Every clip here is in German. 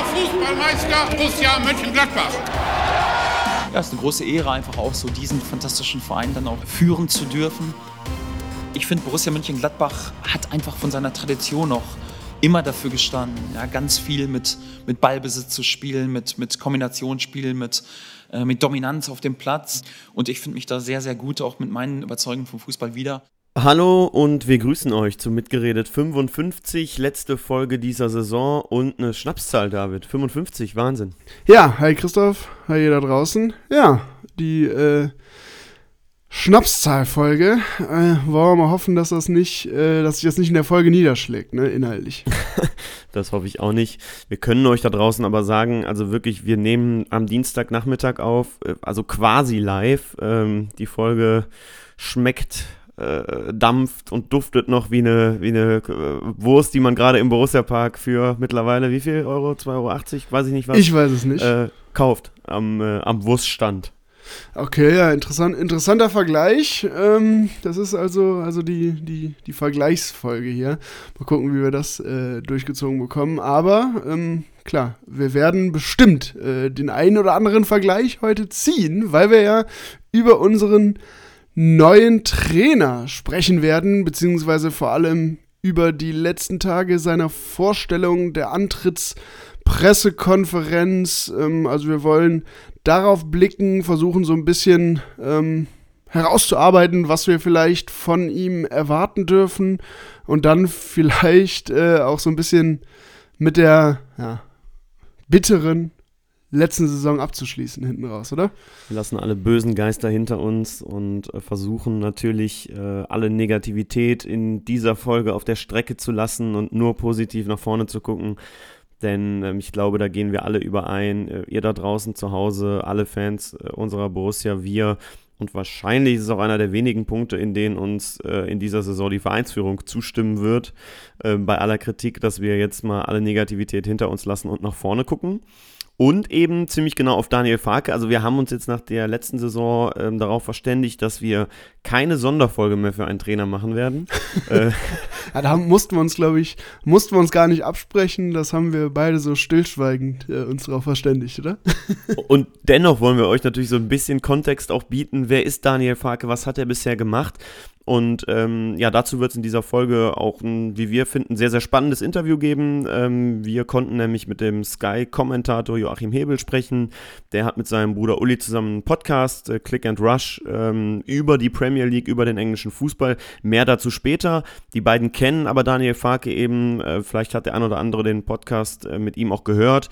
deutscher Fußballmeister Borussia Mönchengladbach. Ja, es ist eine große Ehre, einfach auch so diesen fantastischen Verein dann auch führen zu dürfen. Ich finde, Borussia Mönchengladbach hat einfach von seiner Tradition noch immer dafür gestanden, ja, ganz viel mit, mit Ballbesitz zu spielen, mit, mit Kombinationsspielen, mit, äh, mit Dominanz auf dem Platz. Und ich finde mich da sehr, sehr gut auch mit meinen Überzeugungen vom Fußball wieder. Hallo und wir grüßen euch zu Mitgeredet 55, letzte Folge dieser Saison und eine Schnapszahl, David. 55, Wahnsinn. Ja, hi Christoph, hi ihr da draußen. Ja, die äh, Schnapszahlfolge. Äh, wollen wir mal hoffen, dass das nicht, äh, dass sich das nicht in der Folge niederschlägt, ne, inhaltlich. das hoffe ich auch nicht. Wir können euch da draußen aber sagen, also wirklich, wir nehmen am Dienstagnachmittag auf, äh, also quasi live. Ähm, die Folge schmeckt äh, dampft und duftet noch wie eine, wie eine äh, Wurst, die man gerade im Borussia Park für mittlerweile wie viel Euro? 2,80 Euro? Weiß ich nicht was. Ich weiß es nicht. Äh, kauft am, äh, am Wurststand. Okay, ja, interessant, interessanter Vergleich. Ähm, das ist also, also die, die, die Vergleichsfolge hier. Mal gucken, wie wir das äh, durchgezogen bekommen. Aber ähm, klar, wir werden bestimmt äh, den einen oder anderen Vergleich heute ziehen, weil wir ja über unseren neuen Trainer sprechen werden, beziehungsweise vor allem über die letzten Tage seiner Vorstellung der Antrittspressekonferenz. Ähm, also wir wollen darauf blicken, versuchen so ein bisschen ähm, herauszuarbeiten, was wir vielleicht von ihm erwarten dürfen und dann vielleicht äh, auch so ein bisschen mit der ja, bitteren letzten Saison abzuschließen hinten raus, oder? Wir lassen alle bösen Geister hinter uns und äh, versuchen natürlich äh, alle Negativität in dieser Folge auf der Strecke zu lassen und nur positiv nach vorne zu gucken. Denn ähm, ich glaube, da gehen wir alle überein. Äh, ihr da draußen zu Hause, alle Fans unserer Borussia, wir. Und wahrscheinlich ist es auch einer der wenigen Punkte, in denen uns äh, in dieser Saison die Vereinsführung zustimmen wird. Äh, bei aller Kritik, dass wir jetzt mal alle Negativität hinter uns lassen und nach vorne gucken. Und eben ziemlich genau auf Daniel Farke. Also wir haben uns jetzt nach der letzten Saison ähm, darauf verständigt, dass wir keine Sonderfolge mehr für einen Trainer machen werden. äh. ja, da mussten wir uns, glaube ich, mussten wir uns gar nicht absprechen. Das haben wir beide so stillschweigend äh, uns darauf verständigt, oder? Und dennoch wollen wir euch natürlich so ein bisschen Kontext auch bieten. Wer ist Daniel Farke? Was hat er bisher gemacht? Und ähm, ja, dazu wird es in dieser Folge auch ein, wie wir finden, sehr, sehr spannendes Interview geben. Ähm, wir konnten nämlich mit dem Sky-Kommentator Joachim Hebel sprechen. Der hat mit seinem Bruder Uli zusammen einen Podcast, äh, Click and Rush, ähm, über die Premier League, über den englischen Fußball. Mehr dazu später. Die beiden kennen aber Daniel Farke eben. Äh, vielleicht hat der ein oder andere den Podcast äh, mit ihm auch gehört.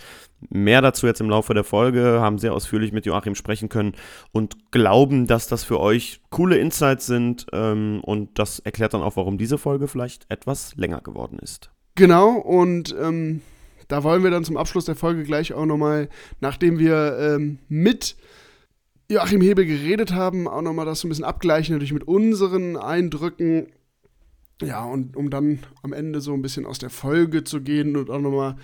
Mehr dazu jetzt im Laufe der Folge, haben sehr ausführlich mit Joachim sprechen können und glauben, dass das für euch coole Insights sind ähm, und das erklärt dann auch, warum diese Folge vielleicht etwas länger geworden ist. Genau, und ähm, da wollen wir dann zum Abschluss der Folge gleich auch nochmal, nachdem wir ähm, mit Joachim Hebel geredet haben, auch nochmal das so ein bisschen abgleichen, natürlich mit unseren Eindrücken. Ja, und um dann am Ende so ein bisschen aus der Folge zu gehen und auch nochmal,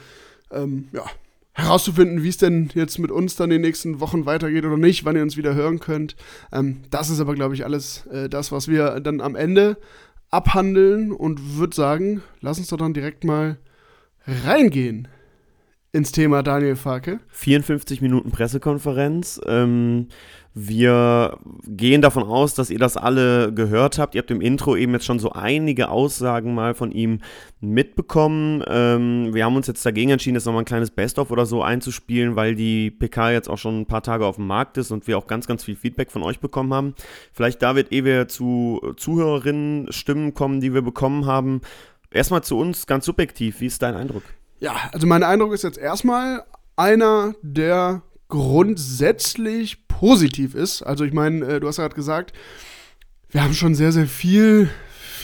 ähm, ja, herauszufinden, wie es denn jetzt mit uns dann in den nächsten Wochen weitergeht oder nicht, wann ihr uns wieder hören könnt. Ähm, das ist aber, glaube ich, alles äh, das, was wir dann am Ende abhandeln und würde sagen, lass uns doch dann direkt mal reingehen ins Thema Daniel Farke. 54 Minuten Pressekonferenz. Ähm, wir gehen davon aus, dass ihr das alle gehört habt. Ihr habt im Intro eben jetzt schon so einige Aussagen mal von ihm mitbekommen. Ähm, wir haben uns jetzt dagegen entschieden, das nochmal ein kleines Best-of oder so einzuspielen, weil die PK jetzt auch schon ein paar Tage auf dem Markt ist und wir auch ganz, ganz viel Feedback von euch bekommen haben. Vielleicht, David, ehe wir zu Zuhörerinnen-Stimmen kommen, die wir bekommen haben, erstmal zu uns ganz subjektiv. Wie ist dein Eindruck? Ja, also mein Eindruck ist jetzt erstmal einer, der grundsätzlich positiv ist. Also ich meine, äh, du hast gerade gesagt, wir haben schon sehr, sehr viel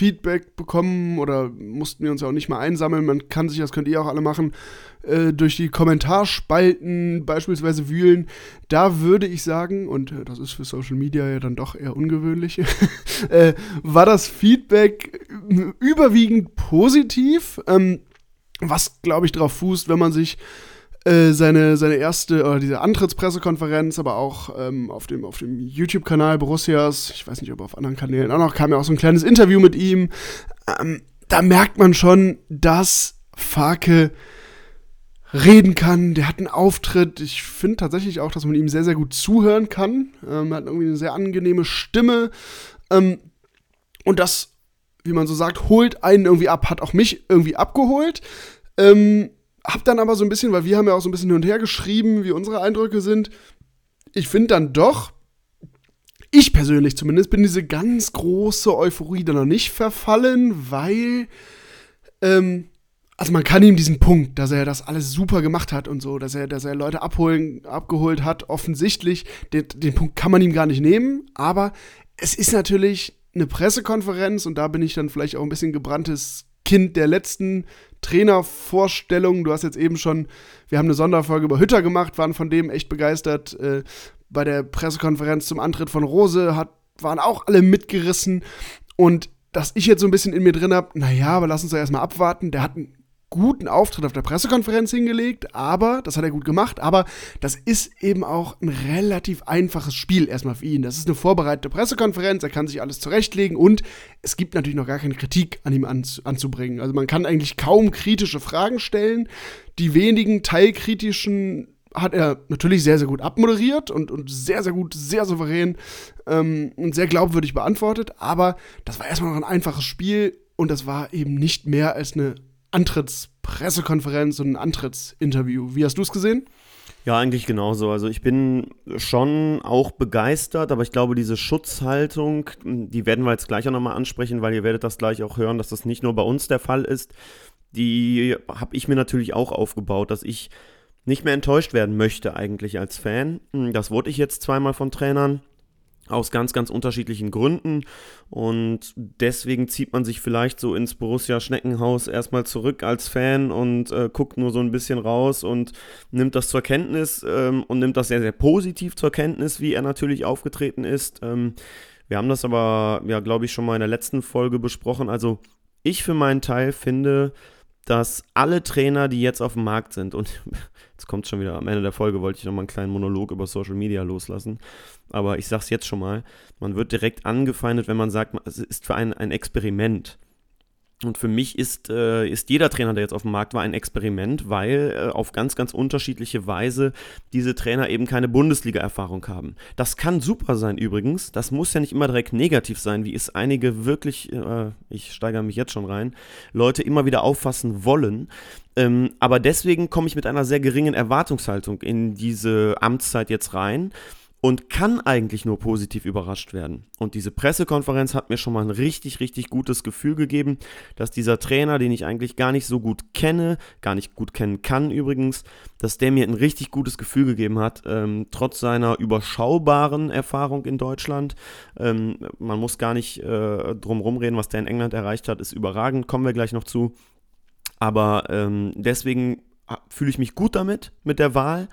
Feedback bekommen oder mussten wir uns ja auch nicht mal einsammeln. Man kann sich, das könnt ihr auch alle machen, äh, durch die Kommentarspalten beispielsweise wühlen. Da würde ich sagen, und äh, das ist für Social Media ja dann doch eher ungewöhnlich, äh, war das Feedback überwiegend positiv. Ähm, was, glaube ich, darauf fußt, wenn man sich äh, seine, seine erste, oder diese Antrittspressekonferenz, aber auch ähm, auf dem, auf dem YouTube-Kanal Borussias, ich weiß nicht, ob auf anderen Kanälen auch noch, kam ja auch so ein kleines Interview mit ihm. Ähm, da merkt man schon, dass Farke reden kann, der hat einen Auftritt. Ich finde tatsächlich auch, dass man ihm sehr, sehr gut zuhören kann. Ähm, er hat irgendwie eine sehr angenehme Stimme. Ähm, und das, wie man so sagt, holt einen irgendwie ab, hat auch mich irgendwie abgeholt. Ähm, hab dann aber so ein bisschen, weil wir haben ja auch so ein bisschen hin und her geschrieben, wie unsere Eindrücke sind. Ich finde dann doch, ich persönlich zumindest, bin diese ganz große Euphorie da noch nicht verfallen, weil ähm, also man kann ihm diesen Punkt, dass er das alles super gemacht hat und so, dass er, dass er Leute abholen, abgeholt hat, offensichtlich, den, den Punkt kann man ihm gar nicht nehmen, aber es ist natürlich eine Pressekonferenz und da bin ich dann vielleicht auch ein bisschen gebranntes Kind der letzten Trainervorstellungen. Du hast jetzt eben schon, wir haben eine Sonderfolge über Hütter gemacht, waren von dem echt begeistert. Äh, bei der Pressekonferenz zum Antritt von Rose hat, waren auch alle mitgerissen und dass ich jetzt so ein bisschen in mir drin habe, naja, aber lass uns doch erstmal abwarten. Der hat einen guten Auftritt auf der Pressekonferenz hingelegt, aber, das hat er gut gemacht, aber das ist eben auch ein relativ einfaches Spiel erstmal für ihn. Das ist eine vorbereitete Pressekonferenz, er kann sich alles zurechtlegen und es gibt natürlich noch gar keine Kritik an ihm anz anzubringen. Also man kann eigentlich kaum kritische Fragen stellen. Die wenigen teilkritischen hat er natürlich sehr, sehr gut abmoderiert und, und sehr, sehr gut, sehr souverän ähm, und sehr glaubwürdig beantwortet, aber das war erstmal noch ein einfaches Spiel und das war eben nicht mehr als eine Antrittspressekonferenz und ein Antrittsinterview. Wie hast du es gesehen? Ja, eigentlich genauso. Also ich bin schon auch begeistert, aber ich glaube, diese Schutzhaltung, die werden wir jetzt gleich auch nochmal ansprechen, weil ihr werdet das gleich auch hören, dass das nicht nur bei uns der Fall ist. Die habe ich mir natürlich auch aufgebaut, dass ich nicht mehr enttäuscht werden möchte eigentlich als Fan. Das wurde ich jetzt zweimal von Trainern aus ganz, ganz unterschiedlichen Gründen. Und deswegen zieht man sich vielleicht so ins Borussia Schneckenhaus erstmal zurück als Fan und äh, guckt nur so ein bisschen raus und nimmt das zur Kenntnis ähm, und nimmt das sehr, sehr positiv zur Kenntnis, wie er natürlich aufgetreten ist. Ähm, wir haben das aber, ja, glaube ich, schon mal in der letzten Folge besprochen. Also ich für meinen Teil finde, dass alle Trainer, die jetzt auf dem Markt sind, und jetzt kommt schon wieder am Ende der Folge, wollte ich noch mal einen kleinen Monolog über Social Media loslassen, aber ich sage es jetzt schon mal, man wird direkt angefeindet, wenn man sagt, es ist für einen ein Experiment. Und für mich ist, äh, ist jeder Trainer, der jetzt auf dem Markt war, ein Experiment, weil äh, auf ganz, ganz unterschiedliche Weise diese Trainer eben keine Bundesliga-Erfahrung haben. Das kann super sein übrigens. Das muss ja nicht immer direkt negativ sein, wie es einige wirklich, äh, ich steigere mich jetzt schon rein, Leute immer wieder auffassen wollen. Ähm, aber deswegen komme ich mit einer sehr geringen Erwartungshaltung in diese Amtszeit jetzt rein und kann eigentlich nur positiv überrascht werden. Und diese Pressekonferenz hat mir schon mal ein richtig, richtig gutes Gefühl gegeben, dass dieser Trainer, den ich eigentlich gar nicht so gut kenne, gar nicht gut kennen kann übrigens, dass der mir ein richtig gutes Gefühl gegeben hat, ähm, trotz seiner überschaubaren Erfahrung in Deutschland. Ähm, man muss gar nicht äh, drum rumreden, was der in England erreicht hat, ist überragend, kommen wir gleich noch zu. Aber ähm, deswegen fühle ich mich gut damit, mit der Wahl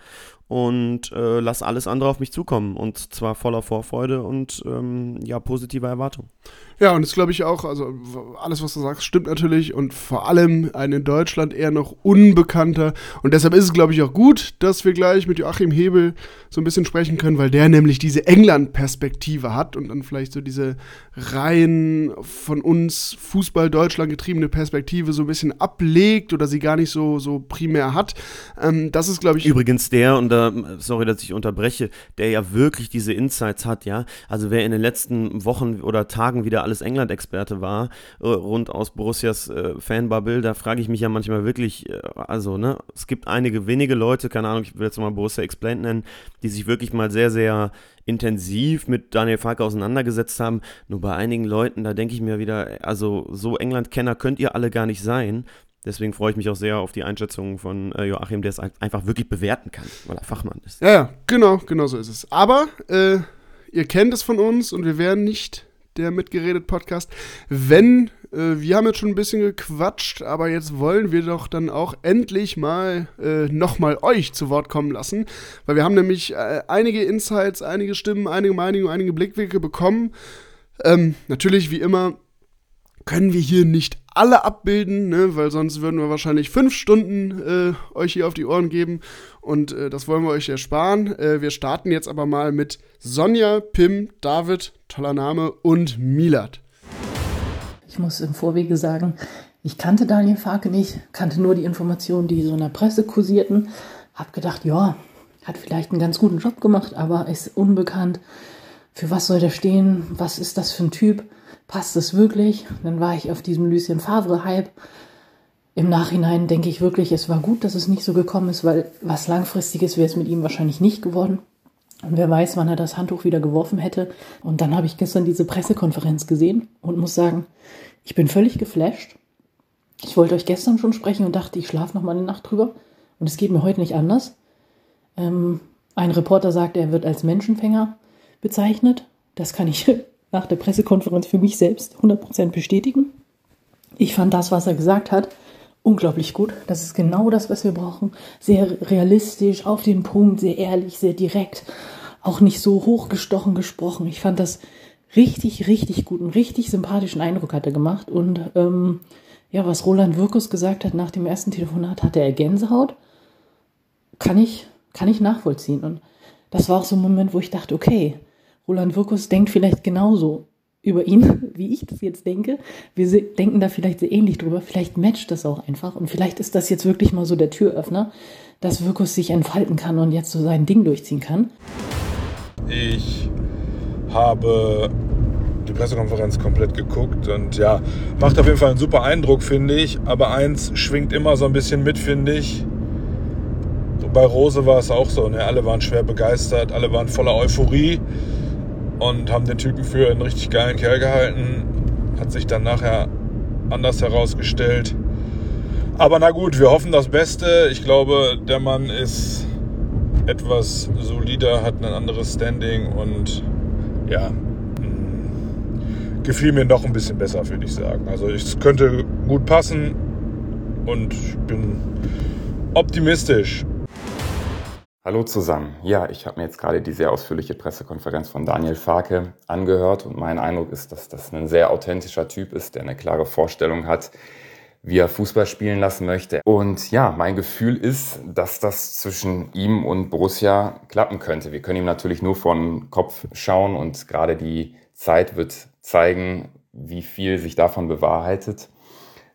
und äh, lasse alles andere auf mich zukommen und zwar voller Vorfreude und ähm, ja, positiver Erwartung. Ja, und das glaube ich auch, also alles, was du sagst, stimmt natürlich und vor allem ein in Deutschland eher noch unbekannter. Und deshalb ist es, glaube ich, auch gut, dass wir gleich mit Joachim Hebel so ein bisschen sprechen können, weil der nämlich diese England-Perspektive hat und dann vielleicht so diese rein von uns Fußball Deutschland getriebene Perspektive so ein bisschen ablegt oder sie gar nicht so, so primär hat. Ähm, das ist, glaube ich. Übrigens der, und da, sorry, dass ich unterbreche, der ja wirklich diese Insights hat, ja. Also wer in den letzten Wochen oder Tagen wieder alles England-Experte war, äh, rund aus Borussias äh, Fanbubble, da frage ich mich ja manchmal wirklich, äh, also, ne, es gibt einige wenige Leute, keine Ahnung, ich will jetzt mal Borussia Explained nennen, die sich wirklich mal sehr, sehr intensiv mit Daniel Falk auseinandergesetzt haben. Nur bei einigen Leuten, da denke ich mir wieder, also so England-Kenner könnt ihr alle gar nicht sein. Deswegen freue ich mich auch sehr auf die Einschätzung von äh, Joachim, der es einfach wirklich bewerten kann, weil er Fachmann ist. Ja, ja, genau, genau so ist es. Aber äh, ihr kennt es von uns und wir werden nicht der mitgeredet Podcast. Wenn, äh, wir haben jetzt schon ein bisschen gequatscht, aber jetzt wollen wir doch dann auch endlich mal äh, nochmal euch zu Wort kommen lassen, weil wir haben nämlich äh, einige Insights, einige Stimmen, einige Meinungen, einige Blickwinkel bekommen. Ähm, natürlich, wie immer, können wir hier nicht alle abbilden, ne, weil sonst würden wir wahrscheinlich fünf Stunden äh, euch hier auf die Ohren geben und äh, das wollen wir euch ersparen. Äh, wir starten jetzt aber mal mit Sonja, Pim, David, toller Name, und Milat. Ich muss im Vorwege sagen, Ich kannte Daniel Farke nicht, kannte nur die Informationen, die so in der Presse kursierten. Hab gedacht, ja, hat vielleicht einen ganz guten Job gemacht, aber ist unbekannt. Für was soll der stehen? Was ist das für ein Typ? Passt es wirklich? Dann war ich auf diesem Lucien Favre-Hype. Im Nachhinein denke ich wirklich, es war gut, dass es nicht so gekommen ist, weil was Langfristiges wäre es mit ihm wahrscheinlich nicht geworden. Und wer weiß, wann er das Handtuch wieder geworfen hätte. Und dann habe ich gestern diese Pressekonferenz gesehen und muss sagen, ich bin völlig geflasht. Ich wollte euch gestern schon sprechen und dachte, ich schlafe noch mal eine Nacht drüber. Und es geht mir heute nicht anders. Ähm, ein Reporter sagt, er wird als Menschenfänger bezeichnet. Das kann ich nach der Pressekonferenz für mich selbst 100% bestätigen. Ich fand das, was er gesagt hat, unglaublich gut. Das ist genau das, was wir brauchen. Sehr realistisch, auf den Punkt, sehr ehrlich, sehr direkt. Auch nicht so hochgestochen gesprochen. Ich fand das richtig, richtig gut. Einen richtig sympathischen Eindruck hat er gemacht. Und ähm, ja, was Roland Wirkus gesagt hat nach dem ersten Telefonat, hatte er Gänsehaut. Kann ich, kann ich nachvollziehen. Und das war auch so ein Moment, wo ich dachte, okay, Roland Wirkus denkt vielleicht genauso über ihn, wie ich das jetzt denke. Wir denken da vielleicht sehr ähnlich drüber. Vielleicht matcht das auch einfach. Und vielleicht ist das jetzt wirklich mal so der Türöffner, dass Wirkus sich entfalten kann und jetzt so sein Ding durchziehen kann. Ich habe die Pressekonferenz komplett geguckt und ja, macht auf jeden Fall einen super Eindruck, finde ich. Aber eins schwingt immer so ein bisschen mit, finde ich. Bei Rose war es auch so. Ne? Alle waren schwer begeistert, alle waren voller Euphorie und haben den Typen für einen richtig geilen Kerl gehalten. Hat sich dann nachher anders herausgestellt. Aber na gut, wir hoffen das Beste. Ich glaube, der Mann ist etwas solider, hat ein anderes Standing und ja, mm, gefiel mir noch ein bisschen besser, würde ich sagen. Also es könnte gut passen und ich bin optimistisch. Hallo zusammen. Ja, ich habe mir jetzt gerade die sehr ausführliche Pressekonferenz von Daniel Farke angehört und mein Eindruck ist, dass das ein sehr authentischer Typ ist, der eine klare Vorstellung hat, wie er Fußball spielen lassen möchte. Und ja, mein Gefühl ist, dass das zwischen ihm und Borussia klappen könnte. Wir können ihm natürlich nur von Kopf schauen und gerade die Zeit wird zeigen, wie viel sich davon bewahrheitet.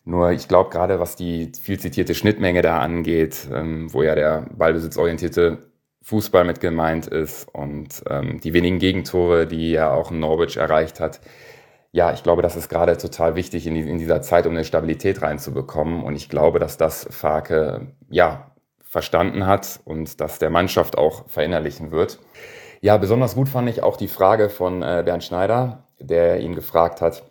Nur ich glaube gerade, was die viel zitierte Schnittmenge da angeht, ähm, wo ja der ballbesitzorientierte Fußball mit gemeint ist und ähm, die wenigen Gegentore, die ja auch Norwich erreicht hat. Ja, ich glaube, das ist gerade total wichtig in, die, in dieser Zeit, um eine Stabilität reinzubekommen. Und ich glaube, dass das Farke ja verstanden hat und dass der Mannschaft auch verinnerlichen wird. Ja, besonders gut fand ich auch die Frage von äh, Bernd Schneider, der ihn gefragt hat,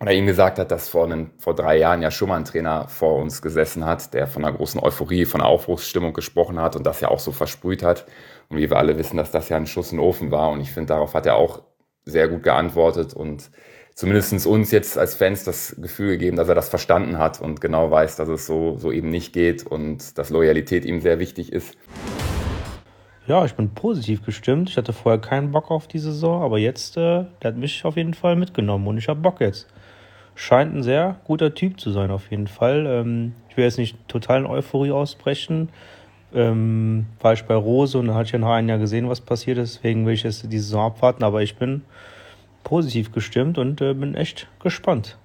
oder ihm gesagt hat, dass vor, einem, vor drei Jahren ja schon mal ein Trainer vor uns gesessen hat, der von einer großen Euphorie, von einer Aufbruchsstimmung gesprochen hat und das ja auch so versprüht hat. Und wie wir alle wissen, dass das ja ein Schuss in den Ofen war. Und ich finde, darauf hat er auch sehr gut geantwortet und zumindest uns jetzt als Fans das Gefühl gegeben, dass er das verstanden hat und genau weiß, dass es so, so eben nicht geht und dass Loyalität ihm sehr wichtig ist. Ja, ich bin positiv gestimmt. Ich hatte vorher keinen Bock auf die Saison, aber jetzt, äh, der hat mich auf jeden Fall mitgenommen und ich habe Bock jetzt scheint ein sehr guter Typ zu sein, auf jeden Fall. Ähm, ich will jetzt nicht total in Euphorie ausbrechen. Ähm, war ich bei Rose und dann hatte ich ja nach einem Jahr gesehen, was passiert ist. Deswegen will ich jetzt die Saison abwarten. Aber ich bin positiv gestimmt und äh, bin echt gespannt.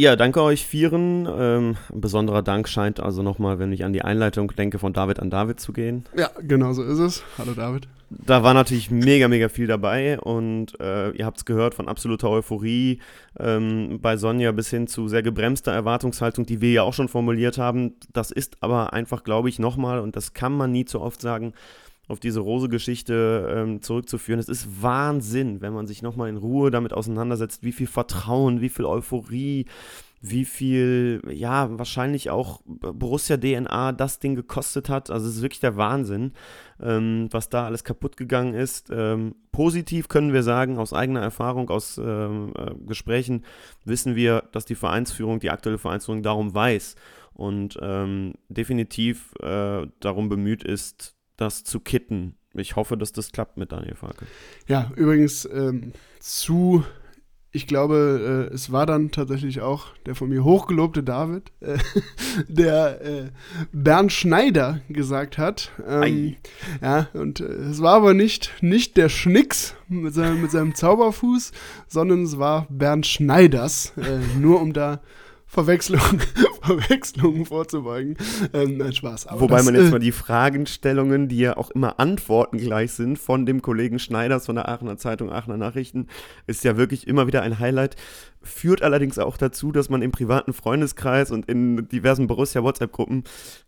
Ja, danke euch Vieren. Ähm, ein besonderer Dank scheint also nochmal, wenn ich an die Einleitung denke, von David an David zu gehen. Ja, genau so ist es. Hallo David da war natürlich mega, mega viel dabei und äh, ihr habt es gehört von absoluter Euphorie ähm, bei Sonja bis hin zu sehr gebremster Erwartungshaltung, die wir ja auch schon formuliert haben. Das ist aber einfach, glaube ich, nochmal, und das kann man nie zu oft sagen, auf diese Rose-Geschichte ähm, zurückzuführen. Es ist Wahnsinn, wenn man sich nochmal in Ruhe damit auseinandersetzt, wie viel Vertrauen, wie viel Euphorie, wie viel, ja, wahrscheinlich auch Borussia-DNA das Ding gekostet hat. Also es ist wirklich der Wahnsinn, ähm, was da alles kaputt gegangen ist. Ähm, positiv können wir sagen, aus eigener Erfahrung, aus ähm, äh, Gesprächen wissen wir, dass die Vereinsführung, die aktuelle Vereinsführung darum weiß und ähm, definitiv äh, darum bemüht ist, das zu kitten. Ich hoffe, dass das klappt mit Daniel Farke. Ja, übrigens ähm, zu ich glaube, äh, es war dann tatsächlich auch der von mir hochgelobte David, äh, der äh, Bernd Schneider gesagt hat. Ähm, ja, und äh, es war aber nicht, nicht der Schnicks mit seinem, mit seinem Zauberfuß, sondern es war Bernd Schneiders, äh, nur um da Verwechslung, Verwechslungen vorzubeugen. Ähm, nein, Spaß. Aber Wobei das, man jetzt äh, mal die Fragenstellungen, die ja auch immer Antworten gleich sind, von dem Kollegen Schneiders von der Aachener Zeitung, Aachener Nachrichten, ist ja wirklich immer wieder ein Highlight. Führt allerdings auch dazu, dass man im privaten Freundeskreis und in diversen Borussia-WhatsApp-Gruppen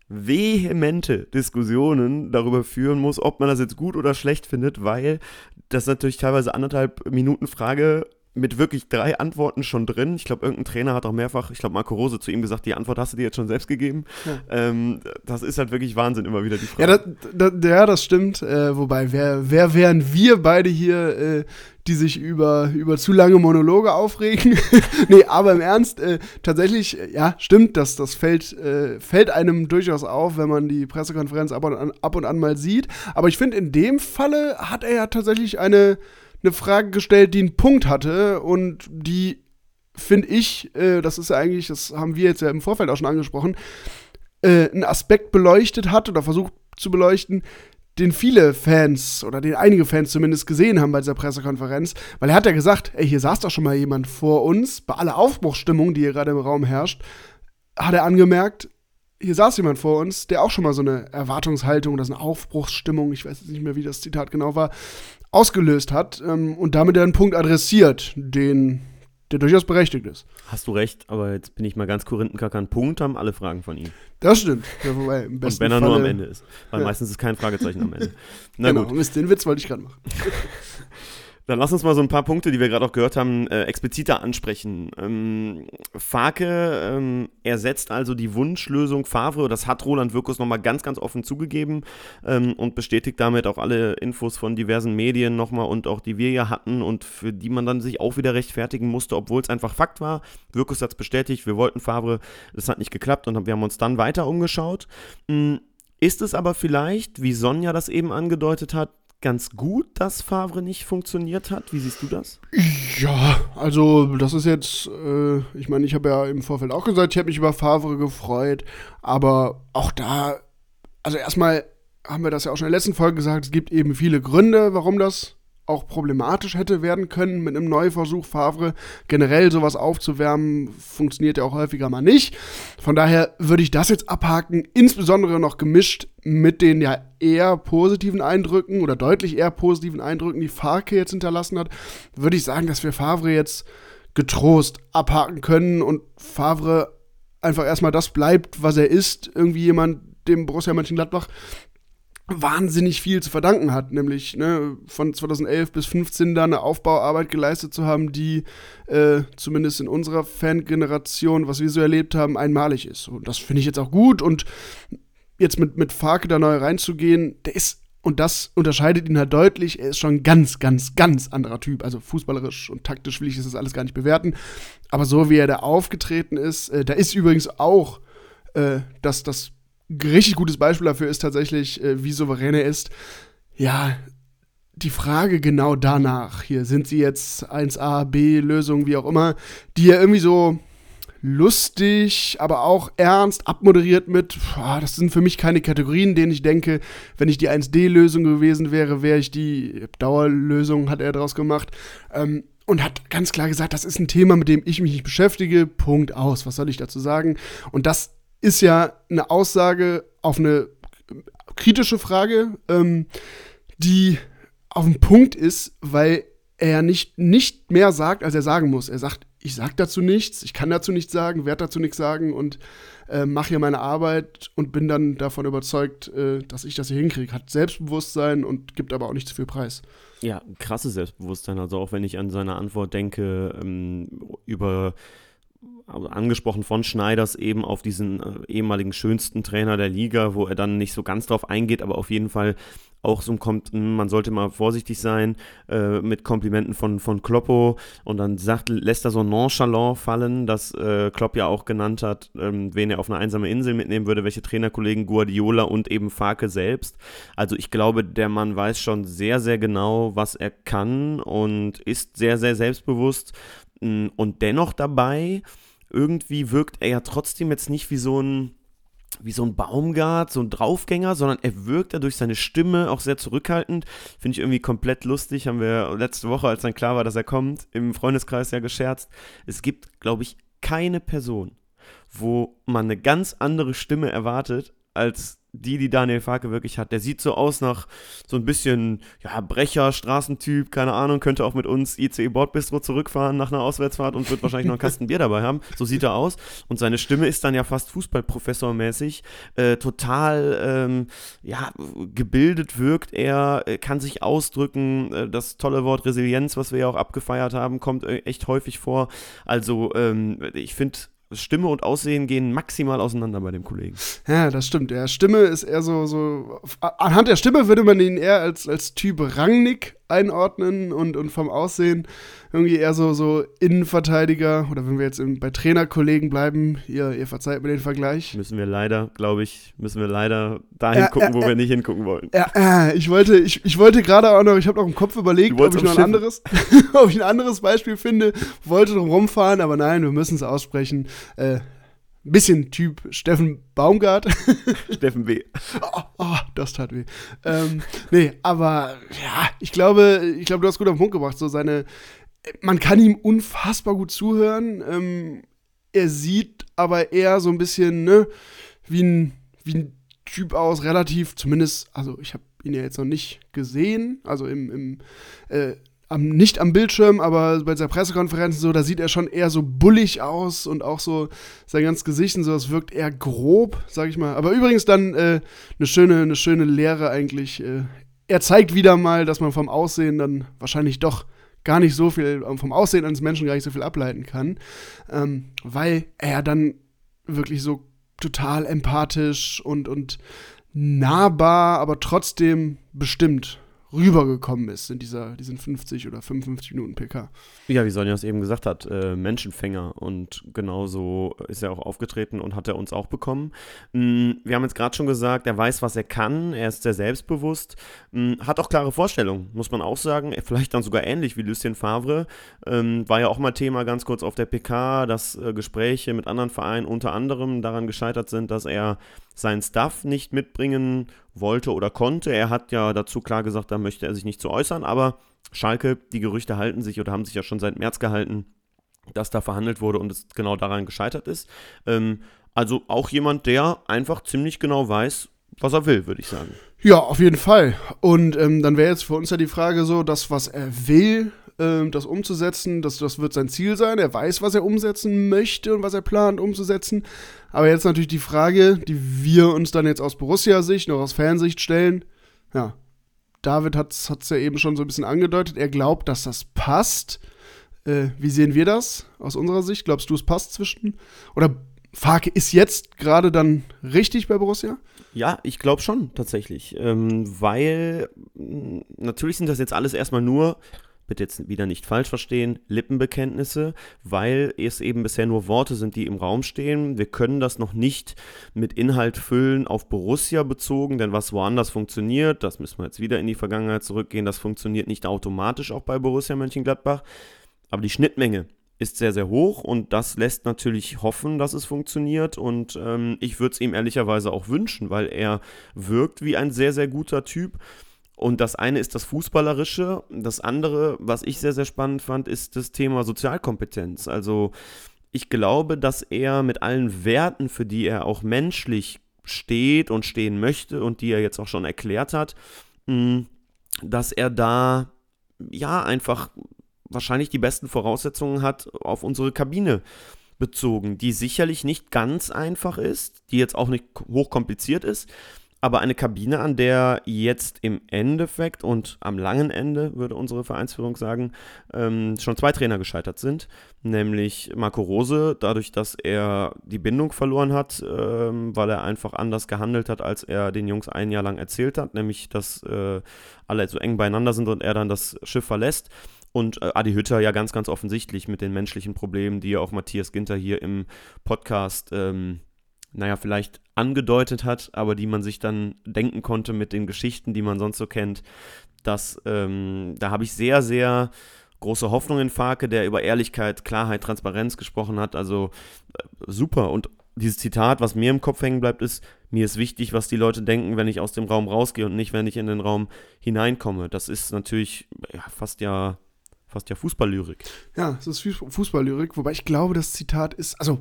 vehemente Diskussionen darüber führen muss, ob man das jetzt gut oder schlecht findet, weil das natürlich teilweise anderthalb Minuten Frage mit wirklich drei Antworten schon drin. Ich glaube, irgendein Trainer hat auch mehrfach, ich glaube, Marco Rose zu ihm gesagt, die Antwort hast du dir jetzt schon selbst gegeben. Ähm, das ist halt wirklich Wahnsinn, immer wieder die Frage. Ja, das, das, ja, das stimmt. Äh, wobei, wer, wer wären wir beide hier, äh, die sich über, über zu lange Monologe aufregen? nee, aber im Ernst, äh, tatsächlich, äh, ja, stimmt, dass das fällt, äh, fällt einem durchaus auf, wenn man die Pressekonferenz ab und an, ab und an mal sieht. Aber ich finde, in dem Falle hat er ja tatsächlich eine, eine Frage gestellt, die einen Punkt hatte und die, finde ich, äh, das ist ja eigentlich, das haben wir jetzt ja im Vorfeld auch schon angesprochen, äh, einen Aspekt beleuchtet hat oder versucht zu beleuchten, den viele Fans oder den einige Fans zumindest gesehen haben bei dieser Pressekonferenz, weil er hat ja gesagt, ey, hier saß doch schon mal jemand vor uns, bei aller Aufbruchsstimmung, die hier gerade im Raum herrscht, hat er angemerkt, hier saß jemand vor uns, der auch schon mal so eine Erwartungshaltung oder so eine Aufbruchsstimmung, ich weiß jetzt nicht mehr, wie das Zitat genau war, ausgelöst hat ähm, und damit einen Punkt adressiert, den der durchaus berechtigt ist. Hast du recht, aber jetzt bin ich mal ganz Korinthenkacker. Einen Punkt haben alle Fragen von ihm. Das stimmt. Ja, wobei, im Und besten wenn er nur Falle- am Ende ist. Weil Ja. meistens ist kein Fragezeichen am Ende. Na genau, gut. Mist, den Witz wollte ich gerade machen. Dann lass uns mal so ein paar Punkte, die wir gerade auch gehört haben, äh, expliziter ansprechen. Ähm, Farke ähm, ersetzt also die Wunschlösung Favre, das hat Roland Wirkus nochmal ganz, ganz offen zugegeben ähm, und bestätigt damit auch alle Infos von diversen Medien nochmal und auch die wir ja hatten und für die man dann sich auch wieder rechtfertigen musste, obwohl es einfach Fakt war. Wirkus hat es bestätigt, wir wollten Favre, das hat nicht geklappt und wir haben uns dann weiter umgeschaut. Mm, Ist es aber vielleicht, wie Sonja das eben angedeutet hat, ganz gut, dass Favre nicht funktioniert hat? Wie siehst du das? Ja, also das ist jetzt, äh, ich meine, ich habe ja im Vorfeld auch gesagt, ich habe mich über Favre gefreut, aber auch da, also erstmal haben wir das ja auch schon in der letzten Folge gesagt, es gibt eben viele Gründe, warum das auch problematisch hätte werden können mit einem Neuversuch Favre. Generell sowas aufzuwärmen, funktioniert ja auch häufiger mal nicht. Von daher würde ich das jetzt abhaken, insbesondere noch gemischt mit den ja eher positiven Eindrücken oder deutlich eher positiven Eindrücken, die Farke jetzt hinterlassen hat, würde ich sagen, dass wir Favre jetzt getrost abhaken können und Favre einfach erstmal das bleibt, was er ist. Irgendwie jemand, dem Borussia Mönchengladbach wahnsinnig viel zu verdanken hat, nämlich ne, von 2011 bis 15 da eine Aufbauarbeit geleistet zu haben, die äh, zumindest in unserer Fangeneration, was wir so erlebt haben, einmalig ist. Und das finde ich jetzt auch gut und jetzt mit, mit Farke da neu reinzugehen, der ist, und das unterscheidet ihn halt deutlich, er ist schon ein ganz, ganz, ganz anderer Typ. Also fußballerisch und taktisch will ich das alles gar nicht bewerten. Aber so wie er da aufgetreten ist, äh, da ist übrigens auch äh, das, das richtig gutes Beispiel dafür ist tatsächlich, äh, wie souverän er ist. Ja, die Frage genau danach, hier sind sie jetzt 1a, B, Lösung, wie auch immer, die ja irgendwie so lustig, aber auch ernst abmoderiert mit, ah, das sind für mich keine Kategorien, denen ich denke, wenn ich die 1D-Lösung gewesen wäre, wäre ich die Dauerlösung, hat er daraus gemacht. Ähm, und hat ganz klar gesagt, das ist ein Thema, mit dem ich mich nicht beschäftige. Punkt aus. Was soll ich dazu sagen? Und das ist ja eine Aussage auf eine kritische Frage, ähm, die auf den Punkt ist, weil er nicht, nicht mehr sagt, als er sagen muss. Er sagt, ich sag dazu nichts, ich kann dazu nichts sagen, werde dazu nichts sagen und äh, mache hier meine Arbeit und bin dann davon überzeugt, äh, dass ich das hier hinkriege. Hat Selbstbewusstsein und gibt aber auch nicht zu viel Preis. Ja, krasses Selbstbewusstsein. Also auch wenn ich an seine Antwort denke, ähm, über angesprochen von Schneiders eben auf diesen äh, ehemaligen schönsten Trainer der Liga, wo er dann nicht so ganz drauf eingeht, aber auf jeden Fall auch so kommt, hm, man sollte mal vorsichtig sein äh, mit Komplimenten von, von Kloppo und dann sagt, lässt er so nonchalant fallen, dass äh, Klopp ja auch genannt hat, ähm, wen er auf eine einsame Insel mitnehmen würde, welche Trainerkollegen Guardiola und eben Farke selbst. Also ich glaube, der Mann weiß schon sehr, sehr genau, was er kann und ist sehr, sehr selbstbewusst mm, und dennoch dabei, irgendwie wirkt er ja trotzdem jetzt nicht wie so ein wie so ein Baumgart, so ein Draufgänger, sondern er wirkt ja durch seine Stimme auch sehr zurückhaltend. Finde ich irgendwie komplett lustig. Haben wir letzte Woche, als dann klar war, dass er kommt, im Freundeskreis ja gescherzt. Es gibt, glaube ich, keine Person, wo man eine ganz andere Stimme erwartet, als die, die Daniel Farke wirklich hat. Der sieht so aus nach so ein bisschen, ja, Brecher, Straßentyp, keine Ahnung, könnte auch mit uns ICE Bordbistro zurückfahren nach einer Auswärtsfahrt und wird wahrscheinlich noch einen Kasten Bier dabei haben. So sieht er aus. Und seine Stimme ist dann ja fast Fußballprofessormäßig. Äh, total, ähm, ja, gebildet wirkt er, äh, kann sich ausdrücken. Äh, das tolle Wort Resilienz, was wir ja auch abgefeiert haben, kommt äh, echt häufig vor. Also, ähm, ich finde, Stimme und Aussehen gehen maximal auseinander bei dem Kollegen. Ja, das stimmt. Ja, Stimme ist eher so, so. Anhand der Stimme würde man ihn eher als, als Typ Rangnick einordnen und, und vom Aussehen irgendwie eher so, so Innenverteidiger. Oder wenn wir jetzt bei Trainerkollegen bleiben, ihr, ihr verzeiht mir den Vergleich. Müssen wir leider, glaube ich, müssen wir leider dahin ja, gucken, ja, wo ja, wir nicht hingucken wollen. Ja, ich wollte, ich, ich wollte gerade auch noch, ich habe noch im Kopf überlegt, ob ich noch ein anderes, ob ich ein anderes Beispiel finde, wollte drum rumfahren, aber nein, wir müssen es aussprechen. Ein bisschen Typ Steffen Baumgart. Steffen W. Oh, oh, das tat weh. Ähm, nee, aber ja, ich glaube, ich glaube, du hast gut auf den Punkt gebracht. So seine, man kann ihm unfassbar gut zuhören. Ähm, er sieht aber eher so ein bisschen, ne, wie ein, wie ein Typ aus, relativ, zumindest, also ich habe ihn ja jetzt noch nicht gesehen, also im, im äh, am, nicht am Bildschirm, aber bei seiner Pressekonferenz so, da sieht er schon eher so bullig aus und auch so sein ganzes Gesicht und so, das wirkt eher grob, sag ich mal. Aber übrigens dann äh, eine schöne, eine schöne Lehre eigentlich. Äh, er zeigt wieder mal, dass man vom Aussehen dann wahrscheinlich doch gar nicht so viel, vom Aussehen eines Menschen gar nicht so viel ableiten kann, ähm, weil er dann wirklich so total empathisch und, und nahbar, aber trotzdem bestimmt rübergekommen ist in dieser, diesen 50 oder 55 Minuten PK. Ja, wie Sonja es eben gesagt hat, äh, Menschenfänger und genauso ist er auch aufgetreten und hat er uns auch bekommen. Mhm, wir haben jetzt gerade schon gesagt, er weiß, was er kann, er ist sehr selbstbewusst, mhm, hat auch klare Vorstellungen, muss man auch sagen, vielleicht dann sogar ähnlich wie Lucien Favre, ähm, war ja auch mal Thema ganz kurz auf der PK, dass äh, Gespräche mit anderen Vereinen unter anderem daran gescheitert sind, dass er seinen Stuff nicht mitbringen wollte oder konnte. Er hat ja dazu klar gesagt, da möchte er sich nicht zu äußern, aber Schalke, die Gerüchte halten sich oder haben sich ja schon seit März gehalten, dass da verhandelt wurde und es genau daran gescheitert ist. Ähm, also auch jemand, der einfach ziemlich genau weiß, was er will, würde ich sagen. Ja, auf jeden Fall. Und ähm, dann wäre jetzt für uns ja die Frage so, das, was er will, ähm, das umzusetzen, das, das wird sein Ziel sein. Er weiß, was er umsetzen möchte und was er plant umzusetzen. Aber jetzt natürlich die Frage, die wir uns dann jetzt aus Borussia-Sicht, noch aus Fansicht stellen. Ja, David hat es ja eben schon so ein bisschen angedeutet. Er glaubt, dass das passt. Äh, wie sehen wir das aus unserer Sicht? Glaubst du, es passt zwischen? Oder Farke ist jetzt gerade dann richtig bei Borussia? Ja, ich glaube schon tatsächlich. Ähm, weil natürlich sind das jetzt alles erstmal nur bitte jetzt wieder nicht falsch verstehen, Lippenbekenntnisse, weil es eben bisher nur Worte sind, die im Raum stehen. Wir können das noch nicht mit Inhalt füllen auf Borussia bezogen, denn was woanders funktioniert, das müssen wir jetzt wieder in die Vergangenheit zurückgehen, das funktioniert nicht automatisch auch bei Borussia Mönchengladbach. Aber die Schnittmenge ist sehr, sehr hoch und das lässt natürlich hoffen, dass es funktioniert und ähm, ich würde es ihm ehrlicherweise auch wünschen, weil er wirkt wie ein sehr, sehr guter Typ und das eine ist das Fußballerische. Das andere, was ich sehr, sehr spannend fand, ist das Thema Sozialkompetenz. Also ich glaube, dass er mit allen Werten, für die er auch menschlich steht und stehen möchte und die er jetzt auch schon erklärt hat, mm, dass er da ja einfach wahrscheinlich die besten Voraussetzungen hat auf unsere Kabine bezogen, die sicherlich nicht ganz einfach ist, die jetzt auch nicht hochkompliziert ist, aber eine Kabine, an der jetzt im Endeffekt und am langen Ende, würde unsere Vereinsführung sagen, ähm, schon zwei Trainer gescheitert sind. Nämlich Marco Rose, dadurch, dass er die Bindung verloren hat, ähm, weil er einfach anders gehandelt hat, als er den Jungs ein Jahr lang erzählt hat. Nämlich, dass äh, alle so eng beieinander sind und er dann das Schiff verlässt. Und äh, Adi Hütter ja ganz, ganz offensichtlich mit den menschlichen Problemen, die ja auch Matthias Ginter hier im Podcast ähm, naja, vielleicht angedeutet hat, aber die man sich dann denken konnte mit den Geschichten, die man sonst so kennt. dass ähm, da habe ich sehr, sehr große Hoffnung in Farke, der über Ehrlichkeit, Klarheit, Transparenz gesprochen hat. Also äh, super. Und dieses Zitat, was mir im Kopf hängen bleibt, ist, mir ist wichtig, was die Leute denken, wenn ich aus dem Raum rausgehe und nicht, wenn ich in den Raum hineinkomme. Das ist natürlich ja, fast ja fast ja Fußballlyrik. Ja, es ist Fußballlyrik, wobei ich glaube, das Zitat ist, also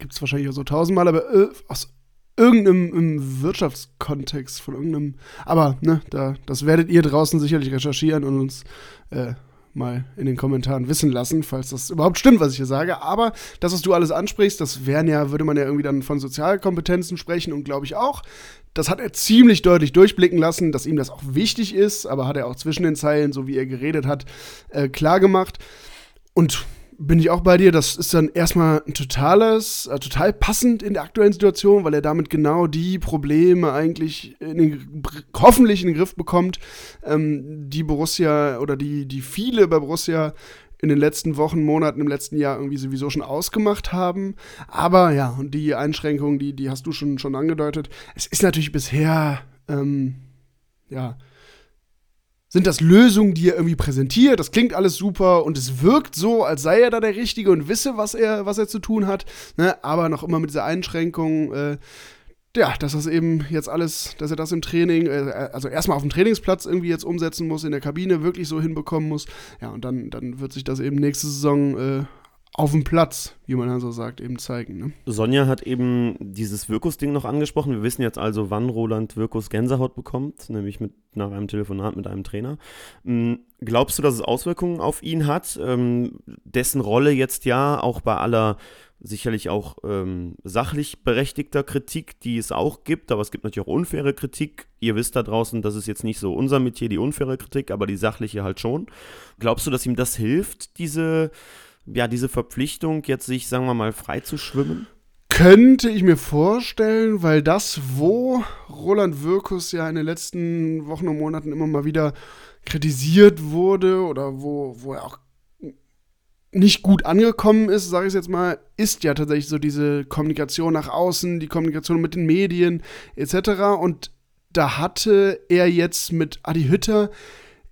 gibt es wahrscheinlich auch so tausendmal, aber äh, aus irgendeinem Wirtschaftskontext von irgendeinem. Aber ne, da, das werdet ihr draußen sicherlich recherchieren und uns äh, mal in den Kommentaren wissen lassen, falls das überhaupt stimmt, was ich hier sage. Aber das, was du alles ansprichst, das wären ja, würde man ja irgendwie dann von Sozialkompetenzen sprechen und glaube ich auch. Das hat er ziemlich deutlich durchblicken lassen, dass ihm das auch wichtig ist, aber hat er auch zwischen den Zeilen, so wie er geredet hat, äh, klar. Und bin ich auch bei dir. Das ist dann erstmal ein totales, äh, total passend in der aktuellen Situation, weil er damit genau die Probleme eigentlich in den, hoffentlich in den Griff bekommt, ähm, die Borussia oder die, die viele bei Borussia in den letzten Wochen, Monaten, im letzten Jahr irgendwie sowieso schon ausgemacht haben. Aber ja, und die Einschränkungen, die, die hast du schon, schon angedeutet. Es ist natürlich bisher, ähm, ja, sind das Lösungen, die er irgendwie präsentiert. Das klingt alles super und es wirkt so, als sei er da der Richtige und wisse, was er, was er zu tun hat. Ne? Aber noch immer mit dieser Einschränkung, äh, ja, dass das eben jetzt alles, dass er das im Training, äh, also erstmal auf dem Trainingsplatz irgendwie jetzt umsetzen muss, in der Kabine wirklich so hinbekommen muss. Ja, und dann, dann wird sich das eben nächste Saison äh, auf dem Platz, wie man dann so sagt, eben zeigen. Ne? Sonja hat eben dieses Wirkus-Ding noch angesprochen. Wir wissen jetzt also, wann Roland Wirkus Gänsehaut bekommt, nämlich mit, nach einem Telefonat mit einem Trainer. Hm, glaubst du, dass es Auswirkungen auf ihn hat? Ähm, dessen Rolle jetzt ja auch bei aller sicherlich auch ähm, sachlich berechtigter Kritik, die es auch gibt, aber es gibt natürlich auch unfaire Kritik. Ihr wisst da draußen, das ist jetzt nicht so unser Metier, die unfaire Kritik, aber die sachliche halt schon. Glaubst du, dass ihm das hilft, diese ja, diese Verpflichtung, jetzt sich, sagen wir mal, frei zu schwimmen? Könnte ich mir vorstellen, weil das, wo Roland Wirkus ja in den letzten Wochen und Monaten immer mal wieder kritisiert wurde oder wo, wo er auch nicht gut angekommen ist, sage ich jetzt mal, ist ja tatsächlich so diese Kommunikation nach außen, die Kommunikation mit den Medien etc. Und da hatte er jetzt mit Adi Hütter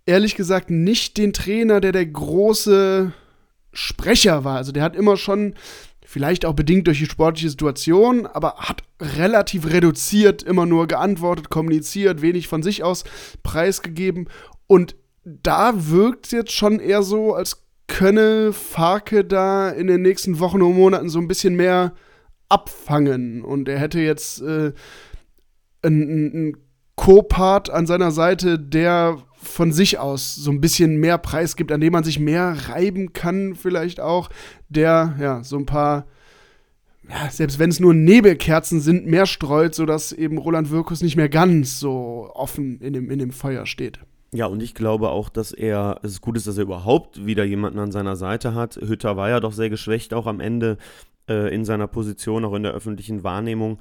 ehrlich gesagt nicht den Trainer, der der große Sprecher war. Also der hat immer schon, vielleicht auch bedingt durch die sportliche Situation, aber hat relativ reduziert immer nur geantwortet, kommuniziert, wenig von sich aus preisgegeben. Und da wirkt es jetzt schon eher so, als könne Farke da in den nächsten Wochen und Monaten so ein bisschen mehr abfangen. Und er hätte jetzt äh, einen, Co-Part an seiner Seite, der von sich aus so ein bisschen mehr Preis gibt, an dem man sich mehr reiben kann, vielleicht auch, der ja so ein paar, ja, selbst wenn es nur Nebelkerzen sind, mehr streut, sodass eben Roland Wirkus nicht mehr ganz so offen in dem, in dem Feuer steht. Ja, und ich glaube auch, dass er, es gut ist, dass er überhaupt wieder jemanden an seiner Seite hat. Hütter war ja doch sehr geschwächt, auch am Ende äh, in seiner Position, auch in der öffentlichen Wahrnehmung.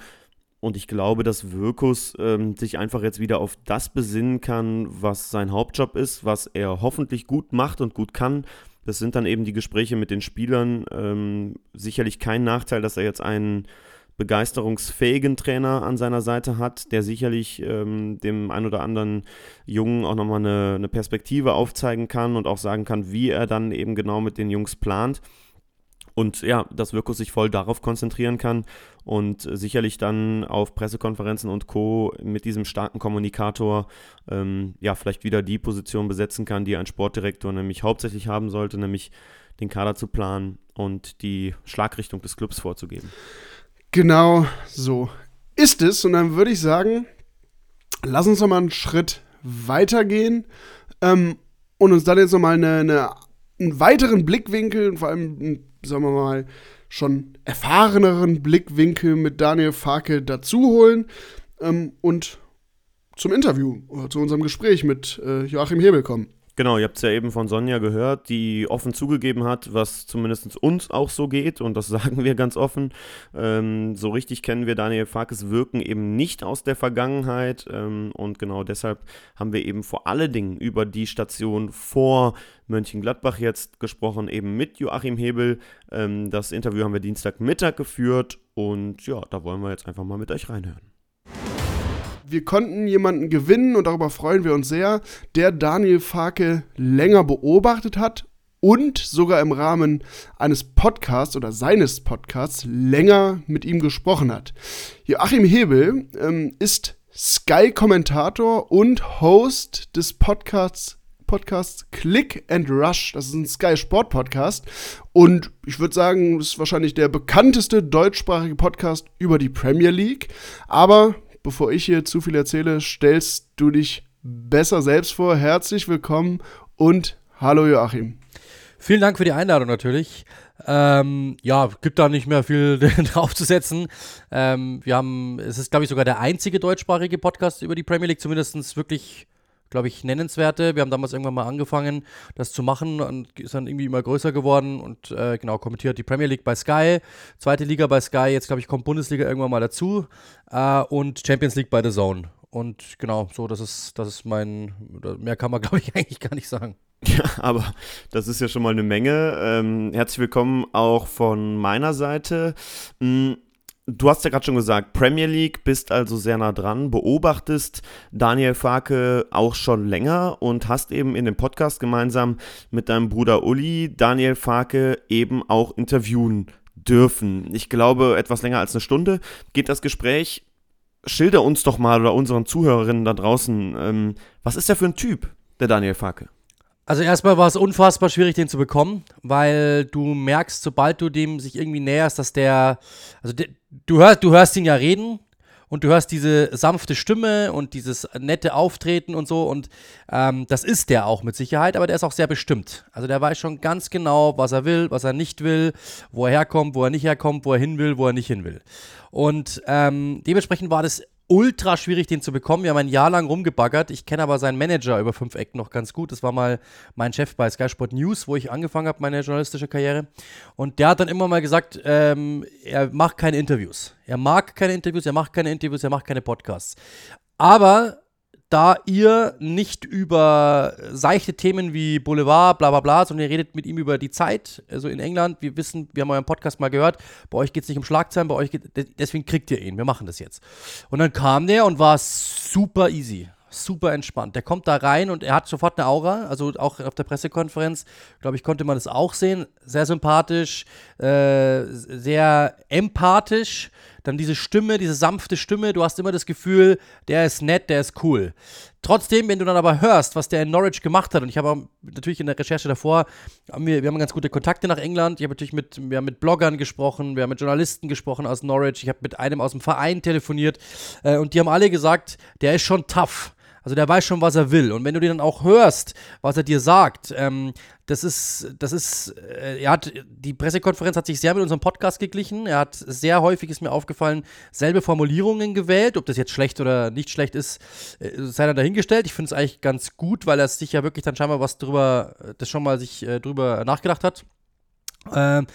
Und ich glaube, dass Wirkus ähm, sich einfach jetzt wieder auf das besinnen kann, was sein Hauptjob ist, was er hoffentlich gut macht und gut kann. Das sind dann eben die Gespräche mit den Spielern. Ähm, sicherlich kein Nachteil, dass er jetzt einen begeisterungsfähigen Trainer an seiner Seite hat, der sicherlich ähm, dem ein oder anderen Jungen auch nochmal eine, eine Perspektive aufzeigen kann und auch sagen kann, wie er dann eben genau mit den Jungs plant. Und ja, dass Wirkus sich voll darauf konzentrieren kann und sicherlich dann auf Pressekonferenzen und Co. mit diesem starken Kommunikator ähm, ja vielleicht wieder die Position besetzen kann, die ein Sportdirektor nämlich hauptsächlich haben sollte, nämlich den Kader zu planen und die Schlagrichtung des Clubs vorzugeben. Genau so ist es. Und dann würde ich sagen, lass uns noch mal einen Schritt weitergehen ähm, und uns dann jetzt noch mal eine, eine, einen weiteren Blickwinkel vor allem sagen wir mal, schon erfahreneren Blickwinkel mit Daniel Farke dazuholen ähm, und zum Interview oder zu unserem Gespräch mit äh, Joachim Hebel kommen. Genau, ihr habt es ja eben von Sonja gehört, die offen zugegeben hat, was zumindest uns auch so geht und das sagen wir ganz offen. Ähm, so richtig kennen wir Daniel Farkes Wirken eben nicht aus der Vergangenheit ähm, und genau deshalb haben wir eben vor allen Dingen über die Station vor Mönchengladbach jetzt gesprochen, eben mit Joachim Hebel. Ähm, das Interview haben wir Dienstagmittag geführt und ja, da wollen wir jetzt einfach mal mit euch reinhören wir konnten jemanden gewinnen und darüber freuen wir uns sehr, der Daniel Farke länger beobachtet hat und sogar im Rahmen eines Podcasts oder seines Podcasts länger mit ihm gesprochen hat. Joachim Hebel ähm, ist Sky-Kommentator und Host des Podcasts Podcasts Click and Rush. Das ist ein Sky Sport Podcast. Und ich würde sagen, es ist wahrscheinlich der bekannteste deutschsprachige Podcast über die Premier League. Aber bevor ich hier zu viel erzähle, stellst du dich besser selbst vor. Herzlich willkommen und hallo Joachim. Vielen Dank für die Einladung natürlich. Ähm, ja, gibt da nicht mehr viel draufzusetzen. Ähm, wir haben, es ist, glaube ich, sogar der einzige deutschsprachige Podcast über die Premier League, zumindest wirklich, glaube ich, nennenswerte. Wir haben damals irgendwann mal angefangen, das zu machen und ist dann irgendwie immer größer geworden und äh, genau, kommentiert die Premier League bei Sky, zweite Liga bei Sky, jetzt glaube ich, kommt Bundesliga irgendwann mal dazu äh, und Champions League bei The Zone. Und genau, so, das ist, das ist mein, mehr kann man, glaube ich, eigentlich gar nicht sagen. Ja, aber das ist ja schon mal eine Menge. Ähm, herzlich willkommen auch von meiner Seite. Hm, du hast ja gerade schon gesagt, Premier League, bist also sehr nah dran, beobachtest Daniel Farke auch schon länger und hast eben in dem Podcast gemeinsam mit deinem Bruder Uli Daniel Farke eben auch interviewen dürfen. Ich glaube, etwas länger als eine Stunde geht das Gespräch. Schilder uns doch mal oder unseren Zuhörerinnen da draußen, ähm, was ist der für ein Typ, der Daniel Farke? Also erstmal war es unfassbar schwierig, den zu bekommen, weil du merkst, sobald du dem sich irgendwie näherst, dass der, also der, du hörst, du hörst ihn ja reden und du hörst diese sanfte Stimme und dieses nette Auftreten und so und ähm, das ist der auch mit Sicherheit, aber der ist auch sehr bestimmt. Also der weiß schon ganz genau, was er will, was er nicht will, wo er herkommt, wo er nicht herkommt, wo er hin will, wo er nicht hin will. Und ähm, dementsprechend war das ultra schwierig, den zu bekommen. Wir haben ein Jahr lang rumgebaggert. Ich kenne aber seinen Manager über fünf Ecken noch ganz gut. Das war mal mein Chef bei Sky Sport News, wo ich angefangen habe, meine journalistische Karriere. Und der hat dann immer mal gesagt, ähm, er macht keine Interviews. Er mag keine Interviews, er macht keine Interviews, er macht keine Podcasts. Aber da ihr nicht über seichte Themen wie Boulevard, bla bla bla, sondern ihr redet mit ihm über die Zeit, also in England, wir wissen, wir haben euren Podcast mal gehört, bei euch geht es nicht um Schlagzeilen, bei euch geht, deswegen kriegt ihr ihn, wir machen das jetzt. Und dann kam der und war super easy super entspannt. Der kommt da rein und er hat sofort eine Aura. Also auch auf der Pressekonferenz, glaube ich, konnte man das auch sehen. Sehr sympathisch, äh, sehr empathisch. Dann diese Stimme, diese sanfte Stimme. Du hast immer das Gefühl, der ist nett, der ist cool. Trotzdem, wenn du dann aber hörst, was der in Norwich gemacht hat, und ich habe natürlich in der Recherche davor, haben wir, wir haben ganz gute Kontakte nach England. Ich habe natürlich mit, wir haben mit Bloggern gesprochen, wir haben mit Journalisten gesprochen aus Norwich, ich habe mit einem aus dem Verein telefoniert äh, und die haben alle gesagt, der ist schon tough. Also der weiß schon, was er will. Und wenn du den dann auch hörst, was er dir sagt, ähm, das ist, das ist, äh, er hat, die Pressekonferenz hat sich sehr mit unserem Podcast geglichen. Er hat sehr häufig, ist mir aufgefallen, selbe Formulierungen gewählt. Ob das jetzt schlecht oder nicht schlecht ist, äh, sei dann dahingestellt. Ich finde es eigentlich ganz gut, weil er sich ja wirklich dann scheinbar was drüber, das schon mal sich äh, drüber nachgedacht hat. Ähm,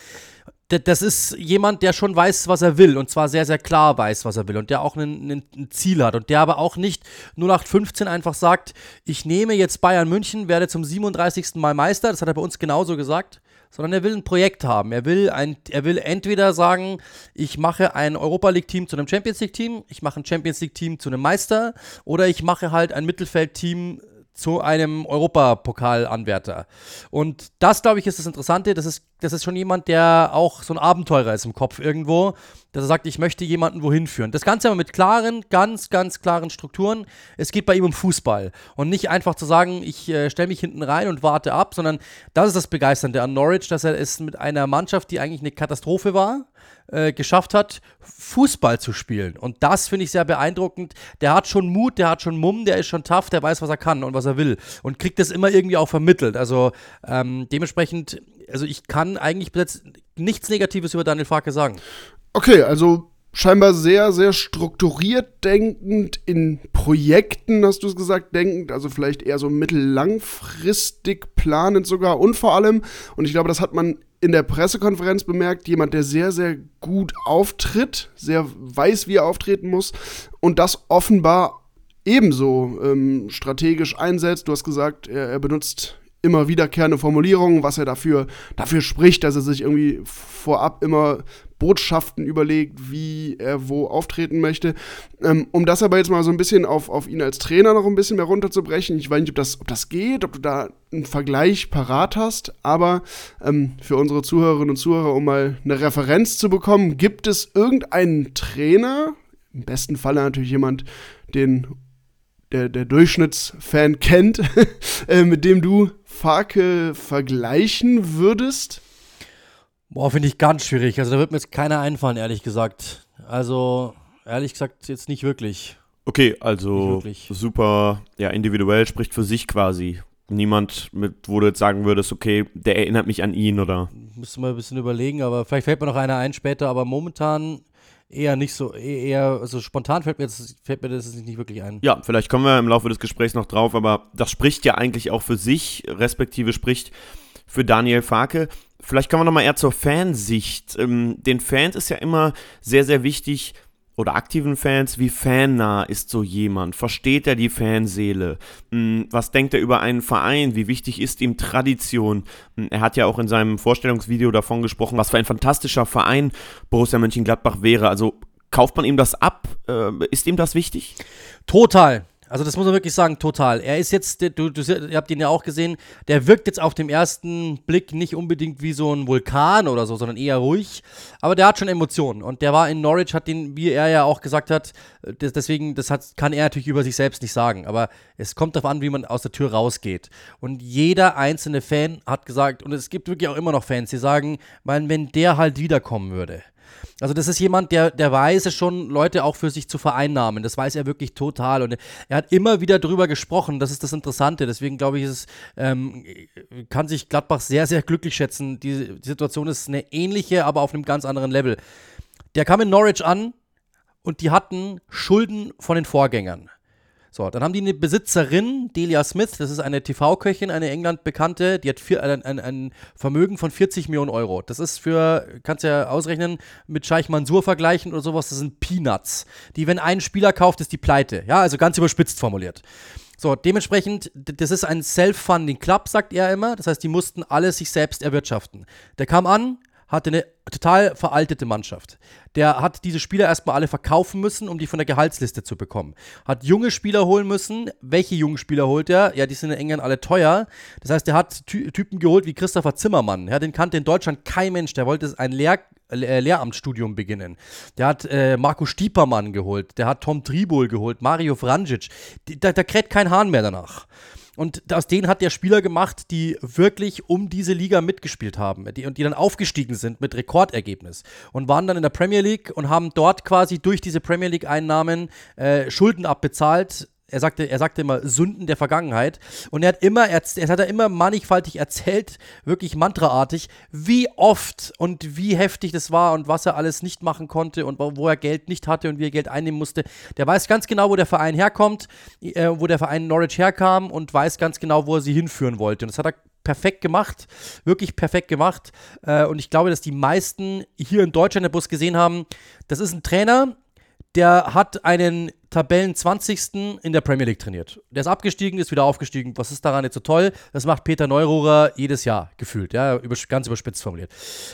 das ist jemand, der schon weiß, was er will und zwar sehr, sehr klar weiß, was er will und der auch ein, Ziel hat und der aber auch nicht 0815 einfach sagt, ich nehme jetzt Bayern München, werde zum 37. Mal Meister, das hat er bei uns genauso gesagt, sondern er will ein Projekt haben. Er will, ein, er will entweder sagen, ich mache ein Europa League-Team zu einem Champions League-Team, ich mache ein Champions League-Team zu einem Meister oder ich mache halt ein Mittelfeld-Team zu einem Europapokalanwärter. Und das, glaube ich, ist das Interessante. Das ist, das ist schon jemand, der auch so ein Abenteurer ist im Kopf irgendwo, dass er sagt, ich möchte jemanden wohin führen. Das Ganze aber mit klaren, ganz, ganz klaren Strukturen. Es geht bei ihm um Fußball. Und nicht einfach zu sagen, ich äh, stelle mich hinten rein und warte ab, sondern das ist das Begeisternde an Norwich, dass er es mit einer Mannschaft, die eigentlich eine Katastrophe war, äh, geschafft hat, Fußball zu spielen. Und das finde ich sehr beeindruckend. Der hat schon Mut, der hat schon Mumm, der ist schon tough, der weiß, was er kann und was er will. Und kriegt das immer irgendwie auch vermittelt. Also ähm, dementsprechend, also ich kann eigentlich jetzt nichts Negatives über Daniel Farke sagen. Okay, also scheinbar sehr, sehr strukturiert denkend, in Projekten, hast du es gesagt, denkend, also vielleicht eher so mittellangfristig planend sogar und vor allem, und ich glaube, das hat man in der Pressekonferenz bemerkt, jemand, der sehr, sehr gut auftritt, sehr weiß, wie er auftreten muss und das offenbar ebenso ähm, strategisch einsetzt. Du hast gesagt, er, er benutzt immer wiederkehrende Formulierungen, was er dafür, dafür spricht, dass er sich irgendwie vorab immer Botschaften überlegt, wie er wo auftreten möchte. Ähm, um das aber jetzt mal so ein bisschen auf, auf ihn als Trainer noch ein bisschen mehr runterzubrechen. Ich weiß nicht, ob das, ob das geht, ob du da einen Vergleich parat hast, aber ähm, für unsere Zuhörerinnen und Zuhörer, um mal eine Referenz zu bekommen, gibt es irgendeinen Trainer, im besten Falle natürlich jemand, den der, der Durchschnittsfan kennt, äh, mit dem du Farke vergleichen würdest? Boah, finde ich ganz schwierig. Also da wird mir jetzt keiner einfallen, ehrlich gesagt. Also, ehrlich gesagt, jetzt nicht wirklich. Okay, also super, ja, individuell spricht für sich quasi. Niemand, mit, wo du jetzt sagen würdest, okay, der erinnert mich an ihn oder. Müsste mal ein bisschen überlegen, aber vielleicht fällt mir noch einer ein später, aber momentan eher nicht so, eh- eher, also spontan fällt mir, jetzt, fällt mir das nicht wirklich ein. Ja, vielleicht kommen wir im Laufe des Gesprächs noch drauf, aber das spricht ja eigentlich auch für sich, respektive spricht für Daniel Farke. Vielleicht kommen wir nochmal eher zur Fansicht. Ähm, den Fans ist ja immer sehr, sehr wichtig, oder aktiven Fans, wie fannah ist so jemand? Versteht er die Fanseele? Hm, Was denkt er über einen Verein? Wie wichtig ist ihm Tradition? Hm, Er hat ja auch in seinem Vorstellungsvideo davon gesprochen, was für ein fantastischer Verein Borussia Mönchengladbach wäre. Also kauft man ihm das ab? Äh, Ist ihm das wichtig? Total. Also das muss man wirklich sagen, total. Er ist jetzt, du, du, ihr habt ihn ja auch gesehen, der wirkt jetzt auf dem ersten Blick nicht unbedingt wie so ein Vulkan oder so, sondern eher ruhig. Aber der hat schon Emotionen. Und der war in Norwich, hat den, wie er ja auch gesagt hat, das, deswegen, das hat, kann er natürlich über sich selbst nicht sagen. Aber es kommt darauf an, wie man aus der Tür rausgeht. Und jeder einzelne Fan hat gesagt, und es gibt wirklich auch immer noch Fans, die sagen, mein, wenn der halt wiederkommen würde. Also das ist jemand, der, der weiß es schon, Leute auch für sich zu vereinnahmen. Das weiß er wirklich total. Und er hat immer wieder drüber gesprochen. Das ist das Interessante. Deswegen glaube ich, es, ähm, kann sich Gladbach sehr, sehr glücklich schätzen. Die, die Situation ist eine ähnliche, aber auf einem ganz anderen Level. Der kam in Norwich an und die hatten Schulden von den Vorgängern. So, dann haben die eine Besitzerin, Delia Smith, das ist eine TV-Köchin, eine England bekannte, die hat vier, ein, ein, ein Vermögen von 40 Millionen Euro. Das ist für, kannst ja ausrechnen, mit Scheich Mansur vergleichen oder sowas, das sind Peanuts. Die, wenn ein Spieler kauft, ist die pleite. Ja, also ganz überspitzt formuliert. So, dementsprechend, das ist ein Self-Funding Club, sagt er immer. Das heißt, die mussten alles sich selbst erwirtschaften. Der kam an, hatte eine total veraltete Mannschaft. Der hat diese Spieler erstmal alle verkaufen müssen, um die von der Gehaltsliste zu bekommen. Hat junge Spieler holen müssen. Welche jungen Spieler holt er? Ja, die sind in England alle teuer. Das heißt, er hat Ty Typen geholt wie Christopher Zimmermann. Ja, den kannte in Deutschland kein Mensch. Der wollte ein Lehr äh, Lehramtsstudium beginnen. Der hat äh, Marco Stiepermann geholt. Der hat Tom Tribol geholt. Mario Vranjic. Die, da, da kräht kein Hahn mehr danach. Und aus denen hat der Spieler gemacht, die wirklich um diese Liga mitgespielt haben die, und die dann aufgestiegen sind mit Rekordergebnis und waren dann in der Premier League und haben dort quasi durch diese Premier League-Einnahmen äh, Schulden abbezahlt. Er sagte, er sagte immer Sünden der Vergangenheit. Und er hat immer, er, er hat er immer mannigfaltig erzählt, wirklich mantraartig, wie oft und wie heftig das war und was er alles nicht machen konnte und wo, er Geld nicht hatte und wie er Geld einnehmen musste. Der weiß ganz genau, wo der Verein herkommt, äh, wo der Verein Norwich herkam und weiß ganz genau, wo er sie hinführen wollte. Und das hat er perfekt gemacht, wirklich perfekt gemacht. Äh, und ich glaube, dass die meisten hier in Deutschland den Bus gesehen haben, das ist ein Trainer, der hat einen Tabellen 20. in der Premier League trainiert. Der ist abgestiegen, ist wieder aufgestiegen. Was ist daran jetzt so toll? Das macht Peter Neururer jedes Jahr gefühlt, ja, ganz überspitzt formuliert.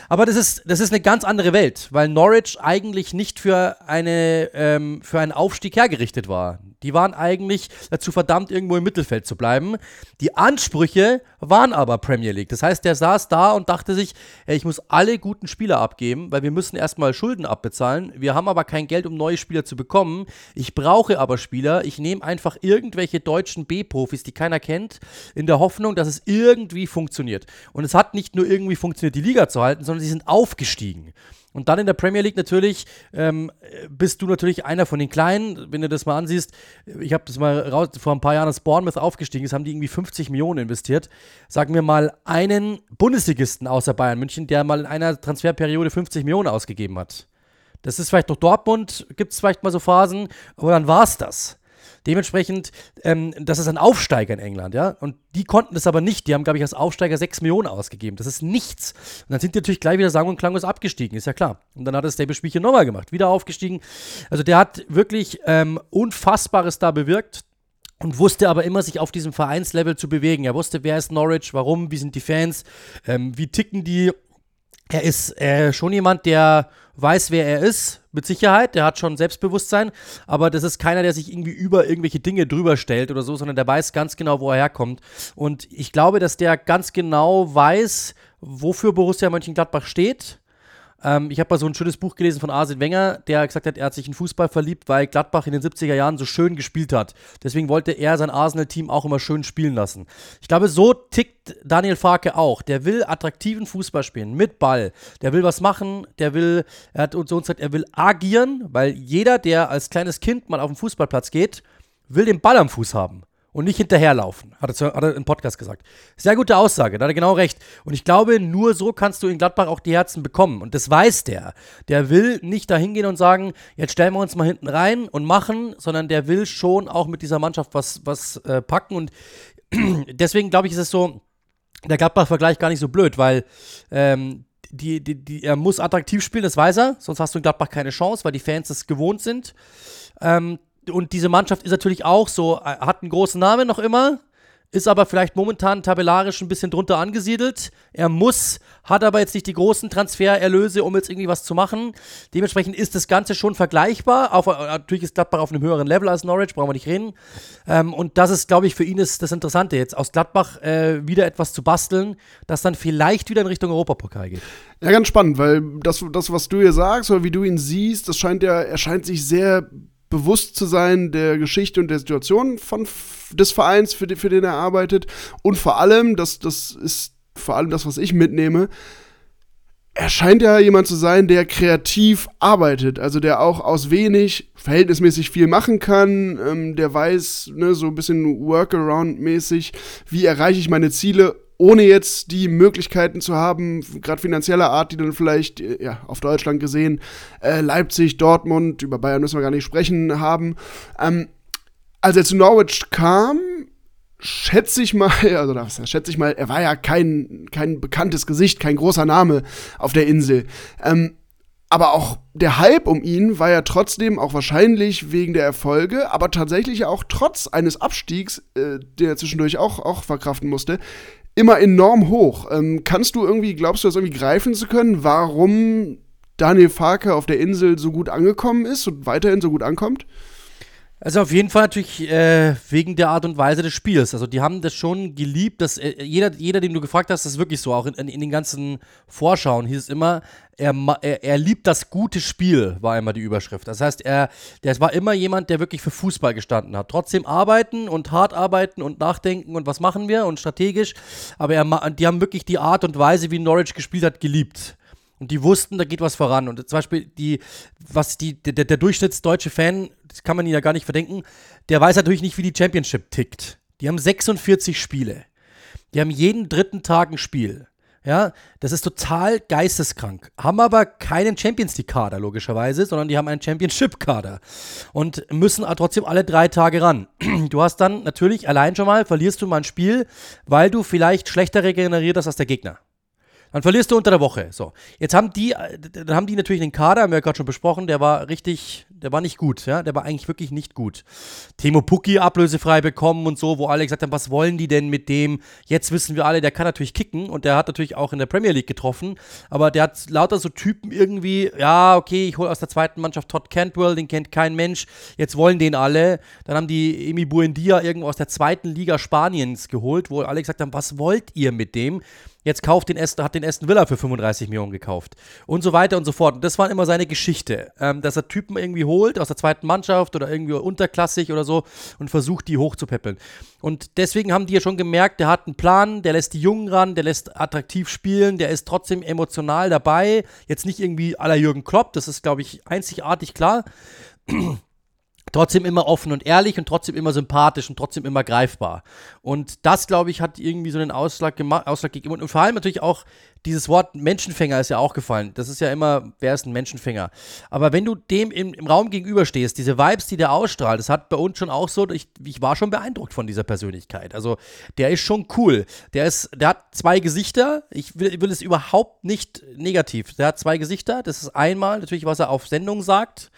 Aber das ist, das ist eine ganz andere Welt, weil Norwich eigentlich nicht für, eine, ähm, für einen Aufstieg hergerichtet war. Die waren eigentlich dazu verdammt, irgendwo im Mittelfeld zu bleiben. Die Ansprüche waren aber Premier League. Das heißt, der saß da und dachte sich, ey, ich muss alle guten Spieler abgeben, weil wir müssen erstmal Schulden abbezahlen. Wir haben aber kein Geld, um neue Spieler zu bekommen. Ich brauche aber Spieler. Ich nehme einfach irgendwelche deutschen B-Profis, die keiner kennt, in der Hoffnung, dass es irgendwie funktioniert. Und es hat nicht nur irgendwie funktioniert, die Liga zu halten, sondern sie sind aufgestiegen. Und dann in der Premier League natürlich ähm, bist du natürlich einer von den Kleinen, wenn du das mal ansiehst. Ich habe das mal raus, vor ein paar Jahren, als Bournemouth aufgestiegen ist, haben die irgendwie 50 Millionen investiert. Sagen wir mal einen Bundesligisten außer Bayern München, der mal in einer Transferperiode 50 Millionen ausgegeben hat. Das ist vielleicht noch Dortmund, gibt es vielleicht mal so Phasen, aber dann war es das. Dementsprechend, ähm, das ist ein Aufsteiger in England, ja. Und die konnten das aber nicht. Die haben, glaube ich, als Aufsteiger 6 Millionen ausgegeben. Das ist nichts. Und dann sind die natürlich gleich wieder sang- und klanglos abgestiegen, ist ja klar. Und dann hat das David Spielchen nochmal gemacht, wieder aufgestiegen. Also der hat wirklich ähm, Unfassbares da bewirkt und wusste aber immer, sich auf diesem Vereinslevel zu bewegen. Er wusste, wer ist Norwich, warum, wie sind die Fans, ähm, wie ticken die. Er ist äh, schon jemand, der weiß, wer er ist, mit Sicherheit. Der hat schon Selbstbewusstsein, aber das ist keiner, der sich irgendwie über irgendwelche Dinge drüber stellt oder so, sondern der weiß ganz genau, wo er herkommt. Und ich glaube, dass der ganz genau weiß, wofür Borussia Mönchengladbach steht. Ähm, ich habe mal so ein schönes Buch gelesen von Arsene Wenger, der gesagt hat, er hat sich in Fußball verliebt, weil Gladbach in den 70er Jahren so schön gespielt hat. Deswegen wollte er sein Arsenal-Team auch immer schön spielen lassen. Ich glaube, so tickt Daniel Farke auch. Der will attraktiven Fußball spielen, mit Ball. Der will was machen, der will, er hat uns gesagt, er will agieren, weil jeder, der als kleines Kind mal auf den Fußballplatz geht, will den Ball am Fuß haben und nicht hinterherlaufen, hat er, hat er im Podcast gesagt. Sehr gute Aussage, da hat er genau recht. Und ich glaube, nur so kannst du in Gladbach auch die Herzen bekommen. Und das weiß der. Der will nicht da hingehen und sagen, jetzt stellen wir uns mal hinten rein und machen, sondern der will schon auch mit dieser Mannschaft was, was äh, packen. Und deswegen glaube ich, ist es so, der Gladbach-Vergleich gar nicht so blöd, weil ähm, die, die, die, er muss attraktiv spielen, das weiß er, sonst hast du in Gladbach keine Chance, weil die Fans es gewohnt sind. Ähm, und diese Mannschaft ist natürlich auch so, äh, hat einen großen Namen noch immer, ist aber vielleicht momentan tabellarisch ein bisschen drunter angesiedelt. Er muss, hat aber jetzt nicht die großen Transfererlöse, um jetzt irgendwie was zu machen. Dementsprechend ist das Ganze schon vergleichbar. Auf, äh, natürlich ist Gladbach auf einem höheren Level als Norwich, brauchen wir nicht reden. Ähm, und das ist, glaube ich, für ihn ist das Interessante, jetzt aus Gladbach äh, wieder etwas zu basteln, das dann vielleicht wieder in Richtung Europapokal geht. Ja, ganz spannend, weil das, das was du hier sagst oder wie du ihn siehst, das scheint ja, er scheint sich sehr bewusst zu sein der Geschichte und der Situation von, des Vereins, für, für den er arbeitet. Und vor allem, das, das ist vor allem das, was ich mitnehme, er scheint ja jemand zu sein, der kreativ arbeitet, also der auch aus wenig verhältnismäßig viel machen kann, ähm, der weiß, ne, so ein bisschen Workaround-mäßig, wie erreiche ich meine Ziele, ohne jetzt die Möglichkeiten zu haben, gerade finanzieller Art, die dann vielleicht, äh, ja, auf Deutschland gesehen, äh, Leipzig, Dortmund, über Bayern müssen wir gar nicht sprechen, haben. Ähm, als er zu Norwich kam, schätze ich mal, also das schätze ich mal, er war ja kein, kein bekanntes Gesicht, kein großer Name auf der Insel. Ähm, aber auch der Hype um ihn war ja trotzdem auch wahrscheinlich wegen der Erfolge, aber tatsächlich auch trotz eines Abstiegs, äh, der er zwischendurch auch, auch verkraften musste, immer enorm hoch. Ähm, kannst du irgendwie, glaubst du das irgendwie greifen zu können, warum Daniel Farke auf der Insel so gut angekommen ist und weiterhin so gut ankommt? Also auf jeden Fall natürlich äh, wegen der Art und Weise des Spiels. Also die haben das schon geliebt, dass äh, jeder, jeder, den du gefragt hast, ist wirklich so. Auch in, in, in den ganzen Vorschauen hieß es immer, er, er, er, liebt das gute Spiel, war immer die Überschrift. Das heißt, er, der war immer jemand, der wirklich für Fußball gestanden hat. Trotzdem arbeiten und hart arbeiten und nachdenken und was machen wir und strategisch. Aber er, die haben wirklich die Art und Weise, wie Norwich gespielt hat, geliebt. Und die wussten, da geht was voran. Und zum Beispiel die, was die, der, der durchschnittsdeutsche Fan, das kann man ihnen ja gar nicht verdenken, der weiß natürlich nicht, wie die Championship tickt. Die haben 46 Spiele. Die haben jeden dritten Tag ein Spiel. Ja, das ist total geisteskrank. Haben aber keinen Champions League-Kader, logischerweise, sondern die haben einen Championship-Kader. Und müssen trotzdem alle drei Tage ran. Du hast dann natürlich allein schon mal, verlierst du mal ein Spiel, weil du vielleicht schlechter regeneriert hast als der Gegner. Dann verlierst du unter der Woche. So. Jetzt haben die, dann haben die natürlich den Kader, haben wir ja gerade schon besprochen, der war richtig, der war nicht gut, ja. Der war eigentlich wirklich nicht gut. Timo Pucki ablösefrei bekommen und so, wo alle gesagt haben, was wollen die denn mit dem? Jetzt wissen wir alle, der kann natürlich kicken und der hat natürlich auch in der Premier League getroffen, aber der hat lauter so Typen irgendwie, ja, okay, ich hole aus der zweiten Mannschaft Todd Cantwell, den kennt kein Mensch, jetzt wollen den alle. Dann haben die Emi Buendia irgendwo aus der zweiten Liga Spaniens geholt, wo alle gesagt haben, was wollt ihr mit dem? Jetzt kauft den Aston, hat den Aston Villa für 35 Millionen gekauft und so weiter und so fort. Und das war immer seine Geschichte, ähm, dass er Typen irgendwie holt aus der zweiten Mannschaft oder irgendwie unterklassig oder so und versucht, die hochzupäppeln. Und deswegen haben die ja schon gemerkt, der hat einen Plan, der lässt die Jungen ran, der lässt attraktiv spielen, der ist trotzdem emotional dabei. Jetzt nicht irgendwie aller Jürgen Klopp, das ist, glaube ich, einzigartig klar trotzdem immer offen und ehrlich und trotzdem immer sympathisch und trotzdem immer greifbar. Und das, glaube ich, hat irgendwie so einen Ausschlag, Ausschlag gegeben. Und vor allem natürlich auch dieses Wort Menschenfänger ist ja auch gefallen. Das ist ja immer, wer ist ein Menschenfänger? Aber wenn du dem im, im Raum gegenüberstehst, diese Vibes, die der ausstrahlt, das hat bei uns schon auch so, ich, ich war schon beeindruckt von dieser Persönlichkeit. Also der ist schon cool. Der ist, der hat zwei Gesichter. Ich will, will es überhaupt nicht negativ. Der hat zwei Gesichter. Das ist einmal natürlich, was er auf Sendung sagt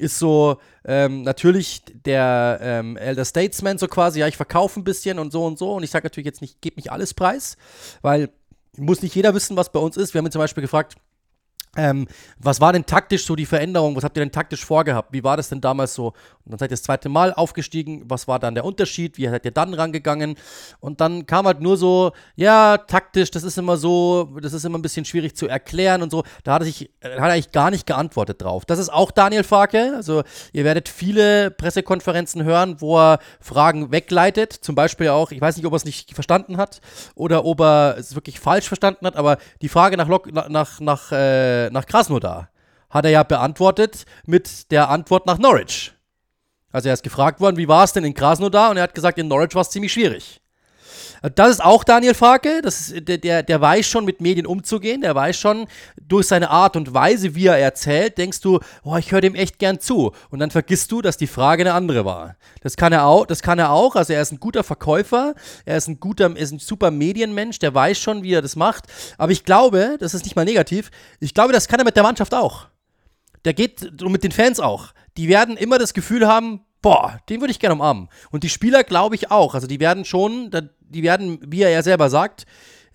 ist so ähm, natürlich der ähm, Elder Statesman so quasi, ja, ich verkaufe ein bisschen und so und so. Und ich sage natürlich jetzt nicht, gebe nicht alles preis, weil muss nicht jeder wissen, was bei uns ist. Wir haben ihn zum Beispiel gefragt, Ähm, was war denn taktisch so die Veränderung? Was habt ihr denn taktisch vorgehabt? Wie war das denn damals so? Und dann seid ihr das zweite Mal aufgestiegen. Was war dann der Unterschied? Wie seid ihr dann rangegangen? Und dann kam halt nur so, ja, taktisch, das ist immer so, das ist immer ein bisschen schwierig zu erklären und so. Da hat er sich, äh, hat er eigentlich gar nicht geantwortet drauf. Das ist auch Daniel Farke. Also ihr werdet viele Pressekonferenzen hören, wo er Fragen wegleitet. Zum Beispiel auch, ich weiß nicht, ob er es nicht verstanden hat oder ob er es wirklich falsch verstanden hat, aber die Frage nach, Lok nach, nach, nach nach Krasnodar. Hat er ja beantwortet mit der Antwort nach Norwich. Also er ist gefragt worden, wie war es denn in Krasnodar? Und er hat gesagt, in Norwich war es ziemlich schwierig. Das ist auch Daniel Farke. Das ist, der, der, weiß schon, mit Medien umzugehen. Der weiß schon, durch seine Art und Weise, wie er erzählt, denkst du, oh, ich höre dem echt gern zu. Und dann vergisst du, dass die Frage eine andere war. Das kann er auch. Das kann er auch. Also er ist ein guter Verkäufer. Er ist ein guter, ist ein super Medienmensch. Der weiß schon, wie er das macht. Aber ich glaube, das ist nicht mal negativ. Ich glaube, das kann er mit der Mannschaft auch. Der geht und mit den Fans auch. Die werden immer das Gefühl haben, boah, den würde ich gerne umarmen. Und die Spieler glaube ich auch. Also die werden schon, die werden, wie er ja selber sagt,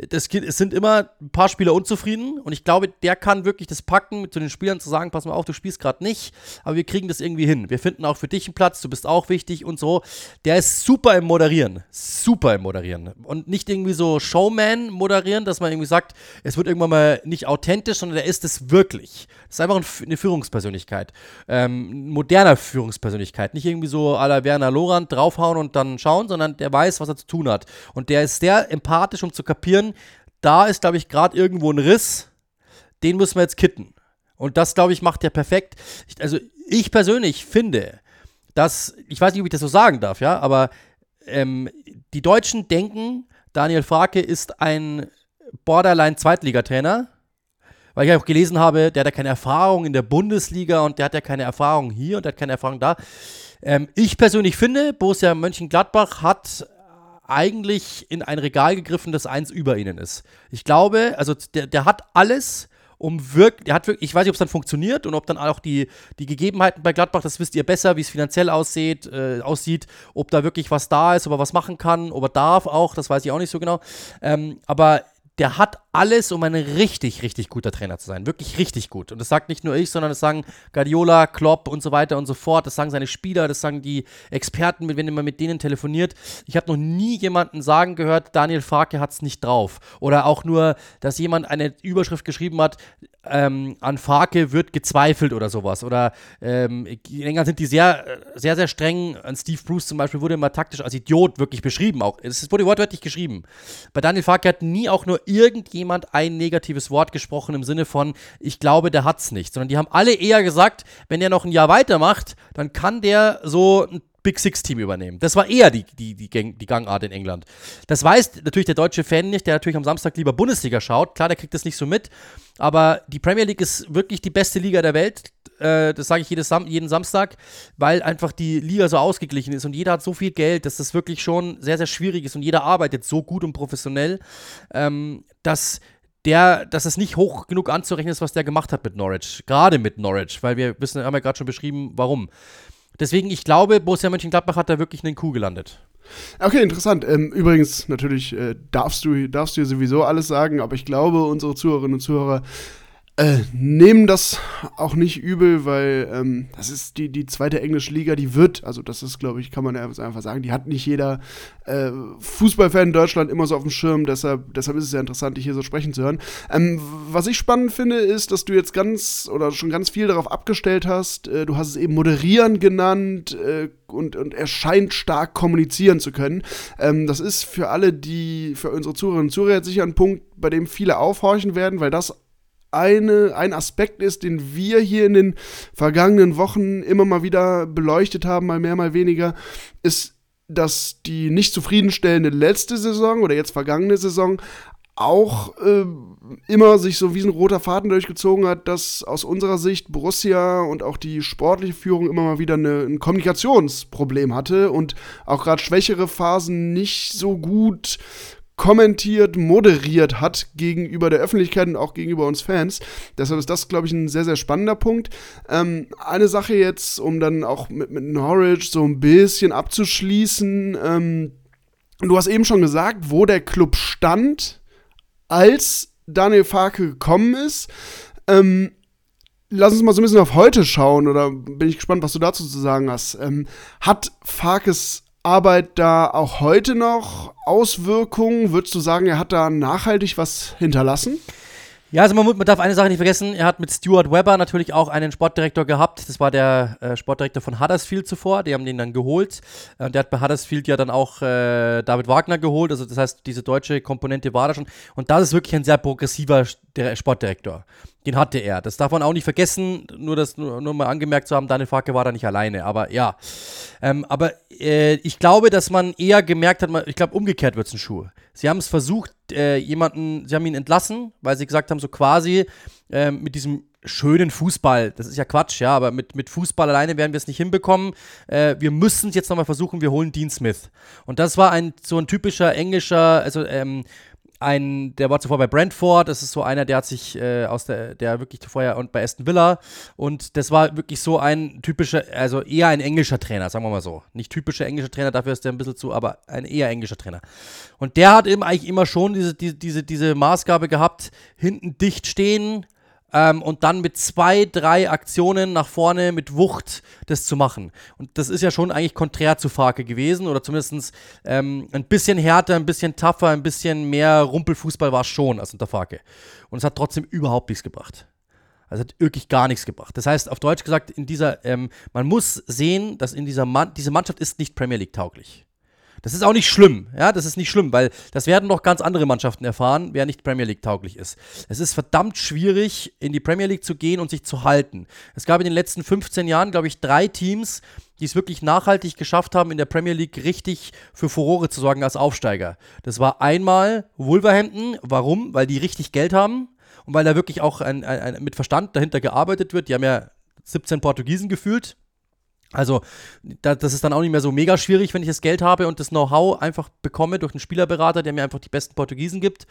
das, es sind immer ein paar Spieler unzufrieden und ich glaube, der kann wirklich das packen, zu den Spielern zu sagen, pass mal auf, du spielst gerade nicht, aber wir kriegen das irgendwie hin. Wir finden auch für dich einen Platz, du bist auch wichtig und so. Der ist super im Moderieren, super im Moderieren und nicht irgendwie so Showman moderieren, dass man irgendwie sagt, es wird irgendwann mal nicht authentisch, sondern der ist es wirklich. Ist einfach eine Führungspersönlichkeit, ähm, moderner Führungspersönlichkeit, nicht irgendwie so à la Werner Lorand draufhauen und dann schauen, sondern der weiß, was er zu tun hat und der ist sehr empathisch, um zu kapieren, da ist, glaube ich, gerade irgendwo ein Riss, den müssen wir jetzt kitten. Und das, glaube ich, macht er perfekt. Ich, also ich persönlich finde, dass, ich weiß nicht, ob ich das so sagen darf, ja, aber ähm, die Deutschen denken, Daniel Frake ist ein Borderline-Zweitligatrainer, weil ich auch gelesen habe, der hat ja keine Erfahrung in der Bundesliga und der hat ja keine Erfahrung hier und der hat keine Erfahrung da. Ähm, ich persönlich finde, Borussia Mönchengladbach hat eigentlich in ein Regal gegriffen, das eins über ihnen ist. Ich glaube, also der, der hat alles, um wirklich, der hat wirklich, ich weiß nicht, ob es dann funktioniert und ob dann auch die, die Gegebenheiten bei Gladbach, das wisst ihr besser, wie es finanziell aussieht, äh, aussieht, ob da wirklich was da ist, ob er was machen kann, ob er darf auch, das weiß ich auch nicht so genau. Ähm, aber der hat alles, um ein richtig, richtig guter Trainer zu sein. Wirklich richtig gut. Und das sagt nicht nur ich, sondern das sagen Guardiola, Klopp und so weiter und so fort. Das sagen seine Spieler, das sagen die Experten, wenn man mit denen telefoniert. Ich habe noch nie jemanden sagen gehört, Daniel Farke hat es nicht drauf. Oder auch nur, dass jemand eine Überschrift geschrieben hat, ähm, an Farke wird gezweifelt oder sowas. Oder ähm, in England sind die sehr, sehr, sehr streng. An Steve Bruce zum Beispiel wurde immer taktisch als Idiot wirklich beschrieben. Auch. Es wurde wortwörtlich geschrieben. Bei Daniel Farke hat nie auch nur irgendjemand ein negatives Wort gesprochen im Sinne von, ich glaube, der hat's nicht. Sondern die haben alle eher gesagt, wenn er noch ein Jahr weitermacht, dann kann der so ein Big Six-Team übernehmen. Das war eher die, die, die, Gang, die Gangart in England. Das weiß natürlich der deutsche Fan nicht, der natürlich am Samstag lieber Bundesliga schaut. Klar, der kriegt das nicht so mit. Aber die Premier League ist wirklich die beste Liga der Welt. Äh, das sage ich jedes Sam jeden Samstag, weil einfach die Liga so ausgeglichen ist und jeder hat so viel Geld, dass das wirklich schon sehr, sehr schwierig ist und jeder arbeitet so gut und professionell, ähm, dass der, dass es nicht hoch genug anzurechnen ist, was der gemacht hat mit Norwich. Gerade mit Norwich, weil wir wissen, haben ja gerade schon beschrieben, warum. Deswegen, ich glaube, Borussia Mönchengladbach hat da wirklich einen Kuh gelandet. Okay, interessant. Ähm, übrigens, natürlich äh, darfst du darfst du sowieso alles sagen, aber ich glaube, unsere Zuhörerinnen und Zuhörer äh, nehmen das auch nicht übel, weil ähm, das ist die, die zweite englische Liga, die wird, also das ist, glaube ich, kann man ja einfach sagen, die hat nicht jeder äh, Fußballfan in Deutschland immer so auf dem Schirm, deshalb, deshalb ist es ja interessant, dich hier so sprechen zu hören. Ähm, was ich spannend finde, ist, dass du jetzt ganz oder schon ganz viel darauf abgestellt hast, äh, du hast es eben moderieren genannt äh, und, und er scheint stark kommunizieren zu können. Ähm, das ist für alle, die, für unsere Zuhörerinnen und Zuhörer sicher ein Punkt, bei dem viele aufhorchen werden, weil das eine, ein Aspekt ist, den wir hier in den vergangenen Wochen immer mal wieder beleuchtet haben, mal mehr, mal weniger, ist, dass die nicht zufriedenstellende letzte Saison oder jetzt vergangene Saison auch äh, immer sich so wie ein roter Faden durchgezogen hat, dass aus unserer Sicht Borussia und auch die sportliche Führung immer mal wieder eine, ein Kommunikationsproblem hatte und auch gerade schwächere Phasen nicht so gut kommentiert, moderiert hat gegenüber der Öffentlichkeit und auch gegenüber uns Fans. Deshalb ist das, glaube ich, ein sehr, sehr spannender Punkt. Ähm, eine Sache jetzt, um dann auch mit, mit Norwich so ein bisschen abzuschließen. Ähm, du hast eben schon gesagt, wo der Club stand, als Daniel Farke gekommen ist. Ähm, lass uns mal so ein bisschen auf heute schauen oder bin ich gespannt, was du dazu zu sagen hast. Ähm, hat Farkes Arbeit da auch heute noch Auswirkungen? Würdest du sagen, er hat da nachhaltig was hinterlassen? Ja, also man, man, darf eine Sache nicht vergessen, er hat mit Stuart Webber natürlich auch einen Sportdirektor gehabt. Das war der äh, Sportdirektor von Huddersfield zuvor, die haben den dann geholt. Äh, der hat bei Huddersfield ja dann auch äh, David Wagner geholt, also das heißt, diese deutsche Komponente war da schon. Und das ist wirklich ein sehr progressiver Sportdirektor. Den hatte er. Das darf man auch nicht vergessen, nur das nur, nur mal angemerkt zu haben, Daniel Farke war da nicht alleine. Aber ja. Ähm, aber äh, ich glaube, dass man eher gemerkt hat, ich glaube, umgekehrt wird es ein Schuh. Sie haben es versucht, äh, jemanden, sie haben ihn entlassen, weil sie gesagt haben, so quasi äh, mit diesem schönen Fußball, das ist ja Quatsch, ja, aber mit, mit Fußball alleine werden wir es nicht hinbekommen. Äh, wir müssen es jetzt nochmal versuchen, wir holen Dean Smith. Und das war ein so ein typischer englischer, also ähm, ein, der war zuvor bei Brentford, das ist so einer, der hat sich äh, aus der, der wirklich vorher und bei Aston Villa und das war wirklich so ein typischer, also eher ein englischer Trainer, sagen wir mal so. Nicht typischer englischer Trainer, dafür ist der ein bisschen zu, aber ein eher englischer Trainer. Und der hat eben eigentlich immer schon diese, diese, diese, diese Maßgabe gehabt, hinten dicht stehen, ähm, und dann mit zwei, drei Aktionen nach vorne mit Wucht das zu machen. Und das ist ja schon eigentlich konträr zu Farke gewesen oder zumindest ähm, ein bisschen härter, ein bisschen tougher, ein bisschen mehr Rumpelfußball war es schon als unter Farke. Und es hat trotzdem überhaupt nichts gebracht. Also hat wirklich gar nichts gebracht. Das heißt, auf Deutsch gesagt, in dieser, ähm, man muss sehen, dass in dieser Man diese Mannschaft ist nicht Premier League tauglich. Das ist auch nicht schlimm, ja, das ist nicht schlimm, weil das werden noch ganz andere Mannschaften erfahren, wer nicht Premier League tauglich ist. Es ist verdammt schwierig, in die Premier League zu gehen und sich zu halten. Es gab in den letzten 15 Jahren, glaube ich, drei Teams, die es wirklich nachhaltig geschafft haben, in der Premier League richtig für Furore zu sorgen als Aufsteiger. Das war einmal Wolverhampton. Warum? Weil die richtig Geld haben und weil da wirklich auch ein, ein, ein, mit Verstand dahinter gearbeitet wird. Die haben ja 17 Portugiesen gefühlt. Also, da, das ist dann auch nicht mehr so mega schwierig, wenn ich das Geld habe und das Know-how einfach bekomme durch einen Spielerberater, der mir einfach die besten Portugiesen gibt.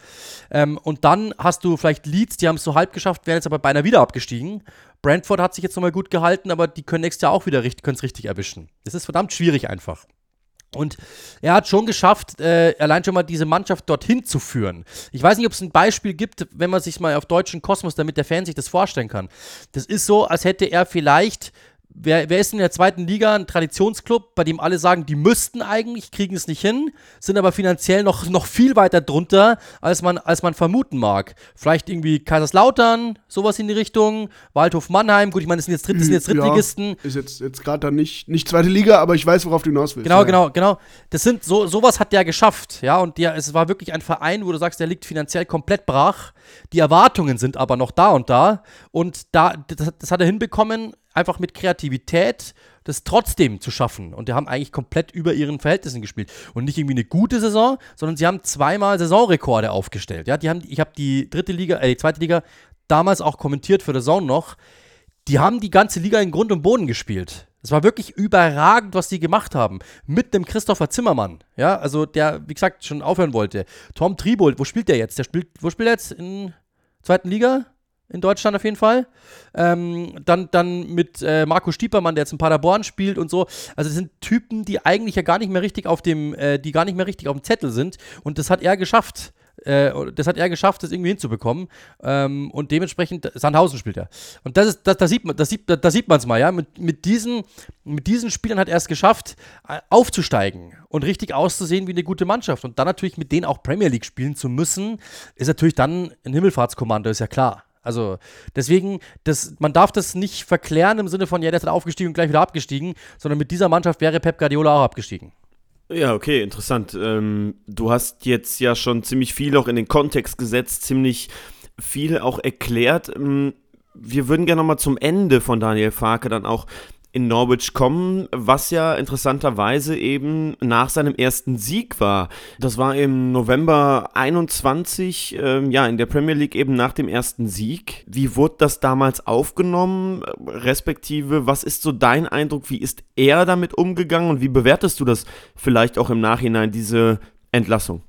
Ähm, und dann hast du vielleicht Leeds, die haben es so halb geschafft, werden jetzt aber beinahe wieder abgestiegen. Brentford hat sich jetzt nochmal gut gehalten, aber die können nächstes Jahr auch wieder richtig, richtig erwischen. Das ist verdammt schwierig einfach. Und er hat schon geschafft, äh, allein schon mal diese Mannschaft dorthin zu führen. Ich weiß nicht, ob es ein Beispiel gibt, wenn man sich mal auf deutschen Kosmos, damit der Fan sich das vorstellen kann. Das ist so, als hätte er vielleicht Wer, wer, ist in der zweiten Liga ein Traditionsclub, bei dem alle sagen, die müssten eigentlich, kriegen es nicht hin, sind aber finanziell noch, noch viel weiter drunter, als man, als man vermuten mag. Vielleicht irgendwie Kaiserslautern, sowas in die Richtung, Waldhof Mannheim, gut, ich meine, das sind jetzt, Dritt, das sind jetzt Drittligisten. Ja, ist jetzt, jetzt gerade dann nicht, nicht zweite Liga, aber ich weiß, worauf du hinaus willst. Genau, ja. genau, genau. Das sind, so, sowas hat der geschafft, ja, und der, es war wirklich ein Verein, wo du sagst, der liegt finanziell komplett brach. Die Erwartungen sind aber noch da und da. Und da, das, das hat er hinbekommen, einfach mit Kreativität das trotzdem zu schaffen. Und die haben eigentlich komplett über ihren Verhältnissen gespielt. Und nicht irgendwie eine gute Saison, sondern sie haben zweimal Saisonrekorde aufgestellt. Ja, die haben, ich habe die dritte Liga, äh, die zweite Liga damals auch kommentiert für der Saison noch. Die haben die ganze Liga in Grund und Boden gespielt. Es war wirklich überragend, was die gemacht haben. Mit dem Christopher Zimmermann. Ja, also der, wie gesagt, schon aufhören wollte. Tom Tribold, wo spielt der jetzt? Der spielt, wo spielt er jetzt? In zweiten Liga? In Deutschland auf jeden Fall. Ähm, dann, dann mit äh, Marco Stiepermann, der jetzt in Paderborn spielt und so. Also das sind Typen, die eigentlich ja gar nicht mehr richtig auf dem, äh, die gar nicht mehr richtig auf dem Zettel sind. Und das hat er geschafft. Äh, das hat er geschafft, das irgendwie hinzubekommen. Ähm, und dementsprechend, Sandhausen spielt er. Und das ist, das, das sieht man, das sieht, das sieht man es mal, ja. Mit, mit, diesen, mit diesen Spielern hat er es geschafft, äh, aufzusteigen und richtig auszusehen wie eine gute Mannschaft. Und dann natürlich mit denen auch Premier League spielen zu müssen, ist natürlich dann ein Himmelfahrtskommando, ist ja klar. Also deswegen, das, man darf das nicht verklären im Sinne von, ja, der ist dann aufgestiegen und gleich wieder abgestiegen, sondern mit dieser Mannschaft wäre Pep Guardiola auch abgestiegen. Ja, okay, interessant. Ähm, du hast jetzt ja schon ziemlich viel auch in den Kontext gesetzt, ziemlich viel auch erklärt. Ähm, wir würden gerne nochmal zum Ende von Daniel Farke dann auch in Norwich kommen, was ja interessanterweise eben nach seinem ersten Sieg war. Das war im November 21, ähm, ja, in der Premier League eben nach dem ersten Sieg. Wie wurde das damals aufgenommen? Respektive, was ist so dein Eindruck? Wie ist er damit umgegangen und wie bewertest du das vielleicht auch im Nachhinein, diese Entlassung?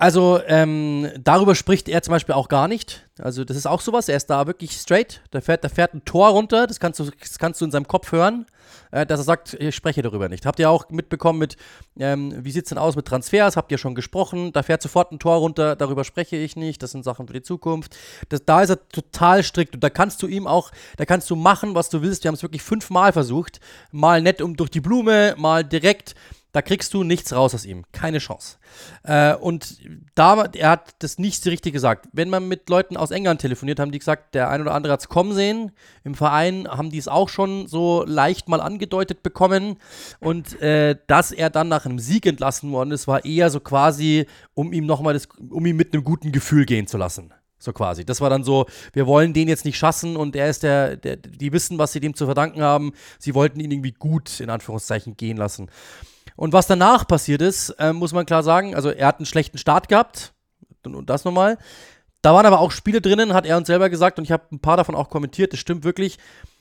Also ähm, darüber spricht er zum Beispiel auch gar nicht. Also das ist auch sowas. Er ist da wirklich straight. Da fährt, da fährt ein Tor runter. Das kannst du, das kannst du in seinem Kopf hören, äh, dass er sagt, ich spreche darüber nicht. Habt ihr auch mitbekommen mit, ähm, wie sieht es denn aus mit Transfers? Habt ihr schon gesprochen? Da fährt sofort ein Tor runter. Darüber spreche ich nicht. Das sind Sachen für die Zukunft. Das, da ist er total strikt. Und da kannst du ihm auch, da kannst du machen, was du willst. Wir haben es wirklich fünfmal versucht. Mal nett um durch die Blume, mal direkt. Da kriegst du nichts raus aus ihm. Keine Chance. Äh, und da, er hat das nicht so richtig gesagt. Wenn man mit Leuten aus England telefoniert, haben die gesagt, der ein oder andere hat es kommen sehen. Im Verein haben die es auch schon so leicht mal angedeutet bekommen. Und äh, dass er dann nach einem Sieg entlassen worden ist, war eher so quasi, um ihm nochmal das, um ihm mit einem guten Gefühl gehen zu lassen. So quasi. Das war dann so, wir wollen den jetzt nicht schassen und er ist der, der, die wissen, was sie dem zu verdanken haben. Sie wollten ihn irgendwie gut, in Anführungszeichen, gehen lassen. Und was danach passiert ist, äh, muss man klar sagen, also er hat einen schlechten Start gehabt und das nochmal. Da waren aber auch Spiele drinnen, hat er uns selber gesagt und ich habe ein paar davon auch kommentiert, das stimmt wirklich.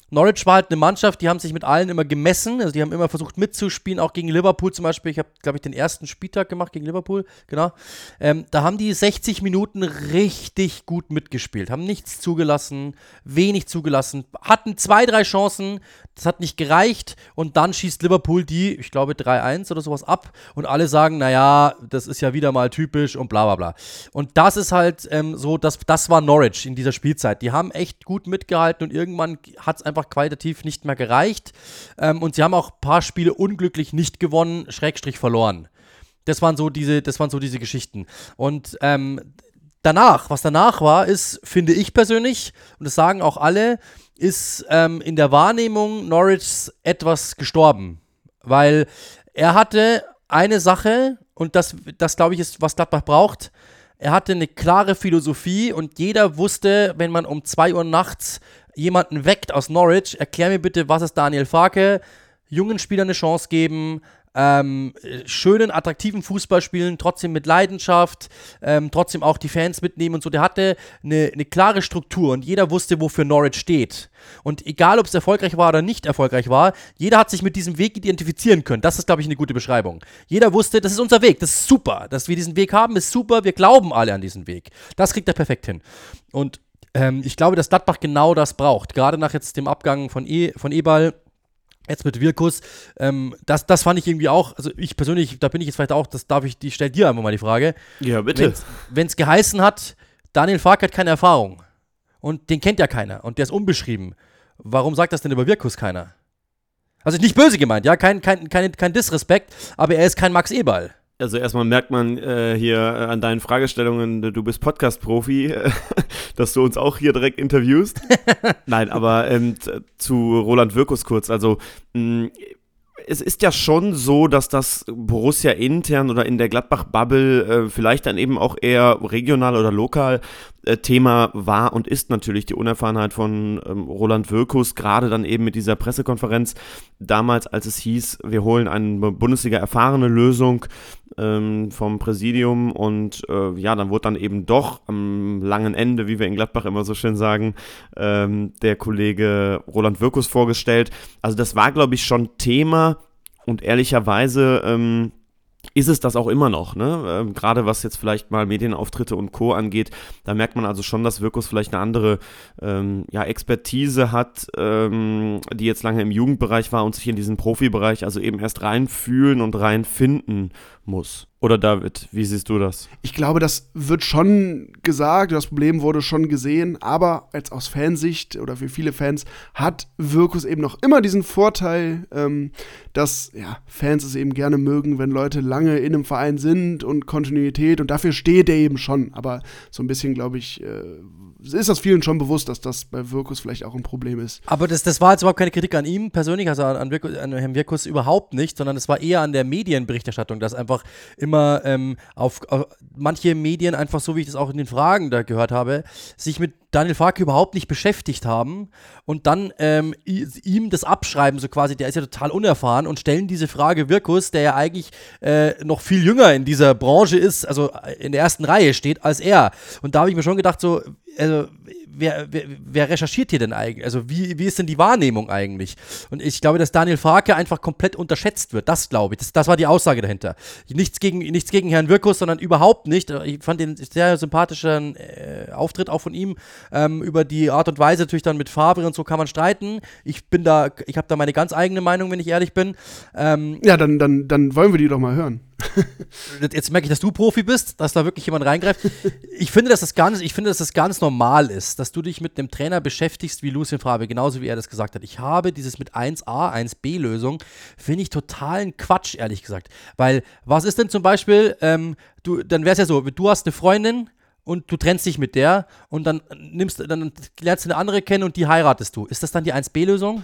Norwich war halt eine Mannschaft, die haben sich mit allen immer gemessen, also die haben immer versucht mitzuspielen, auch gegen Liverpool zum Beispiel. Ich habe, glaube ich, den ersten Spieltag gemacht gegen Liverpool, genau. Ähm, da haben die 60 Minuten richtig gut mitgespielt, haben nichts zugelassen, wenig zugelassen, hatten zwei, drei Chancen, das hat nicht gereicht und dann schießt Liverpool die, ich glaube, 3-1 oder sowas ab und alle sagen, naja, das ist ja wieder mal typisch und bla bla bla. Und das ist halt ähm, so, das, das war Norwich in dieser Spielzeit. Die haben echt gut mitgehalten und irgendwann hat es einfach qualitativ nicht mehr gereicht. Ähm, und sie haben auch ein paar Spiele unglücklich nicht gewonnen, Schrägstrich verloren. Das waren so diese, das waren so diese Geschichten. Und ähm, danach, was danach war, ist, finde ich persönlich, und das sagen auch alle, ist ähm, in der Wahrnehmung Norwichs etwas gestorben. Weil er hatte eine Sache, und das, das glaube ich, ist, was Gladbach braucht. Er hatte eine klare Philosophie und jeder wusste, wenn man um 2 Uhr nachts jemanden weckt aus Norwich, erklär mir bitte, was ist Daniel Farke? Jungen Spielern eine Chance geben, ähm, schönen, attraktiven Fußball spielen, trotzdem mit Leidenschaft, ähm, trotzdem auch die Fans mitnehmen und so. Der hatte eine, eine klare Struktur und jeder wusste, wofür Norwich steht. Und egal, ob es erfolgreich war oder nicht erfolgreich war, jeder hat sich mit diesem Weg identifizieren können. Das ist, glaube ich, eine gute Beschreibung. Jeder wusste, das ist unser Weg, das ist super. Dass wir diesen Weg haben, ist super. Wir glauben alle an diesen Weg. Das kriegt er perfekt hin. Und ähm, ich glaube, dass Gladbach genau das braucht. Gerade nach jetzt dem Abgang von, e von Ebal Jetzt mit Wirkus, ähm, das, das fand ich irgendwie auch, also ich persönlich, da bin ich jetzt vielleicht auch, das darf ich, die stell dir einfach mal die Frage. Ja, bitte. Wenn es geheißen hat, Daniel Fark hat keine Erfahrung und den kennt ja keiner und der ist unbeschrieben, warum sagt das denn über Wirkus keiner? Also nicht böse gemeint, ja, kein, kein, kein, kein Disrespekt, aber er ist kein Max Eberl. Also erstmal merkt man äh, hier äh, an deinen Fragestellungen, du bist Podcast-Profi, äh, dass du uns auch hier direkt interviewst. Nein, aber ähm, zu Roland Wirkus kurz. Also mh, es ist ja schon so, dass das Borussia intern oder in der Gladbach-Bubble äh, vielleicht dann eben auch eher regional oder lokal äh, Thema war und ist natürlich die Unerfahrenheit von ähm, Roland Wirkus, gerade dann eben mit dieser Pressekonferenz damals, als es hieß, wir holen eine Bundesliga-erfahrene Lösung ähm, vom Präsidium und äh, ja, dann wurde dann eben doch am langen Ende, wie wir in Gladbach immer so schön sagen, ähm, der Kollege Roland Wirkus vorgestellt. Also das war, glaube ich, schon Thema und ehrlicherweise ähm, ist es das auch immer noch, ne? Ähm, Gerade was jetzt vielleicht mal Medienauftritte und Co. angeht, da merkt man also schon, dass Wirkus vielleicht eine andere ähm, ja, Expertise hat, ähm, die jetzt lange im Jugendbereich war und sich in diesen Profibereich also eben erst reinfühlen und reinfinden muss. Oder David, wie siehst du das? Ich glaube, das wird schon gesagt, das Problem wurde schon gesehen, aber jetzt aus Fansicht oder für viele Fans hat Wirkus eben noch immer diesen Vorteil, ähm, dass ja, Fans es eben gerne mögen, wenn Leute lange in einem Verein sind und Kontinuität und dafür steht er eben schon. Aber so ein bisschen, glaube ich, äh, ist das vielen schon bewusst, dass das bei Wirkus vielleicht auch ein Problem ist. Aber das, das war jetzt überhaupt keine Kritik an ihm persönlich, also an, Wirkus, an Herrn Wirkus überhaupt nicht, sondern es war eher an der Medienberichterstattung, dass einfach immer ähm, auf, auf, manche Medien einfach so, wie ich das auch in den Fragen da gehört habe, sich mit Daniel Farke überhaupt nicht beschäftigt haben und dann ähm, ihm das abschreiben, so quasi, der ist ja total unerfahren und stellen diese Frage Wirkus, der ja eigentlich äh, noch viel jünger in dieser Branche ist, also in der ersten Reihe steht als er. Und da habe ich mir schon gedacht, so, also wer, wer, wer recherchiert hier denn eigentlich? Also wie, wie ist denn die Wahrnehmung eigentlich? Und ich glaube, dass Daniel Farke einfach komplett unterschätzt wird. Das glaube ich. Das, das war die Aussage dahinter. Nichts gegen, nichts gegen Herrn Wirkus, sondern überhaupt nicht. Ich fand den sehr sympathischen äh, Auftritt auch von ihm. Ähm, über die Art und Weise natürlich dann mit Favre und so kann man streiten. Ich bin da, ich habe da meine ganz eigene Meinung, wenn ich ehrlich bin. Ähm, Ja, dann, dann, dann wollen wir die doch mal hören. Jetzt merke ich, dass du Profi bist, dass da wirklich jemand reingreift. Ich finde, dass das ganz, ich finde, dass das ganz normal ist, dass du dich mit einem Trainer beschäftigst wie Lucien Favre, genauso wie er das gesagt hat. Ich habe dieses mit 1a, 1b-Lösung, finde ich totalen Quatsch, ehrlich gesagt. Weil, was ist denn zum Beispiel, ähm, du, dann wäre es ja so, du hast eine Freundin, und du trennst dich mit der und dann nimmst dann lernst du eine andere kennen und die heiratest du. Ist das dann die 1B-Lösung?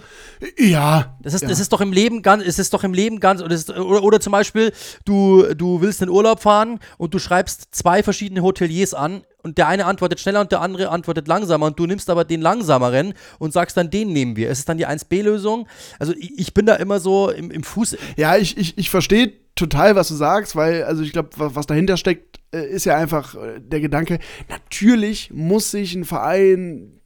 Ja. Das ist, ja. das ist doch im Leben ganz, es ist doch im Leben ganz, oder, ist, oder, oder zum Beispiel, du, du willst in Urlaub fahren und du schreibst zwei verschiedene Hoteliers an und der eine antwortet schneller und der andere antwortet langsamer und du nimmst aber den langsameren und sagst dann, den nehmen wir. Ist es dann die 1B-Lösung? Also ich, ich bin da immer so im, im Fuß. Ja, ich, ich, ich verstehe total, was du sagst, weil, also ich glaube, was, was dahinter steckt, äh, ist ja einfach äh, der Gedanke, natürlich muss sich ein Verein,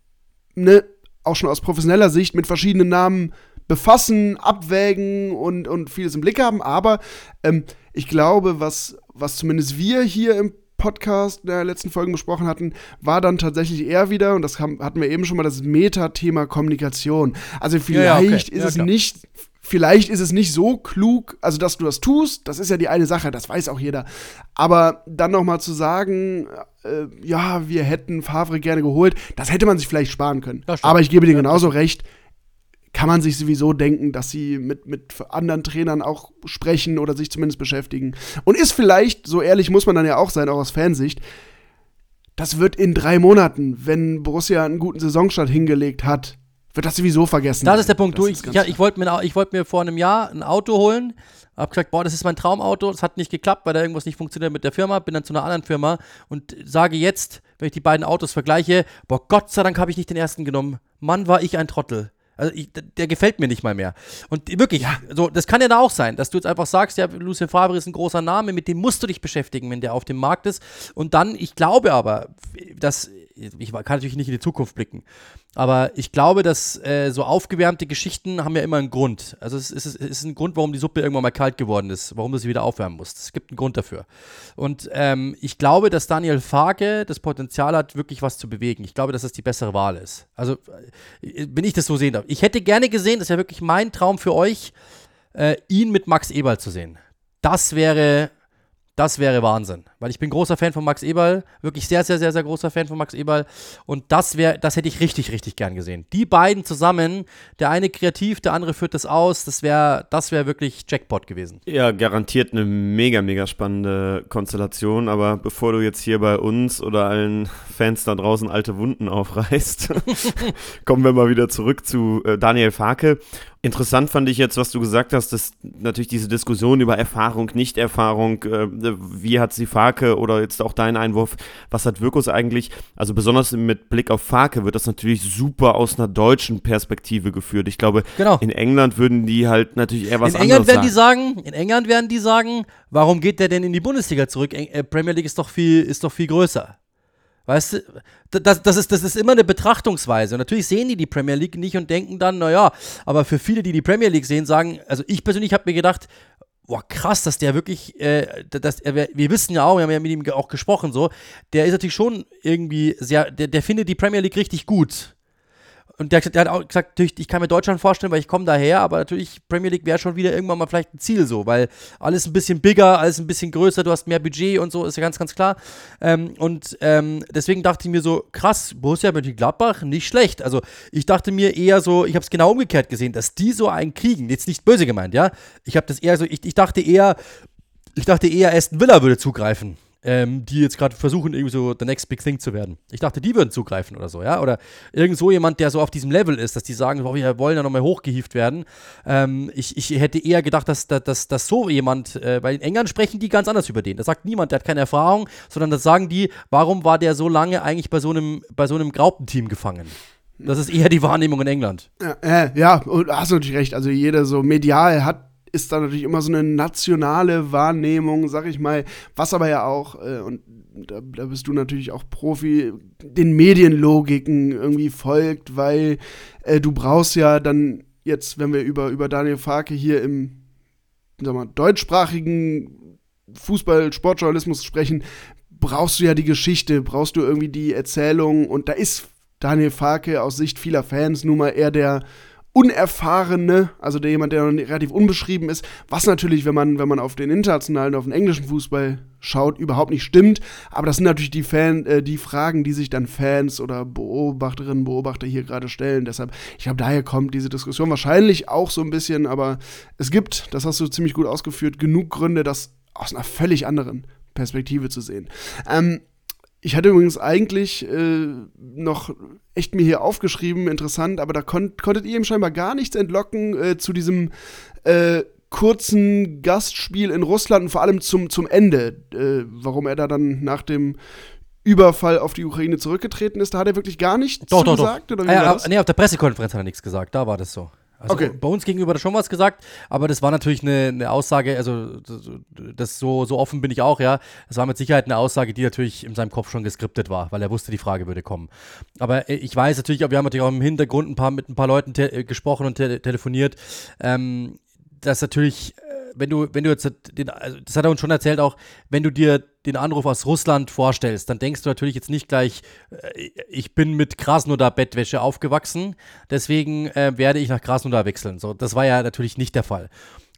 ne, auch schon aus professioneller Sicht mit verschiedenen Namen befassen, abwägen und, und vieles im Blick haben, aber ähm, ich glaube, was, was zumindest wir hier im Podcast in der letzten Folge besprochen hatten, war dann tatsächlich eher wieder, und das haben, hatten wir eben schon mal, das Meta-Thema Kommunikation. Also vielleicht Ja, okay. ist Ja, es klar. nicht vielleicht ist es nicht so klug, also dass du das tust, das ist ja die eine Sache, das weiß auch jeder. Aber dann noch mal zu sagen, äh, ja, wir hätten Favre gerne geholt, das hätte man sich vielleicht sparen können. Aber ich gebe dir genauso recht, kann man sich sowieso denken, dass sie mit, mit anderen Trainern auch sprechen oder sich zumindest beschäftigen. Und ist vielleicht, so ehrlich muss man dann ja auch sein, auch aus Fansicht, das wird in drei Monaten, wenn Borussia einen guten Saisonstart hingelegt hat, wird das sowieso vergessen. Das ist der Punkt. Du, Das ich, ist ganz ja, ich wollte mir, ich wollt mir vor einem Jahr ein Auto holen. Hab gesagt, boah, das ist mein Traumauto. Das hat nicht geklappt, weil da irgendwas nicht funktioniert mit der Firma. Bin dann zu einer anderen Firma und sage jetzt, wenn ich die beiden Autos vergleiche, boah, Gott sei Dank habe ich nicht den ersten genommen. Mann, war ich ein Trottel. Also ich, der gefällt mir nicht mal mehr. Und wirklich, so, das kann ja da auch sein, dass du jetzt einfach sagst, ja, Lucien Favre ist ein großer Name, mit dem musst du dich beschäftigen, wenn der auf dem Markt ist. Und dann, ich glaube aber, dass, ich kann natürlich nicht in die Zukunft blicken, aber ich glaube, dass äh, so aufgewärmte Geschichten haben ja immer einen Grund. Also es ist, es ist ein Grund, warum die Suppe irgendwann mal kalt geworden ist, warum du sie wieder aufwärmen musst. Es gibt einen Grund dafür. Und ähm, ich glaube, dass Daniel Farke das Potenzial hat, wirklich was zu bewegen. Ich glaube, dass das die bessere Wahl ist. Also, äh, wenn ich das so sehen darf. Ich hätte gerne gesehen, das ist ja wirklich mein Traum für euch, äh, ihn mit Max Eberl zu sehen. Das wäre, das wäre Wahnsinn. Weil ich bin großer Fan von Max Eberl, wirklich sehr, sehr, sehr, sehr großer Fan von Max Eberl. Und das wäre, das hätte ich richtig, richtig gern gesehen. Die beiden zusammen, der eine kreativ, der andere führt das aus, das wäre, das wäre wirklich Jackpot gewesen. Ja, garantiert eine mega, mega spannende Konstellation. Aber bevor du jetzt hier bei uns oder allen Fans da draußen alte Wunden aufreißt, kommen wir mal wieder zurück zu äh, Daniel Farke. Interessant fand ich jetzt, was du gesagt hast, dass natürlich diese Diskussion über Erfahrung, Nicht-Erfahrung, äh, wie hat sie Farke oder jetzt auch dein Einwurf, was hat Wirkus eigentlich? Also besonders mit Blick auf Farke wird das natürlich super aus einer deutschen Perspektive geführt. Ich glaube, Genau. in England würden die halt natürlich eher was in England anderes werden die sagen. sagen, in England werden die sagen, warum geht der denn in die Bundesliga zurück? Äh, Premier League ist doch viel, ist doch viel größer. Weißt du, Da- das, das, ist, das ist immer eine Betrachtungsweise. Und natürlich sehen die die Premier League nicht und denken dann, naja, aber für viele, die die Premier League sehen, sagen, also ich persönlich habe mir gedacht, boah, krass, dass der wirklich, äh, dass er, wir wissen ja auch, wir haben ja mit ihm auch gesprochen, so, der ist natürlich schon irgendwie sehr, der, der findet die Premier League richtig gut. Und der, der hat auch gesagt, natürlich, ich kann mir Deutschland vorstellen, weil ich komme daher, aber natürlich Premier League wäre schon wieder irgendwann mal vielleicht ein Ziel so, weil alles ein bisschen bigger, alles ein bisschen größer, du hast mehr Budget und so, ist ja ganz, ganz klar. Ähm, und ähm, deswegen dachte ich mir so, krass, Borussia Mönchengladbach, nicht schlecht. Also ich dachte mir eher so, ich habe es genau umgekehrt gesehen, dass die so einen kriegen, jetzt nicht böse gemeint, ja. Ich habe das eher so, ich, ich dachte eher, ich dachte eher, Aston Villa würde zugreifen. Ähm, die jetzt gerade versuchen, irgendwie so the next big thing zu werden. Ich dachte, die würden zugreifen oder so, ja. Oder irgend so jemand, der so auf diesem Level ist, dass die sagen, oh, wir wollen ja nochmal hochgehievt werden. Ähm, ich, ich hätte eher gedacht, dass, dass, dass, so jemand, äh, weil in England sprechen die ganz anders über den. Da sagt niemand, der hat keine Erfahrung, sondern das sagen die, warum war der so lange eigentlich bei so einem, bei so einem Graupenteam gefangen? Das ist eher die Wahrnehmung in England. Ja, äh, ja, und hast natürlich recht. Also jeder so medial hat ist da natürlich immer so eine nationale Wahrnehmung, sag ich mal, was aber ja auch, äh, und da, da bist du natürlich auch Profi, den Medienlogiken irgendwie folgt, weil äh, du brauchst ja dann jetzt, wenn wir über, über Daniel Farke hier im sag mal, deutschsprachigen Fußball, Sportjournalismus sprechen, brauchst du ja die Geschichte, brauchst du irgendwie die Erzählung und da ist Daniel Farke aus Sicht vieler Fans nun mal eher der Unerfahrene, also der jemand, der noch relativ unbeschrieben ist, was natürlich, wenn man, wenn man auf den internationalen, auf den englischen Fußball schaut, überhaupt nicht stimmt. Aber das sind natürlich die, Fan, äh, die Fragen, die sich dann Fans oder Beobachterinnen, Beobachter hier gerade stellen. Deshalb, ich glaube, daher kommt diese Diskussion wahrscheinlich auch so ein bisschen, aber es gibt, das hast du ziemlich gut ausgeführt, genug Gründe, das aus einer völlig anderen Perspektive zu sehen. Ähm, ich hatte übrigens eigentlich äh, noch echt mir hier aufgeschrieben, interessant, aber da kon konntet ihr ihm scheinbar gar nichts entlocken äh, zu diesem äh, kurzen Gastspiel in Russland und vor allem zum, zum Ende, äh, warum er da dann nach dem Überfall auf die Ukraine zurückgetreten ist. Da hat er wirklich gar nichts Doch, doch, gesagt? doch. Oder wie Ah, ja, nee, auf der Pressekonferenz hat er nichts gesagt. Da war das so. Also Okay. bei uns gegenüber hat er schon was gesagt, aber das war natürlich eine, eine Aussage, also das- so, so offen bin ich auch, ja. Das war mit Sicherheit eine Aussage, die natürlich in seinem Kopf schon geskriptet war, weil er wusste, die Frage würde kommen. Aber äh, ich weiß natürlich, wir haben natürlich auch im Hintergrund ein paar, mit ein paar Leuten te äh, gesprochen und te telefoniert, ähm, dass natürlich, wenn du, wenn du jetzt den, also das hat er uns schon erzählt auch, wenn du dir den Anruf aus Russland vorstellst, dann denkst du natürlich jetzt nicht gleich, äh, ich bin mit Krasnodar-Bettwäsche aufgewachsen, deswegen äh, werde ich nach Krasnodar wechseln. So, das war ja natürlich nicht der Fall.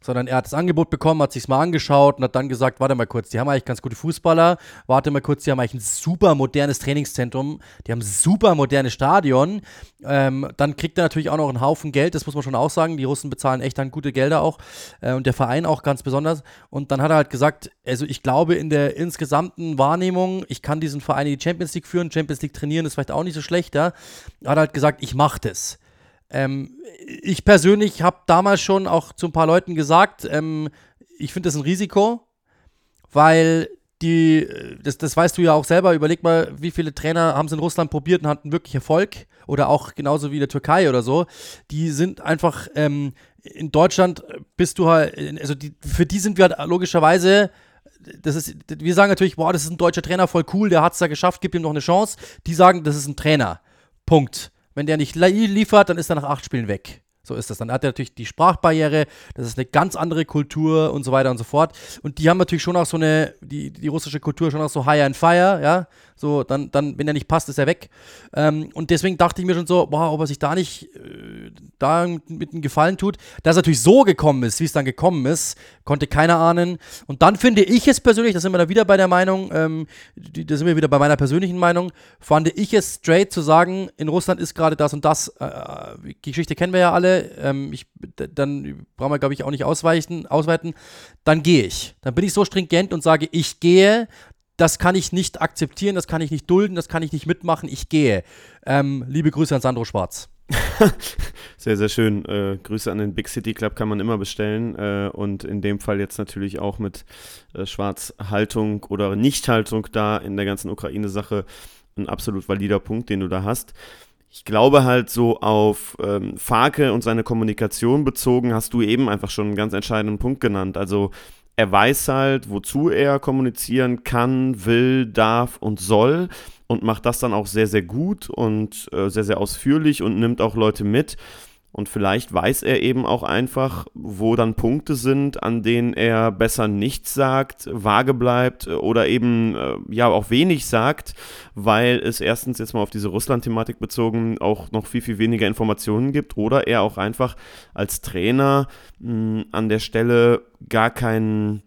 Sondern er hat das Angebot bekommen, hat sich's mal angeschaut und hat dann gesagt, warte mal kurz, die haben eigentlich ganz gute Fußballer, warte mal kurz, die haben eigentlich ein super modernes Trainingszentrum, die haben ein super modernes Stadion. Ähm, dann kriegt er natürlich auch noch einen Haufen Geld, das muss man schon auch sagen. Die Russen bezahlen echt dann gute Gelder auch äh, und der Verein auch ganz besonders. Und dann hat er halt gesagt, also ich glaube in der insgesamten Wahrnehmung, ich kann diesen Verein in die Champions League führen, Champions League trainieren, ist vielleicht auch nicht so schlecht, ja. Er hat halt gesagt, ich mache das. Ähm, ich persönlich habe damals schon auch zu ein paar Leuten gesagt, ähm, ich finde das ein Risiko, weil die, das, das weißt du ja auch selber, überleg mal, wie viele Trainer haben es in Russland probiert und hatten wirklich Erfolg oder auch genauso wie in der Türkei oder so. Die sind einfach, ähm, in Deutschland bist du halt, also die, für die sind wir halt logischerweise das ist, wir sagen natürlich, boah, das ist ein deutscher Trainer, voll cool, der hat es da geschafft, gib ihm noch eine Chance. Die sagen, das ist ein Trainer. Punkt. Wenn der nicht li- liefert, dann ist er nach acht Spielen weg. So ist das. Dann hat er natürlich die Sprachbarriere, das ist eine ganz andere Kultur und so weiter und so fort. Und die haben natürlich schon auch so eine, die, die russische Kultur schon auch so high and fire, ja. So, dann, dann, wenn er nicht passt, ist er weg. Ähm, und deswegen dachte ich mir schon so, boah, ob er sich da nicht äh, da mit einem Gefallen tut. Dass er natürlich so gekommen ist, wie es dann gekommen ist, konnte keiner ahnen. Und dann finde ich es persönlich, da sind wir da wieder bei der Meinung, ähm, da sind wir wieder bei meiner persönlichen Meinung, fand ich es straight zu sagen, in Russland ist gerade das und das, äh, die Geschichte kennen wir ja alle, ähm, ich, dann brauchen wir, glaube ich, auch nicht ausweichen, ausweiten, dann gehe ich. Dann bin ich so stringent und sage, ich gehe, das kann ich nicht akzeptieren, das kann ich nicht dulden, das kann ich nicht mitmachen, ich gehe. Ähm, liebe Grüße an Sandro Schwarz. Sehr, sehr schön. Äh, Grüße an den Big City Club kann man immer bestellen. Äh, und in dem Fall jetzt natürlich auch mit äh, Schwarzhaltung oder Nichthaltung da in der ganzen Ukraine-Sache ein absolut valider Punkt, den du da hast. Ich glaube halt so auf ähm, Farke und seine Kommunikation bezogen hast du eben einfach schon einen ganz entscheidenden Punkt genannt. Also er weiß halt, wozu er kommunizieren kann, will, darf und soll und macht das dann auch sehr, sehr gut und äh, sehr, sehr ausführlich und nimmt auch Leute mit. Und vielleicht weiß er eben auch einfach, wo dann Punkte sind, an denen er besser nichts sagt, vage bleibt äh, oder eben äh, ja auch wenig sagt, weil es erstens jetzt mal auf diese Russland-Thematik bezogen auch noch viel, viel weniger Informationen gibt oder er auch einfach als Trainer mh, an der Stelle gar keinen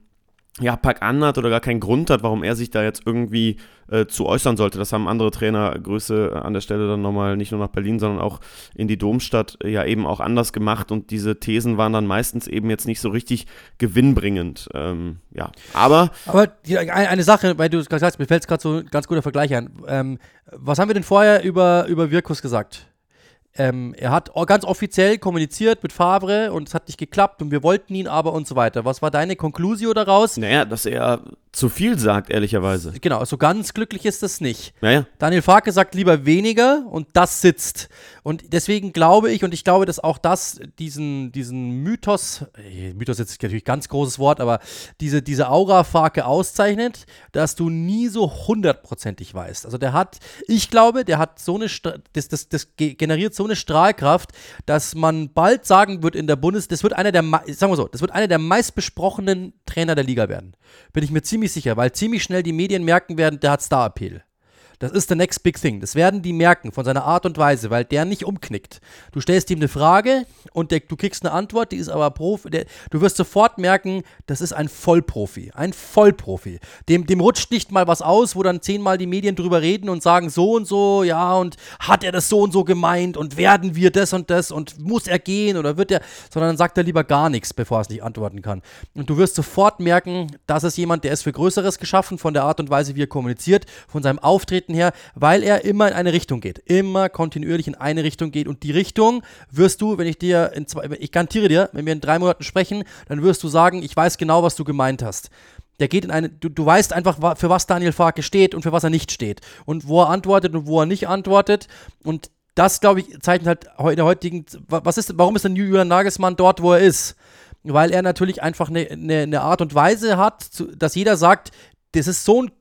ja, Pack an hat oder gar keinen Grund hat, warum er sich da jetzt irgendwie äh, zu äußern sollte. Das haben andere Trainer, Grüße an der Stelle dann nochmal nicht nur nach Berlin, sondern auch in die Domstadt äh, ja eben auch anders gemacht und diese Thesen waren dann meistens eben jetzt nicht so richtig gewinnbringend. Ähm, ja, aber Aber die, eine, eine Sache, weil du es gerade sagst, mir fällt es gerade so ein ganz guter Vergleich ein. Ähm, was haben wir denn vorher über, über Wirkus gesagt? Ähm, er hat ganz offiziell kommuniziert mit Favre und es hat nicht geklappt und wir wollten ihn aber und so weiter. Was war deine Konklusio daraus? Naja, dass er zu viel sagt, ehrlicherweise. Genau, so ganz glücklich ist das nicht. Naja. Daniel Farke sagt lieber weniger und das sitzt. Und deswegen glaube ich, und ich glaube, dass auch das diesen, diesen Mythos, äh, Mythos ist natürlich ein ganz großes Wort, aber diese, diese Aura Farke auszeichnet, dass du nie so hundertprozentig weißt. Also der hat, ich glaube, der hat so eine, das, das, das generiert so eine Strahlkraft, dass man bald sagen wird in der Bundes, das wird einer der, sagen wir so, das wird einer der meistbesprochenen Trainer der Liga werden. Bin ich mir ziemlich sicher, weil ziemlich schnell die Medien merken werden, der hat Star-Appeal. Das ist the next big thing. Das werden die merken von seiner Art und Weise, weil der nicht umknickt. Du stellst ihm eine Frage und der, du kriegst eine Antwort, die ist aber Profi. Der, du wirst sofort merken, das ist ein Vollprofi. Ein Vollprofi. Dem, dem rutscht nicht mal was aus, wo dann zehnmal die Medien drüber reden und sagen, so und so, ja, und hat er das so und so gemeint und werden wir das und das und muss er gehen oder wird er, sondern dann sagt er lieber gar nichts, bevor er es nicht antworten kann. Und du wirst sofort merken, das ist jemand, der ist für Größeres geschaffen, von der Art und Weise, wie er kommuniziert, von seinem Auftreten Auftreten her, weil er immer in eine Richtung geht. Immer kontinuierlich in eine Richtung geht. Und die Richtung wirst du, wenn ich dir in zwei, ich garantiere dir, wenn wir in drei Monaten sprechen, dann wirst du sagen, ich weiß genau, was du gemeint hast. Der geht in eine, du, du weißt einfach, für was Daniel Farke steht und für was er nicht steht. Und wo er antwortet und wo er nicht antwortet. Und das, glaube ich, zeichnet halt in der heutigen, was ist, warum ist der Julian Nagelsmann dort, wo er ist? Weil er natürlich einfach eine, eine, eine Art und Weise hat, dass jeder sagt, das ist so ein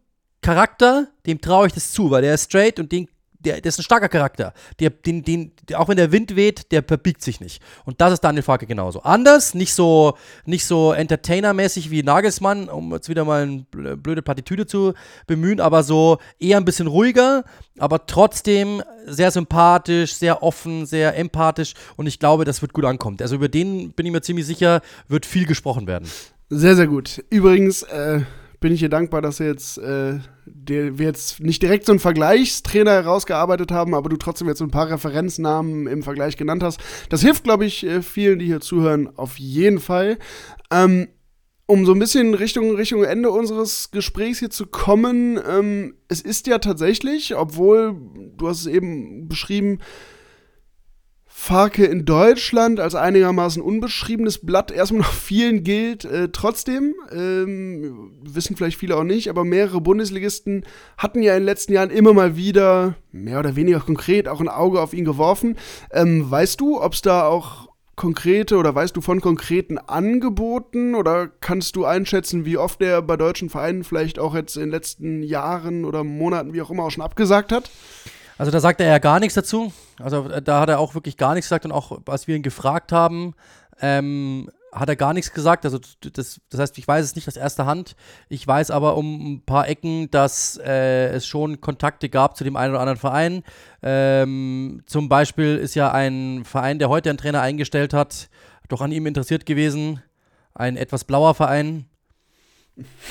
Charakter, dem traue ich das zu, weil der ist straight und den, der, der ist ein starker Charakter. Der, den, den, auch wenn der Wind weht, der verbiegt sich nicht. Und das ist Daniel Farke genauso. Anders, nicht so, nicht so Entertainer-mäßig wie Nagelsmann, um jetzt wieder mal eine blöde Partitüde zu bemühen, aber so eher ein bisschen ruhiger, aber trotzdem sehr sympathisch, sehr offen, sehr empathisch und ich glaube, das wird gut ankommen. Also über den bin ich mir ziemlich sicher, wird viel gesprochen werden. Sehr, sehr gut. Übrigens, äh bin ich dir dankbar, dass wir jetzt, äh, der, wir jetzt nicht direkt so einen Vergleichstrainer herausgearbeitet haben, aber du trotzdem jetzt so ein paar Referenznamen im Vergleich genannt hast. Das hilft, glaube ich, äh, vielen, die hier zuhören, auf jeden Fall. Ähm, um so ein bisschen Richtung, Richtung Ende unseres Gesprächs hier zu kommen, ähm, es ist ja tatsächlich, obwohl, du hast es eben beschrieben, Farke in Deutschland als einigermaßen unbeschriebenes Blatt erstmal noch vielen gilt. Äh, trotzdem, ähm, wissen vielleicht viele auch nicht, aber mehrere Bundesligisten hatten ja in den letzten Jahren immer mal wieder, mehr oder weniger konkret, auch ein Auge auf ihn geworfen. Ähm, weißt du, ob es da auch konkrete oder weißt du von konkreten Angeboten oder kannst du einschätzen, wie oft er bei deutschen Vereinen vielleicht auch jetzt in den letzten Jahren oder Monaten, wie auch immer, auch schon abgesagt hat? Also da sagt er ja gar nichts dazu. Also äh, da hat er auch wirklich gar nichts gesagt und auch als wir ihn gefragt haben, ähm, hat er gar nichts gesagt. Also das, das heißt, ich weiß es nicht aus erster Hand. Ich weiß aber um ein paar Ecken, dass äh, es schon Kontakte gab zu dem einen oder anderen Verein. Ähm, zum Beispiel ist ja ein Verein, der heute einen Trainer eingestellt hat, doch an ihm interessiert gewesen. Ein etwas blauer Verein,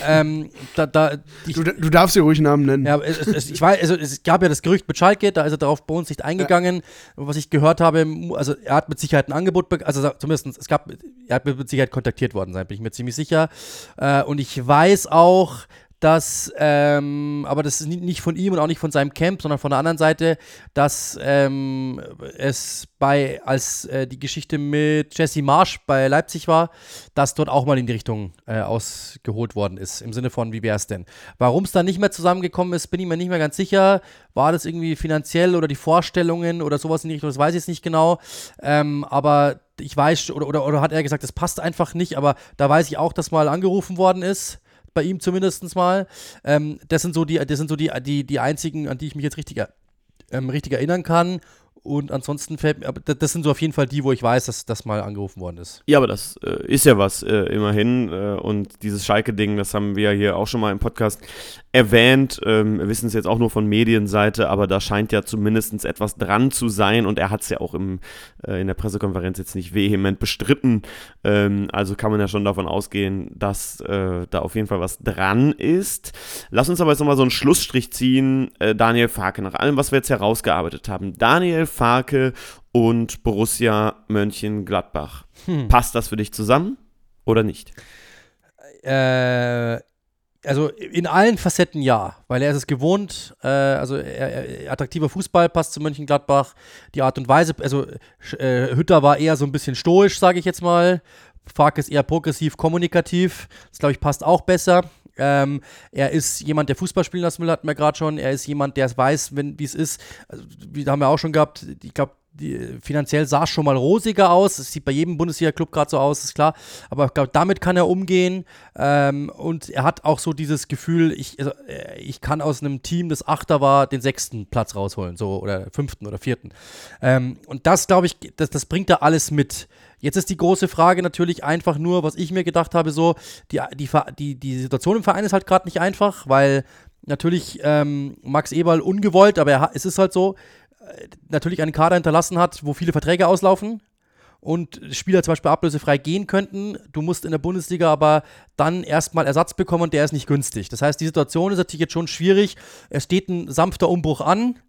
ähm, da, da, ich, du, du, darfst dir ruhig Namen nennen. Ja, es, es, ich weiß, also es gab ja das Gerücht mit Schalke, da ist er darauf bei uns nicht eingegangen. Ja. Was ich gehört habe, also er hat mit Sicherheit ein Angebot, also zumindest, es gab, er hat mit Sicherheit kontaktiert worden sein, bin ich mir ziemlich sicher. Äh, und ich weiß auch, dass, ähm, aber das ist nicht von ihm und auch nicht von seinem Camp, sondern von der anderen Seite, dass ähm, es bei, als äh, die Geschichte mit Jesse Marsch bei Leipzig war, dass dort auch mal in die Richtung äh, ausgeholt worden ist, im Sinne von, wie wäre es denn? Warum es dann nicht mehr zusammengekommen ist, bin ich mir nicht mehr ganz sicher. War das irgendwie finanziell oder die Vorstellungen oder sowas in die Richtung, das weiß ich jetzt nicht genau. Ähm, aber ich weiß, oder, oder, oder hat er gesagt, das passt einfach nicht, aber da weiß ich auch, dass mal angerufen worden ist bei ihm zumindest mal. Ähm, das sind so die, das sind so die, die, die einzigen, an die ich mich jetzt richtig, ähm, richtig erinnern kann. Und ansonsten fällt mir, aber das sind so auf jeden Fall die, wo ich weiß, dass das mal angerufen worden ist. Ja, aber das äh, ist ja was, äh, immerhin. Äh, und dieses Schalke-Ding, das haben wir ja hier auch schon mal im Podcast erwähnt. Ähm, wir wissen es jetzt auch nur von Medienseite, aber da scheint ja zumindest etwas dran zu sein. Und er hat es ja auch im, äh, in der Pressekonferenz jetzt nicht vehement bestritten. Ähm, also kann man ja schon davon ausgehen, dass äh, da auf jeden Fall was dran ist. Lass uns aber jetzt nochmal so einen Schlussstrich ziehen. Äh, Daniel Farke, nach allem, was wir jetzt herausgearbeitet haben. Daniel Farke und Borussia Mönchengladbach. Hm. Passt das für dich zusammen oder nicht? Äh also in allen Facetten ja, weil er ist es gewohnt, äh, also er, er, attraktiver Fußball passt zu Mönchengladbach, die Art und Weise, also äh, Hütter war eher so ein bisschen stoisch, sage ich jetzt mal, Fark ist eher progressiv, kommunikativ, das glaube ich passt auch besser. Ähm, er ist jemand, der Fußball spielen lassen will, hatten wir gerade schon. Er ist jemand, der es weiß, wie es ist. Also, wie haben wir auch schon gehabt. Ich glaube, die, finanziell sah es schon mal rosiger aus. Es sieht bei jedem Bundesliga-Club gerade so aus, ist klar. Aber ich glaube, damit kann er umgehen. Ähm, und er hat auch so dieses Gefühl, ich, also, äh, ich kann aus einem Team, das Achter war, den sechsten Platz rausholen. So, oder fünften oder vierten. Ähm, und das, glaube ich, das, das bringt er alles mit. Jetzt ist die große Frage natürlich einfach nur, was ich mir gedacht habe, so, die, die, die, die Situation im Verein ist halt gerade nicht einfach, weil natürlich ähm, Max Eberl ungewollt, aber er, es ist halt so, natürlich einen Kader hinterlassen hat, wo viele Verträge auslaufen und Spieler zum Beispiel ablösefrei gehen könnten. Du musst in der Bundesliga aber dann erstmal Ersatz bekommen und der ist nicht günstig. Das heißt, die Situation ist natürlich jetzt schon schwierig. Es steht ein sanfter Umbruch an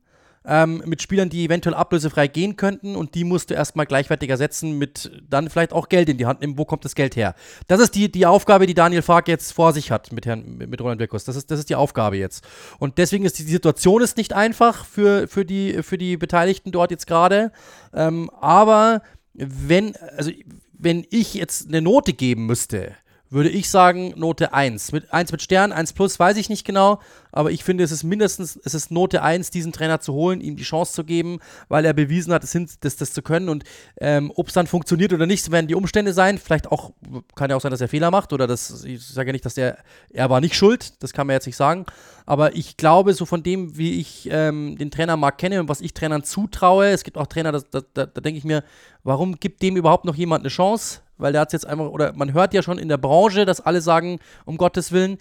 ähm, mit Spielern, die eventuell ablösefrei gehen könnten und die musst du erstmal gleichwertig ersetzen mit dann vielleicht auch Geld in die Hand nehmen. Wo kommt das Geld her? Das ist die, die Aufgabe, die Daniel Fark jetzt vor sich hat mit, Herrn, mit, Roland Wirkus. Das ist, das ist die Aufgabe jetzt. Und deswegen ist die, die Situation ist nicht einfach für, für, die, für die Beteiligten dort jetzt gerade. Ähm, aber wenn, also wenn ich jetzt eine Note geben müsste, würde ich sagen Note 1. Mit 1 mit Stern, 1 plus, weiß ich nicht genau, aber ich finde, es ist mindestens, es ist Note 1, diesen Trainer zu holen, ihm die Chance zu geben, weil er bewiesen hat, das, das, das zu können und ähm, ob es dann funktioniert oder nicht, werden die Umstände sein. Vielleicht auch, kann ja auch sein, dass er Fehler macht oder das, ich sage ja nicht, dass er, er war nicht schuld, das kann man jetzt nicht sagen, aber ich glaube, so von dem, wie ich ähm, den Trainer mal kenne und was ich Trainern zutraue, es gibt auch Trainer, da, da, da denke ich mir, warum gibt dem überhaupt noch jemand eine Chance? Weil der hat es jetzt einfach, oder man hört ja schon in der Branche, dass alle sagen, um Gottes Willen.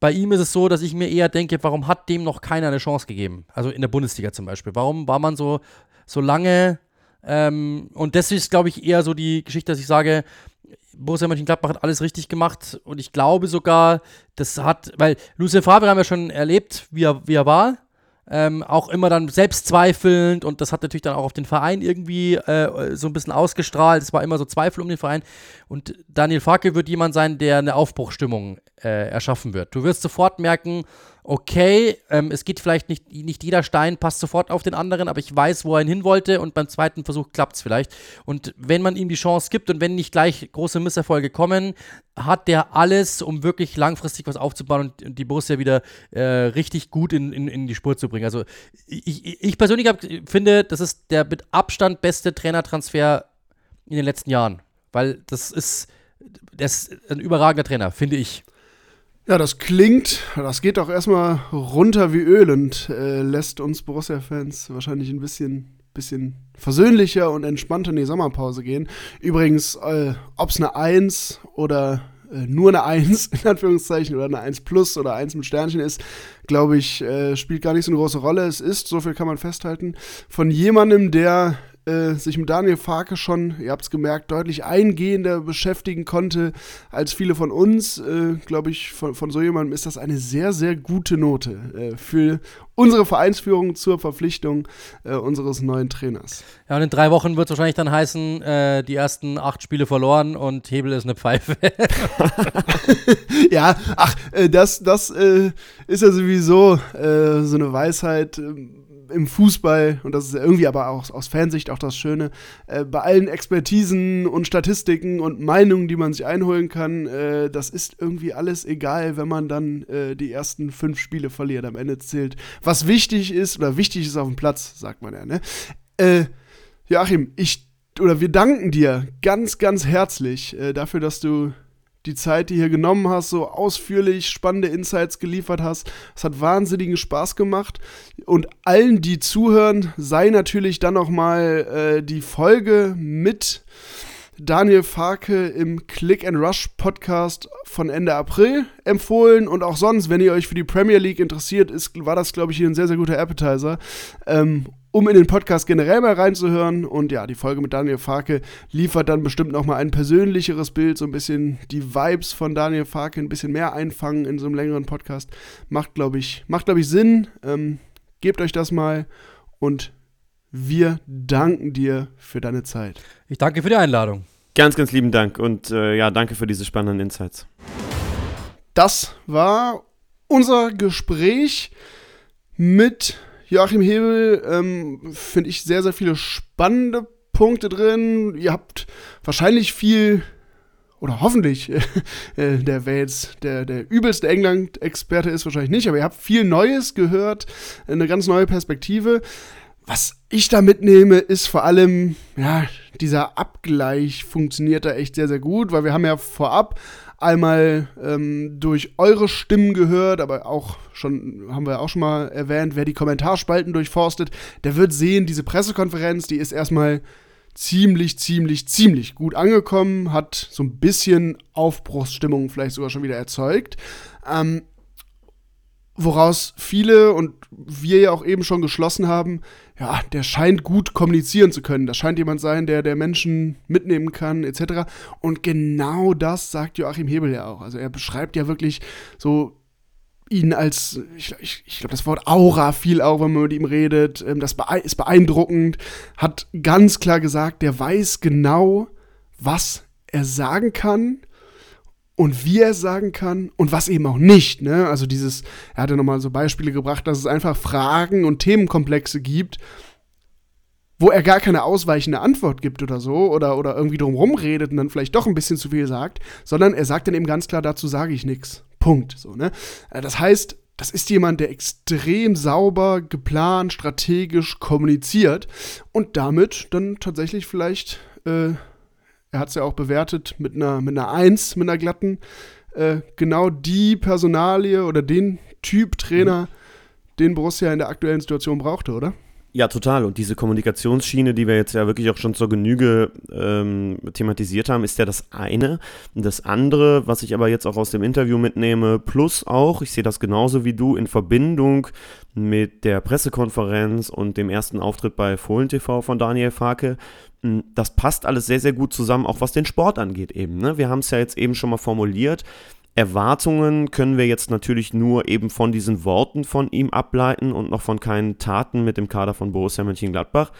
Bei ihm ist es so, dass ich mir eher denke, warum hat dem noch keiner eine Chance gegeben? Also in der Bundesliga zum Beispiel. Warum war man so, so lange? Ähm, und das ist, glaube ich, eher so die Geschichte, dass ich sage, Borussia Mönchengladbach hat alles richtig gemacht und ich glaube sogar, das hat, weil Lucien Favre haben wir schon erlebt, wie er, wie er war ähm, auch immer dann selbstzweifelnd und das hat natürlich dann auch auf den Verein irgendwie äh, so ein bisschen ausgestrahlt. Es war immer so Zweifel um den Verein. Und Daniel Farke wird jemand sein, der eine Aufbruchstimmung äh, erschaffen wird. Du wirst sofort merken, okay, ähm, es geht vielleicht nicht, nicht jeder Stein passt sofort auf den anderen, aber ich weiß, wo er hin wollte und beim zweiten Versuch klappt es vielleicht. Und wenn man ihm die Chance gibt und wenn nicht gleich große Misserfolge kommen, hat der alles, um wirklich langfristig was aufzubauen und, und die Borussia wieder äh, richtig gut in, in, in die Spur zu bringen. Also ich, ich persönlich hab, finde, das ist der mit Abstand beste Trainertransfer in den letzten Jahren, weil das ist, das ist ein überragender Trainer, finde ich. Ja, das klingt, das geht doch erstmal runter wie Öl und äh, lässt uns Borussia-Fans wahrscheinlich ein bisschen, bisschen versöhnlicher und entspannter in die Sommerpause gehen. Übrigens, äh, ob es eine 1 oder äh, nur eine 1 in Anführungszeichen oder eine 1 plus oder 1 mit Sternchen ist, glaube ich, äh, spielt gar nicht so eine große Rolle. Es ist, so viel kann man festhalten, von jemandem, der äh, sich mit Daniel Farke schon, ihr habt es gemerkt, deutlich eingehender beschäftigen konnte als viele von uns. Äh, Glaube ich, von, von, so jemandem ist das eine sehr, sehr gute Note äh, für unsere Vereinsführung zur Verpflichtung äh, unseres neuen Trainers. Ja, und in drei Wochen wird es wahrscheinlich dann heißen, äh, die ersten acht Spiele verloren und Hebel ist eine Pfeife. ja, ach, das, das ist ja sowieso so eine Weisheit ähm, im Fußball, und das ist irgendwie aber auch aus Fansicht auch das Schöne, äh, bei allen Expertisen und Statistiken und Meinungen, die man sich einholen kann, äh, das ist irgendwie alles egal, wenn man dann äh, die ersten fünf Spiele verliert. Am Ende zählt, was wichtig ist oder wichtig ist auf dem Platz, sagt man ja, ne? Äh, Joachim, ich oder wir danken dir ganz, ganz herzlich äh, dafür, dass du die Zeit, die hier genommen hast, so ausführlich spannende Insights geliefert hast. Es hat wahnsinnigen Spaß gemacht. Und allen, die zuhören, sei natürlich dann noch mal äh, die Folge mit Daniel Farke im Click and Rush Podcast von Ende April empfohlen und auch sonst, wenn ihr euch für die Premier League interessiert, ist, war das, glaube ich, hier ein sehr, sehr guter Appetizer. Ähm, um in den Podcast generell mal reinzuhören. Und ja, die Folge mit Daniel Farke liefert dann bestimmt nochmal ein persönlicheres Bild, so ein bisschen die Vibes von Daniel Farke ein bisschen mehr einfangen in so einem längeren Podcast. Macht, glaube ich, macht, glaube ich, Sinn. Ähm, gebt euch das mal und wir danken dir für deine Zeit. Ich danke für die Einladung. Ganz, ganz lieben Dank und äh, ja, danke für diese spannenden Insights. das war unser Gespräch mit Joachim Hebel. Ähm, Finde ich sehr, sehr viele spannende Punkte drin. Ihr habt wahrscheinlich viel oder hoffentlich, äh, der wer jetzt der, der übelste England-Experte ist, wahrscheinlich nicht, aber ihr habt viel Neues gehört, eine ganz neue Perspektive. Was ich da mitnehme, ist vor allem, ja, dieser Abgleich funktioniert da echt sehr, sehr gut, weil wir haben ja vorab einmal ähm, durch eure Stimmen gehört, aber auch schon, haben wir auch schon mal erwähnt, wer die Kommentarspalten durchforstet, der wird sehen, diese Pressekonferenz, die ist erstmal ziemlich, ziemlich, ziemlich gut angekommen, hat so ein bisschen Aufbruchsstimmung vielleicht sogar schon wieder erzeugt. Ähm, woraus viele und wir ja auch eben schon geschlossen haben, ja, der scheint gut kommunizieren zu können. Das scheint jemand sein, der der Menschen mitnehmen kann, etc. Und genau das sagt Joachim Hebel ja auch. Also er beschreibt ja wirklich so ihn als, ich, ich, ich glaube, das Wort Aura fiel auch, wenn man mit ihm redet. Ähm, das ist beeindruckend. Hat ganz klar gesagt, der weiß genau, was er sagen kann und wie er es sagen kann und was eben auch nicht. Ne? Also dieses, er hatte nochmal so Beispiele gebracht, dass es einfach Fragen und Themenkomplexe gibt, wo er gar keine ausweichende Antwort gibt oder so oder, oder irgendwie drumherum redet und dann vielleicht doch ein bisschen zu viel sagt, sondern er sagt dann eben ganz klar, dazu sage ich nichts. Punkt. So, ne? Äh, das heißt, das ist jemand, der extrem sauber, geplant, strategisch kommuniziert und damit dann tatsächlich vielleicht, äh, er hat es ja auch bewertet mit einer, mit einer Eins, mit einer glatten, äh, genau die Personalie oder den Typ Trainer, mhm. den Borussia in der aktuellen Situation brauchte, oder? Ja, total. Und diese Kommunikationsschiene, die wir jetzt ja wirklich auch schon zur Genüge ähm, thematisiert haben, ist ja das eine. Das andere, was ich aber jetzt auch aus dem Interview mitnehme, plus auch, ich sehe das genauso wie du, in Verbindung mit der Pressekonferenz und dem ersten Auftritt bei Fohlen TV von Daniel Farke, das passt alles sehr, sehr gut zusammen, auch was den Sport angeht eben. Ne? Wir haben es ja jetzt eben schon mal formuliert. Erwartungen können wir jetzt natürlich nur eben von diesen Worten von ihm ableiten und noch von keinen Taten mit dem Kader von Borussia Mönchengladbach.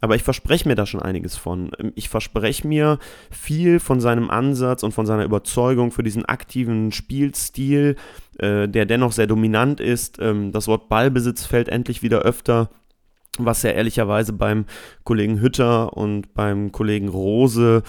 Aber ich verspreche mir da schon einiges von. Ich verspreche mir viel von seinem Ansatz und von seiner Überzeugung für diesen aktiven Spielstil, äh, der dennoch sehr dominant ist. Ähm, das Wort Ballbesitz fällt endlich wieder öfter, was ja ehrlicherweise beim Kollegen Hütter und beim Kollegen Rose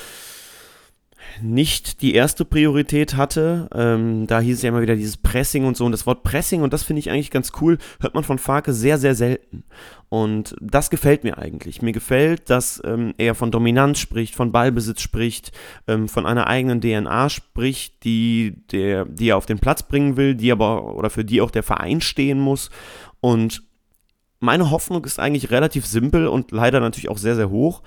nicht die erste Priorität hatte. Ähm, da hieß es ja immer wieder dieses Pressing und so. Und das Wort Pressing, und das finde ich eigentlich ganz cool, hört man von Farke sehr, sehr selten. Und das gefällt mir eigentlich. Mir gefällt, dass ähm, er von Dominanz spricht, von Ballbesitz spricht, ähm, von einer eigenen DNA spricht, die, der, die er auf den Platz bringen will, die aber oder für die auch der Verein stehen muss. Und meine Hoffnung ist eigentlich relativ simpel und leider natürlich auch sehr, sehr hoch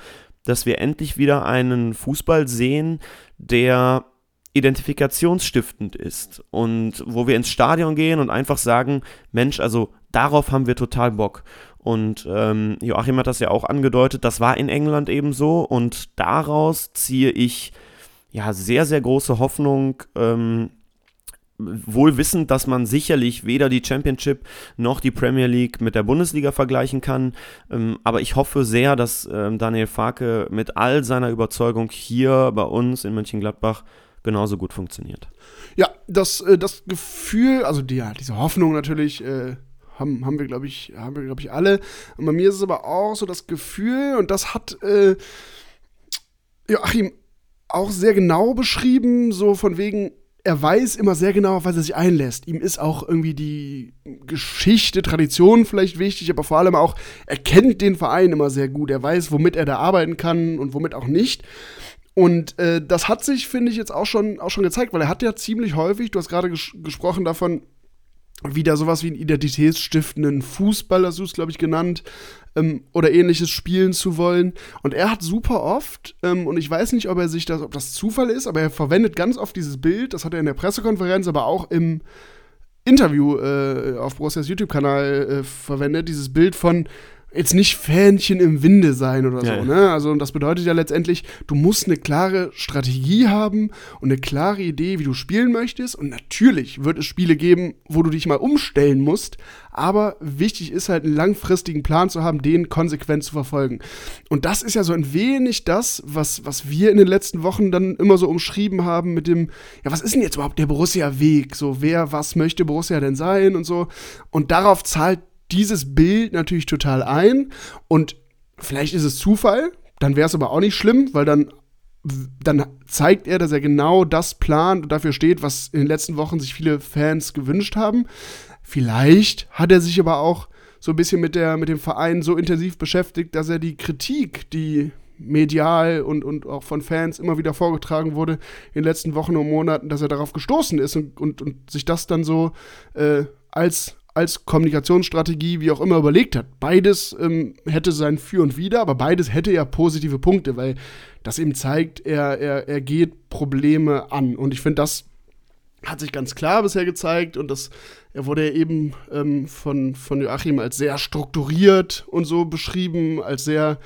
dass wir endlich wieder einen Fußball sehen, der identifikationsstiftend ist und wo wir ins Stadion gehen und einfach sagen, Mensch, also darauf haben wir total Bock. Und ähm, Joachim hat das ja auch angedeutet, das war in England eben so und daraus ziehe ich ja sehr, sehr große Hoffnung, ähm, wohl wissend, dass man sicherlich weder die Championship noch die Premier League mit der Bundesliga vergleichen kann. Ähm, aber ich hoffe sehr, dass ähm, Daniel Farke mit all seiner Überzeugung hier bei uns in Mönchengladbach genauso gut funktioniert. Ja, das, äh, das Gefühl, also die, ja, diese Hoffnung natürlich. Äh haben, haben wir, glaube ich, haben ich, alle. Und bei mir ist es aber auch so das Gefühl, und das hat äh, Joachim auch sehr genau beschrieben, so von wegen, er weiß immer sehr genau, auf was er sich einlässt. Ihm ist auch irgendwie die Geschichte, Tradition vielleicht wichtig, aber vor allem auch, er kennt den Verein immer sehr gut. Er weiß, womit er da arbeiten kann und womit auch nicht. Und äh, das hat sich, finde ich, jetzt auch schon, auch schon gezeigt, weil er hat ja ziemlich häufig, du hast gerade ges gesprochen davon, wieder sowas wie einen identitätsstiftenden Fußball, hast du es, glaube ich, genannt, ähm, oder ähnliches spielen zu wollen. Und er hat super oft, ähm, und ich weiß nicht, ob er sich das, ob das Zufall ist, aber er verwendet ganz oft dieses Bild, das hat er in der Pressekonferenz, aber auch im Interview äh, auf Borussias YouTube-Kanal äh, verwendet, dieses Bild von jetzt nicht Fähnchen im Winde sein oder Ja, so. Ne? Also und das bedeutet ja letztendlich, du musst eine klare Strategie haben und eine klare Idee, wie du spielen möchtest. Und natürlich wird es Spiele geben, wo du dich mal umstellen musst. Aber wichtig ist halt, einen langfristigen Plan zu haben, den konsequent zu verfolgen. Und das ist ja so ein wenig das, was, was wir in den letzten Wochen dann immer so umschrieben haben mit dem, ja, was ist denn jetzt überhaupt der Borussia-Weg? So, wer, was möchte Borussia denn sein und so. Und darauf zahlt dieses Bild natürlich total ein. Und vielleicht ist es Zufall, dann wäre es aber auch nicht schlimm, weil dann, dann zeigt er, dass er genau das plant und dafür steht, was in den letzten Wochen sich viele Fans gewünscht haben. Vielleicht hat er sich aber auch so ein bisschen mit, der, mit dem Verein so intensiv beschäftigt, dass er die Kritik, die medial und, und auch von Fans immer wieder vorgetragen wurde in den letzten Wochen und Monaten, dass er darauf gestoßen ist und, und, und sich das dann so äh, als, als Kommunikationsstrategie, wie auch immer, überlegt hat. Beides ähm, hätte sein Für und Wider, aber beides hätte ja positive Punkte, weil das eben zeigt, er, er, er geht Probleme an. Und ich finde, das hat sich ganz klar bisher gezeigt und das, er wurde ja eben ähm, von, von Joachim als sehr strukturiert und so beschrieben, als sehr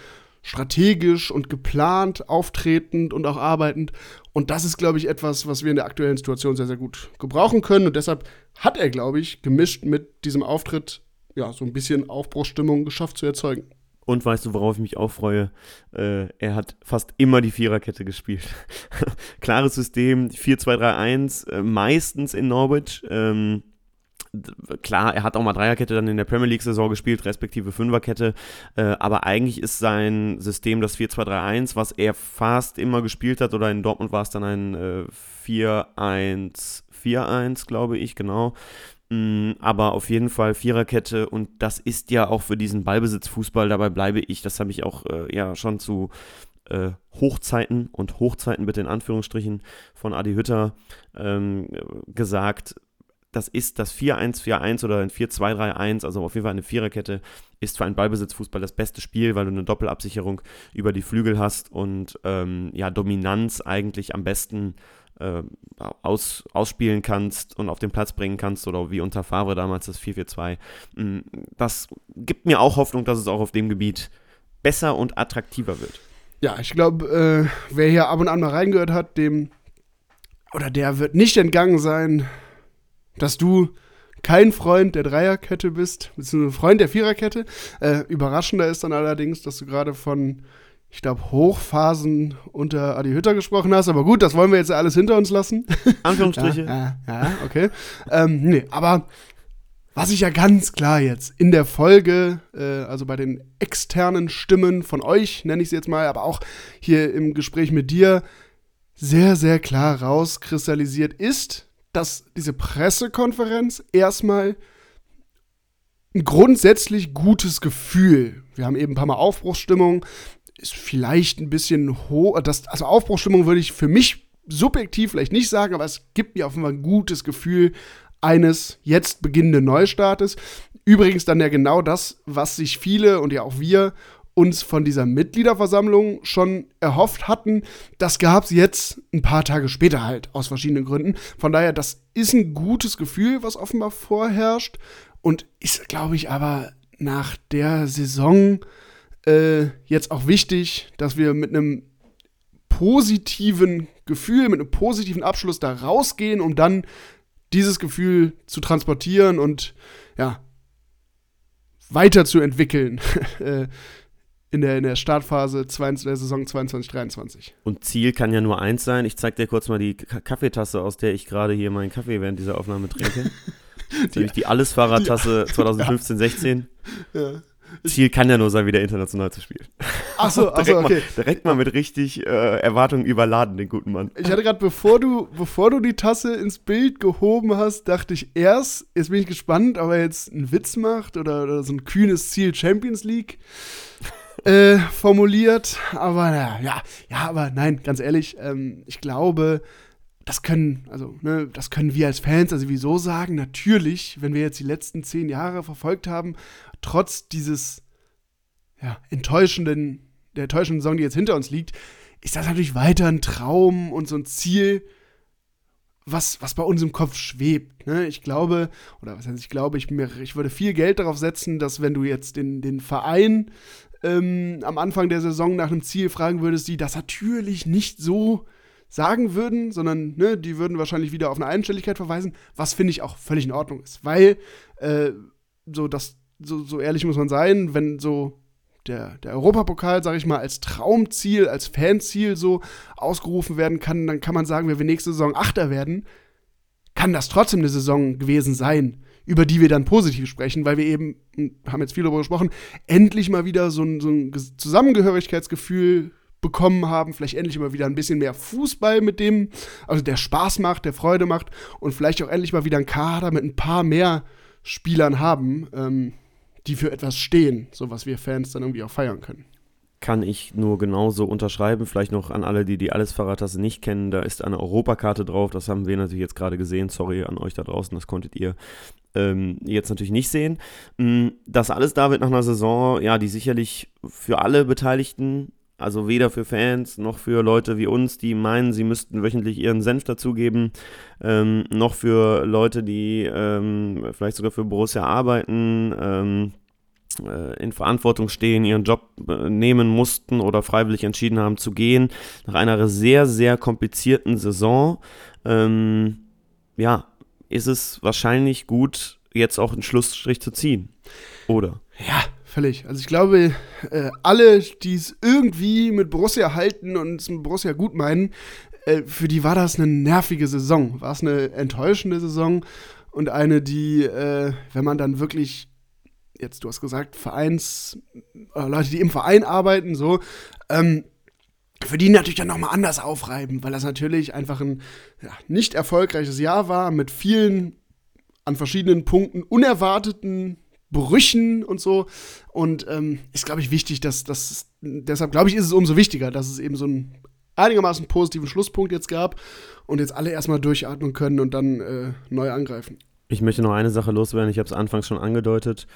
strategisch und geplant, auftretend und auch arbeitend. Und das ist, glaube ich, etwas, was wir in der aktuellen Situation sehr, sehr gut gebrauchen können. Und deshalb hat er, glaube ich, gemischt mit diesem Auftritt, ja, so ein bisschen Aufbruchsstimmung geschafft zu erzeugen. Und weißt du, worauf ich mich auch freue? Äh, er hat fast immer die Viererkette gespielt. Klares System, 4-2-3-1, äh, meistens in Norwich. Ähm, klar, er hat auch mal Dreierkette dann in der Premier League-Saison gespielt, respektive Fünferkette. Äh, aber eigentlich ist sein System das 4-2-3-1, was er fast immer gespielt hat. Oder in Dortmund war es dann ein äh, 4-1-4-1, glaube ich, genau. Mm, Aber auf jeden Fall Viererkette und das ist ja auch für diesen Ballbesitzfußball, dabei bleibe ich, das habe ich auch äh, ja schon zu äh, Hochzeiten und Hochzeiten bitte in Anführungsstrichen von Adi Hütter ähm, gesagt. Das ist das 4-1-4-1 oder ein 4-2-3-1, also auf jeden Fall eine Viererkette, ist für einen Ballbesitzfußball das beste Spiel, weil du eine Doppelabsicherung über die Flügel hast und ähm, ja, Dominanz eigentlich am besten äh, aus, ausspielen kannst und auf den Platz bringen kannst oder wie unter Favre damals das 4-4-2. Mm, Das gibt mir auch Hoffnung, dass es auch auf dem Gebiet besser und attraktiver wird. Ja, ich glaube, äh, wer hier ab und an mal reingehört hat, dem oder der wird nicht entgangen sein, dass du kein Freund der Dreierkette bist, beziehungsweise Freund der Viererkette. Äh, überraschender ist dann allerdings, dass du gerade von, ich glaube, Hochphasen unter Adi Hütter gesprochen hast. Aber gut, das wollen wir jetzt alles hinter uns lassen. Anführungsstriche. Ja, ja, ja okay. ähm, nee, aber was ich ja ganz klar jetzt in der Folge, äh, also bei den externen Stimmen von euch, nenne ich sie jetzt mal, aber auch hier im Gespräch mit dir, sehr, sehr klar rauskristallisiert ist, dass diese Pressekonferenz erstmal ein grundsätzlich gutes Gefühl. Wir haben eben ein paar Mal Aufbruchsstimmung, ist vielleicht ein bisschen hoch. Das, also Aufbruchsstimmung würde ich für mich subjektiv vielleicht nicht sagen, aber es gibt mir auf jeden Fall ein gutes Gefühl eines jetzt beginnenden Neustartes. Übrigens dann ja genau das, was sich viele und ja auch wir uns von dieser Mitgliederversammlung schon erhofft hatten. Das gab es jetzt ein paar Tage später halt, aus verschiedenen Gründen. Von daher, das ist ein gutes Gefühl, was offenbar vorherrscht. Und ist, glaube ich, aber nach der Saison äh, jetzt auch wichtig, dass wir mit einem positiven Gefühl, mit einem positiven Abschluss da rausgehen, um dann dieses Gefühl zu transportieren und ja, weiterzuentwickeln äh, in, der, in der Startphase 22, der Saison 22-23. Und Ziel kann ja nur eins sein. Ich zeig dir kurz mal die K Kaffeetasse, aus der ich gerade hier meinen Kaffee während dieser Aufnahme trinke. Nämlich die Allesfahrertasse 2015-16. Ja. Ziel kann ja nur sein, wieder international zu spielen. Ach so, ach direkt, so, okay. mal, direkt mal mit richtig äh, Erwartungen überladen, den guten Mann. Ich hatte gerade, bevor du, bevor du die Tasse ins Bild gehoben hast, dachte ich erst, jetzt bin ich gespannt, ob er jetzt einen Witz macht oder, oder so ein kühnes Ziel Champions League äh, formuliert. Aber naja, ja, ja, aber nein, ganz ehrlich, ähm, ich glaube, das können, also, ne, das können wir als Fans also wieso sagen, natürlich, wenn wir jetzt die letzten zehn Jahre verfolgt haben, trotz dieses ja, enttäuschenden, der enttäuschenden Saison, die jetzt hinter uns liegt, ist das natürlich weiter ein Traum und so ein Ziel, was, was bei uns im Kopf schwebt. Ne? Ich glaube, oder was heißt ich glaube, ich, mir, ich würde viel Geld darauf setzen, dass wenn du jetzt den, den Verein ähm, am Anfang der Saison nach einem Ziel fragen würdest, die das natürlich nicht so sagen würden, sondern ne, die würden wahrscheinlich wieder auf eine Einstelligkeit verweisen, was finde ich auch völlig in Ordnung ist. Weil, äh, so, das, so, so ehrlich muss man sein, wenn so der, der Europapokal, sage ich mal, als Traumziel, als Fanziel so ausgerufen werden kann, dann kann man sagen, wenn wir nächste Saison Achter werden, kann das trotzdem eine Saison gewesen sein, über die wir dann positiv sprechen, weil wir eben, hm, haben jetzt viel darüber gesprochen, endlich mal wieder so ein, so ein Zusammengehörigkeitsgefühl bekommen haben, vielleicht endlich mal wieder ein bisschen mehr Fußball mit dem, also der Spaß macht, der Freude macht und vielleicht auch endlich mal wieder ein Kader mit ein paar mehr Spielern haben. Ähm, die für etwas stehen, so was wir Fans dann irgendwie auch feiern können. Kann ich nur genauso unterschreiben. Vielleicht noch an alle, die die Alles-Fahrradtasse nicht kennen. Da ist eine Europakarte drauf. Das haben wir natürlich jetzt gerade gesehen. Sorry an euch da draußen, das konntet ihr ähm, jetzt natürlich nicht sehen. Mm, das alles da wird nach einer Saison, ja, die sicherlich für alle Beteiligten also weder für Fans noch für Leute wie uns, die meinen, sie müssten wöchentlich ihren Senf dazugeben, ähm, noch für Leute, die ähm, vielleicht sogar für Borussia arbeiten, ähm, äh, in Verantwortung stehen, ihren Job äh, nehmen mussten oder freiwillig entschieden haben zu gehen, nach einer sehr, sehr komplizierten Saison, ähm, ja, ist es wahrscheinlich gut, jetzt auch einen Schlussstrich zu ziehen. Oder? Ja, völlig. Also ich glaube, äh, alle, die es irgendwie mit Borussia halten und es mit Borussia gut meinen, äh, für die war das eine nervige Saison. War es eine enttäuschende Saison und eine, die, äh, wenn man dann wirklich, jetzt du hast gesagt, Vereins, Leute, die im Verein arbeiten, so, ähm, für die natürlich dann nochmal anders aufreiben, weil das natürlich einfach ein ja, nicht erfolgreiches Jahr war mit vielen an verschiedenen Punkten unerwarteten Brüchen und so. Und ähm, ist, glaube ich, wichtig, dass das, deshalb glaube ich, ist es umso wichtiger, dass es eben so einen einigermaßen positiven Schlusspunkt jetzt gab und jetzt alle erstmal durchatmen können und dann äh, neu angreifen. Ich möchte noch eine Sache loswerden, ich habe es anfangs schon angedeutet.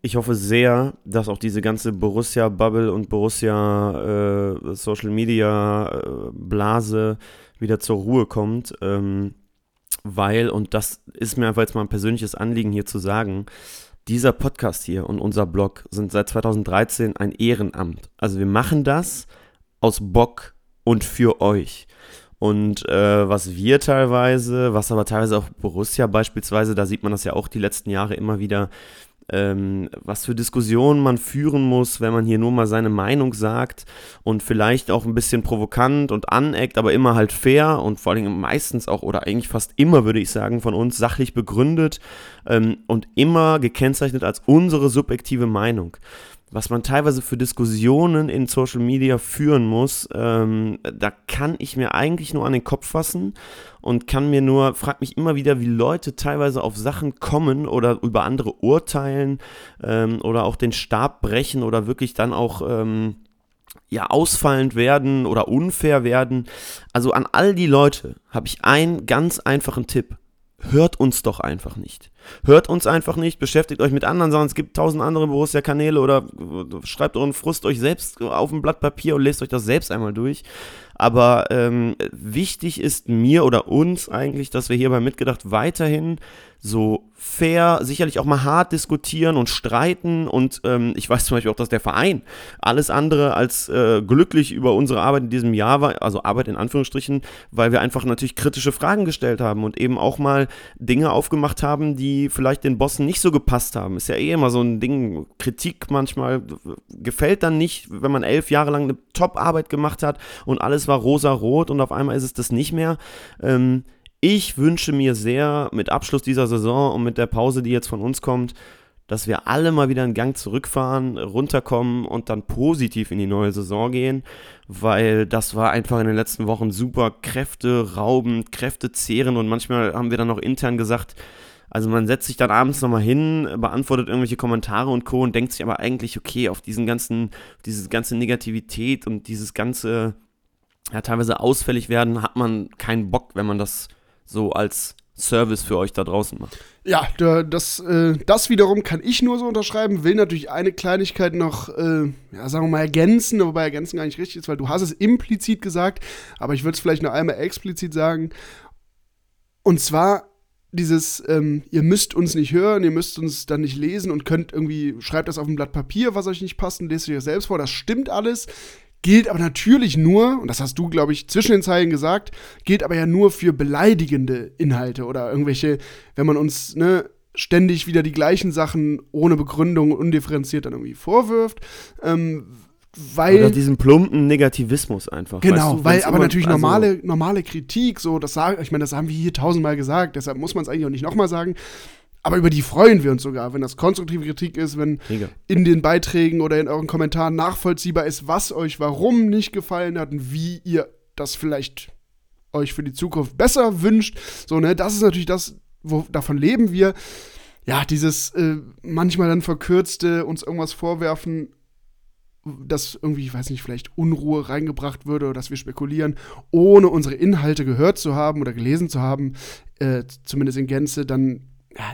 Ich hoffe sehr, dass auch diese ganze Borussia-Bubble und Borussia-Social-Media-Blase äh, wieder zur Ruhe kommt. Ähm, weil, und das ist mir einfach jetzt mal ein persönliches Anliegen hier zu sagen, dieser Podcast hier und unser Blog sind seit 2013 ein Ehrenamt. Also wir machen das aus Bock und für euch. Und äh, was wir teilweise, was aber teilweise auch Borussia beispielsweise, da sieht man das ja auch die letzten Jahre immer wieder, ähm, was für Diskussionen man führen muss, wenn man hier nur mal seine Meinung sagt und vielleicht auch ein bisschen provokant und aneckt, aber immer halt fair und vor allem meistens auch oder eigentlich fast immer, würde ich sagen, von uns sachlich begründet ähm, und immer gekennzeichnet als unsere subjektive Meinung was man teilweise für Diskussionen in Social Media führen muss, ähm, da kann ich mir eigentlich nur an den Kopf fassen und kann mir nur, frag mich immer wieder, wie Leute teilweise auf Sachen kommen oder über andere urteilen ähm, oder auch den Stab brechen oder wirklich dann auch ähm, ja ausfallend werden oder unfair werden. Also an all die Leute habe ich einen ganz einfachen Tipp hört uns doch einfach nicht. Hört uns einfach nicht, beschäftigt euch mit anderen Sachen. Es gibt tausend andere Borussia-Kanäle oder schreibt euren Frust euch selbst auf ein Blatt Papier und lest euch das selbst einmal durch. Aber ähm, wichtig ist mir oder uns eigentlich, dass wir hier bei Mitgedacht weiterhin so fair, sicherlich auch mal hart diskutieren und streiten. Und ähm, ich weiß zum Beispiel auch, dass der Verein alles andere als äh, glücklich über unsere Arbeit in diesem Jahr war, also Arbeit in Anführungsstrichen, weil wir einfach natürlich kritische Fragen gestellt haben und eben auch mal Dinge aufgemacht haben, die vielleicht den Bossen nicht so gepasst haben. Ist ja eh immer so ein Ding, Kritik manchmal gefällt dann nicht, wenn man elf Jahre lang eine Top-Arbeit gemacht hat und alles war rosa-rot und auf einmal ist es das nicht mehr. Ähm, ich wünsche mir sehr mit Abschluss dieser Saison und mit der Pause, die jetzt von uns kommt, dass wir alle mal wieder einen Gang zurückfahren, runterkommen und dann positiv in die neue Saison gehen, weil das war einfach in den letzten Wochen super Kräfte raubend, Kräfte zehren und manchmal haben wir dann noch intern gesagt, also man setzt sich dann abends nochmal hin, beantwortet irgendwelche Kommentare und Co. und denkt sich aber eigentlich, okay, auf diesen ganzen, diese ganze Negativität und dieses ganze, ja, teilweise ausfällig werden, hat man keinen Bock, wenn man das so als Service für euch da draußen macht. Ja, das, äh, das wiederum kann ich nur so unterschreiben, will natürlich eine Kleinigkeit noch, äh, ja, sagen wir mal, ergänzen, wobei ergänzen gar nicht richtig ist, weil du hast es implizit gesagt, aber ich würde es vielleicht noch einmal explizit sagen. Und zwar dieses, ähm, ihr müsst uns nicht hören, ihr müsst uns dann nicht lesen und könnt irgendwie, schreibt das auf ein Blatt Papier, was euch nicht passt und lest euch selbst vor. Das stimmt alles. Gilt aber natürlich nur, und das hast du, glaube ich, zwischen den Zeilen gesagt, gilt aber ja nur für beleidigende Inhalte oder irgendwelche, wenn man uns, ne, ständig wieder die gleichen Sachen ohne Begründung undifferenziert dann irgendwie vorwirft. Ähm, weil Oder diesen plumpen Negativismus einfach. Genau, weißt du, weil aber natürlich also- normale, normale Kritik, so, das sagen, ich meine, das haben wir hier tausendmal gesagt, deshalb muss man es eigentlich auch nicht nochmal sagen. Aber über die freuen wir uns sogar, wenn das konstruktive Kritik ist, wenn Mega. in den Beiträgen oder in euren Kommentaren nachvollziehbar ist, was euch warum nicht gefallen hat und wie ihr das vielleicht euch für die Zukunft besser wünscht. So, ne, das ist natürlich das, wo, davon leben wir. Ja, dieses äh, manchmal dann verkürzte, uns irgendwas vorwerfen, dass irgendwie, ich weiß nicht, vielleicht Unruhe reingebracht würde oder dass wir spekulieren, ohne unsere Inhalte gehört zu haben oder gelesen zu haben, äh, zumindest in Gänze, dann,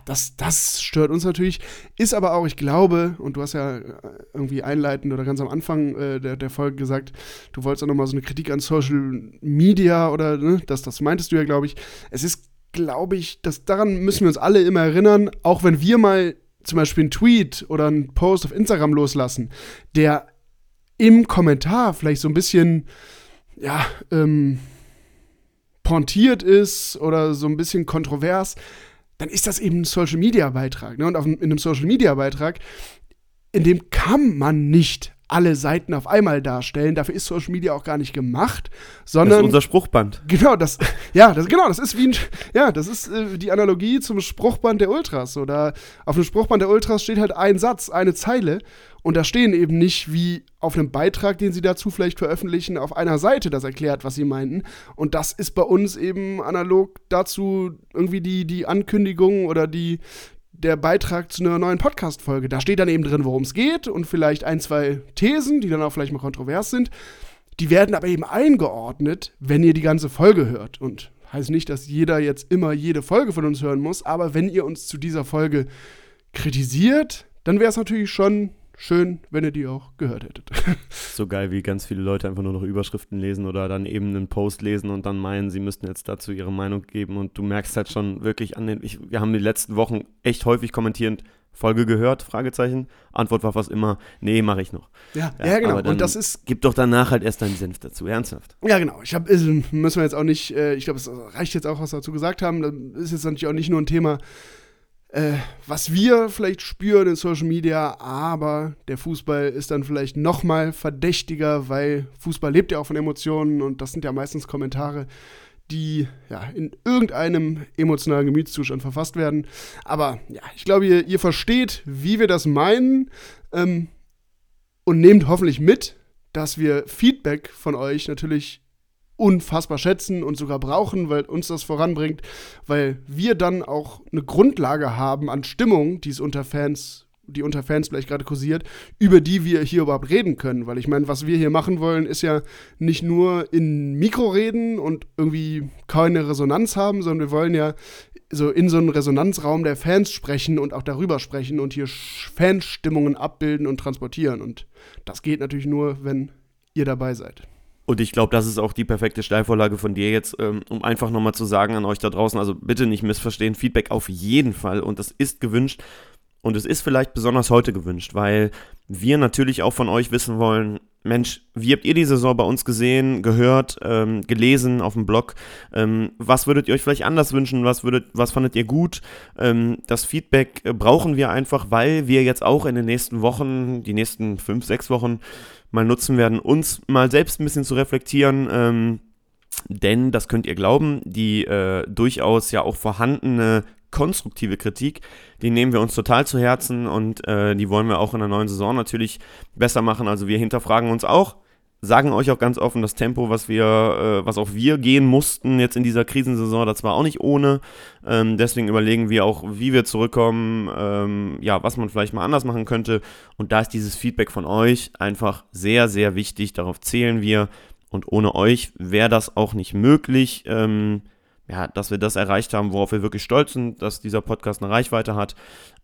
das, das stört uns natürlich. Ist aber auch, ich glaube, und du hast ja äh, irgendwie einleitend oder ganz am Anfang äh, der, der Folge gesagt, du wolltest auch nochmal so eine Kritik an Social Media oder, ne, das, das meintest du ja, glaube ich. Es ist, glaube ich, das, daran müssen wir uns alle immer erinnern, auch wenn wir mal zum Beispiel einen Tweet oder einen Post auf Instagram loslassen, der im Kommentar vielleicht so ein bisschen, ja, ähm, pointiert ist oder so ein bisschen kontrovers, dann ist das eben ein Social Media Beitrag. Ne? Und auf, in einem Social Media Beitrag, in dem kann man nicht alle Seiten auf einmal darstellen. Dafür ist Social Media auch gar nicht gemacht, Das sondern ist unser Spruchband. Genau, das, ja, das, genau, das ist wie ein, ja, das ist äh, die Analogie zum Spruchband der Ultras. Oder auf dem Spruchband der Ultras steht halt ein Satz, eine Zeile. Und da stehen eben nicht wie auf einem Beitrag, den sie dazu vielleicht veröffentlichen, auf einer Seite das erklärt, was sie meinten. Und das ist bei uns eben analog dazu irgendwie die, die Ankündigung oder die, der Beitrag zu einer neuen Podcast-Folge. Da steht dann eben drin, worum es geht und vielleicht ein, zwei Thesen, die dann auch vielleicht mal kontrovers sind. Die werden aber eben eingeordnet, wenn ihr die ganze Folge hört. Und heißt nicht, dass jeder jetzt immer jede Folge von uns hören muss, aber wenn ihr uns zu dieser Folge kritisiert, dann wäre es natürlich schon schön, wenn ihr die auch gehört hättet. So geil, wie ganz viele Leute einfach nur noch Überschriften lesen oder dann eben einen Post lesen und dann meinen, sie müssten jetzt dazu ihre Meinung geben. Und du merkst halt schon wirklich an den, ich, wir haben die letzten Wochen echt häufig kommentierend, Folge gehört, Fragezeichen. Antwort war fast immer, nee, mache ich noch. Ja, ja, genau. aber dann Und das ist Gib doch danach halt erst deinen Senf dazu, ernsthaft. Ja, genau. Ich habe, müssen wir jetzt auch nicht, äh, ich glaube, es reicht jetzt auch, was wir dazu gesagt haben. Das ist jetzt natürlich auch nicht nur ein Thema, äh, was wir vielleicht spüren in Social Media, aber der Fußball ist dann vielleicht noch mal verdächtiger, weil Fußball lebt ja auch von Emotionen und das sind ja meistens Kommentare, die ja in irgendeinem emotionalen Gemütszustand verfasst werden. Aber ja, ich glaube, ihr, ihr versteht, wie wir das meinen ähm, und nehmt hoffentlich mit, dass wir Feedback von euch natürlich unfassbar schätzen und sogar brauchen, weil uns das voranbringt, weil wir dann auch eine Grundlage haben an Stimmung, die es unter Fans, die unter Fans vielleicht gerade kursiert, über die wir hier überhaupt reden können. Weil ich meine, was wir hier machen wollen, ist ja nicht nur in Mikro reden und irgendwie keine Resonanz haben, sondern wir wollen ja so in so einen Resonanzraum der Fans sprechen und auch darüber sprechen und hier Fanstimmungen abbilden und transportieren. Und das geht natürlich nur, wenn ihr dabei seid. Und ich glaube, das ist auch die perfekte Steilvorlage von dir jetzt, ähm, um einfach nochmal zu sagen an euch da draußen, also bitte nicht missverstehen, Feedback auf jeden Fall und das ist gewünscht und es ist vielleicht besonders heute gewünscht, weil wir natürlich auch von euch wissen wollen, Mensch, wie habt ihr die Saison bei uns gesehen, gehört, ähm, gelesen auf dem Blog? Ähm, was würdet ihr euch vielleicht anders wünschen? Was, würdet, was fandet ihr gut? Ähm, das Feedback äh, brauchen wir einfach, weil wir jetzt auch in den nächsten Wochen, die nächsten fünf, sechs Wochen mal nutzen werden, uns mal selbst ein bisschen zu reflektieren. Ähm, denn, das könnt ihr glauben, die äh, durchaus ja auch vorhandene konstruktive Kritik, die nehmen wir uns total zu Herzen und äh, die wollen wir auch in der neuen Saison natürlich besser machen. Also wir hinterfragen uns auch, sagen euch auch ganz offen, das Tempo, was wir, äh, was auch wir gehen mussten jetzt in dieser Krisensaison, das war auch nicht ohne. Ähm, deswegen überlegen wir auch, wie wir zurückkommen, ähm, ja, was man vielleicht mal anders machen könnte. Und da ist dieses Feedback von euch einfach sehr, sehr wichtig. Darauf zählen wir. Und ohne euch wäre das auch nicht möglich. Ähm, ja, dass wir das erreicht haben, worauf wir wirklich stolz sind, dass dieser Podcast eine Reichweite hat.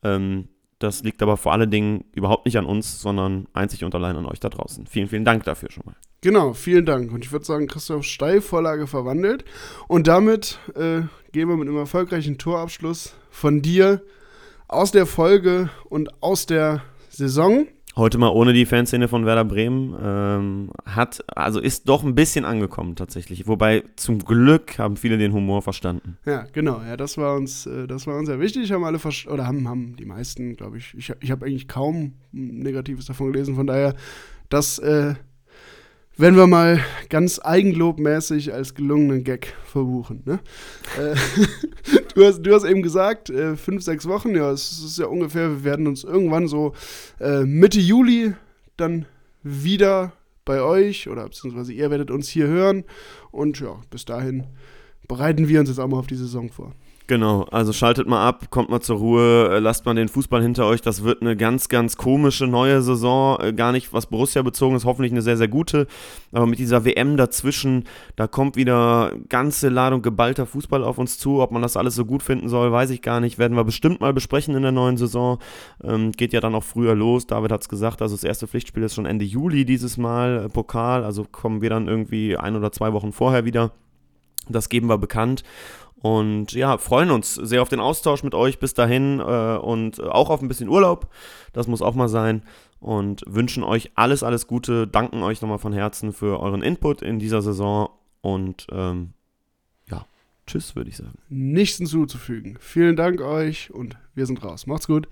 Ähm, das liegt aber vor allen Dingen überhaupt nicht an uns, sondern einzig und allein an euch da draußen. Vielen, vielen Dank dafür schon mal. Genau, vielen Dank. Und ich würde sagen, Christoph Steilvorlage verwandelt. Und damit äh, gehen wir mit einem erfolgreichen Torabschluss von dir aus der Folge und aus der Saison. Heute mal ohne die Fanszene von Werder Bremen. Ähm, hat, also ist doch ein bisschen angekommen tatsächlich. Wobei zum Glück haben viele den Humor verstanden. Ja, genau. Ja, das war uns, äh, das war uns sehr wichtig. Haben alle oder haben, haben die meisten, glaube ich. Ich, ich habe eigentlich kaum Negatives davon gelesen. Von daher, das äh, wenn wir mal ganz eigenlobmäßig als gelungenen Gag verbuchen. Ne? äh, du, hast, du hast eben gesagt, äh, fünf, sechs Wochen, ja, es ist ja ungefähr, wir werden uns irgendwann so äh, Mitte Juli dann wieder bei euch oder beziehungsweise ihr werdet uns hier hören und ja, bis dahin bereiten wir uns jetzt auch mal auf die Saison vor. Genau, also schaltet mal ab, kommt mal zur Ruhe, äh, lasst mal den Fußball hinter euch. Das wird eine ganz, ganz komische neue Saison. Äh, gar nicht, was Borussia bezogen ist, hoffentlich eine sehr, sehr gute. Aber mit dieser WM dazwischen, da kommt wieder ganze Ladung geballter Fußball auf uns zu. Ob man das alles so gut finden soll, weiß ich gar nicht. Werden wir bestimmt mal besprechen in der neuen Saison. Ähm, geht ja dann auch früher los. David hat es gesagt, also das erste Pflichtspiel ist schon Ende Juli dieses Mal, äh, Pokal. Also kommen wir dann irgendwie ein oder zwei Wochen vorher wieder. Das geben wir bekannt. Und ja, freuen uns sehr auf den Austausch mit euch bis dahin äh, und auch auf ein bisschen Urlaub. Das muss auch mal sein. Und wünschen euch alles, alles Gute. Danken euch nochmal von Herzen für euren Input in dieser Saison. Und ähm, ja, tschüss, würde ich sagen. Nichts hinzuzufügen. Vielen Dank euch und wir sind raus. Macht's gut.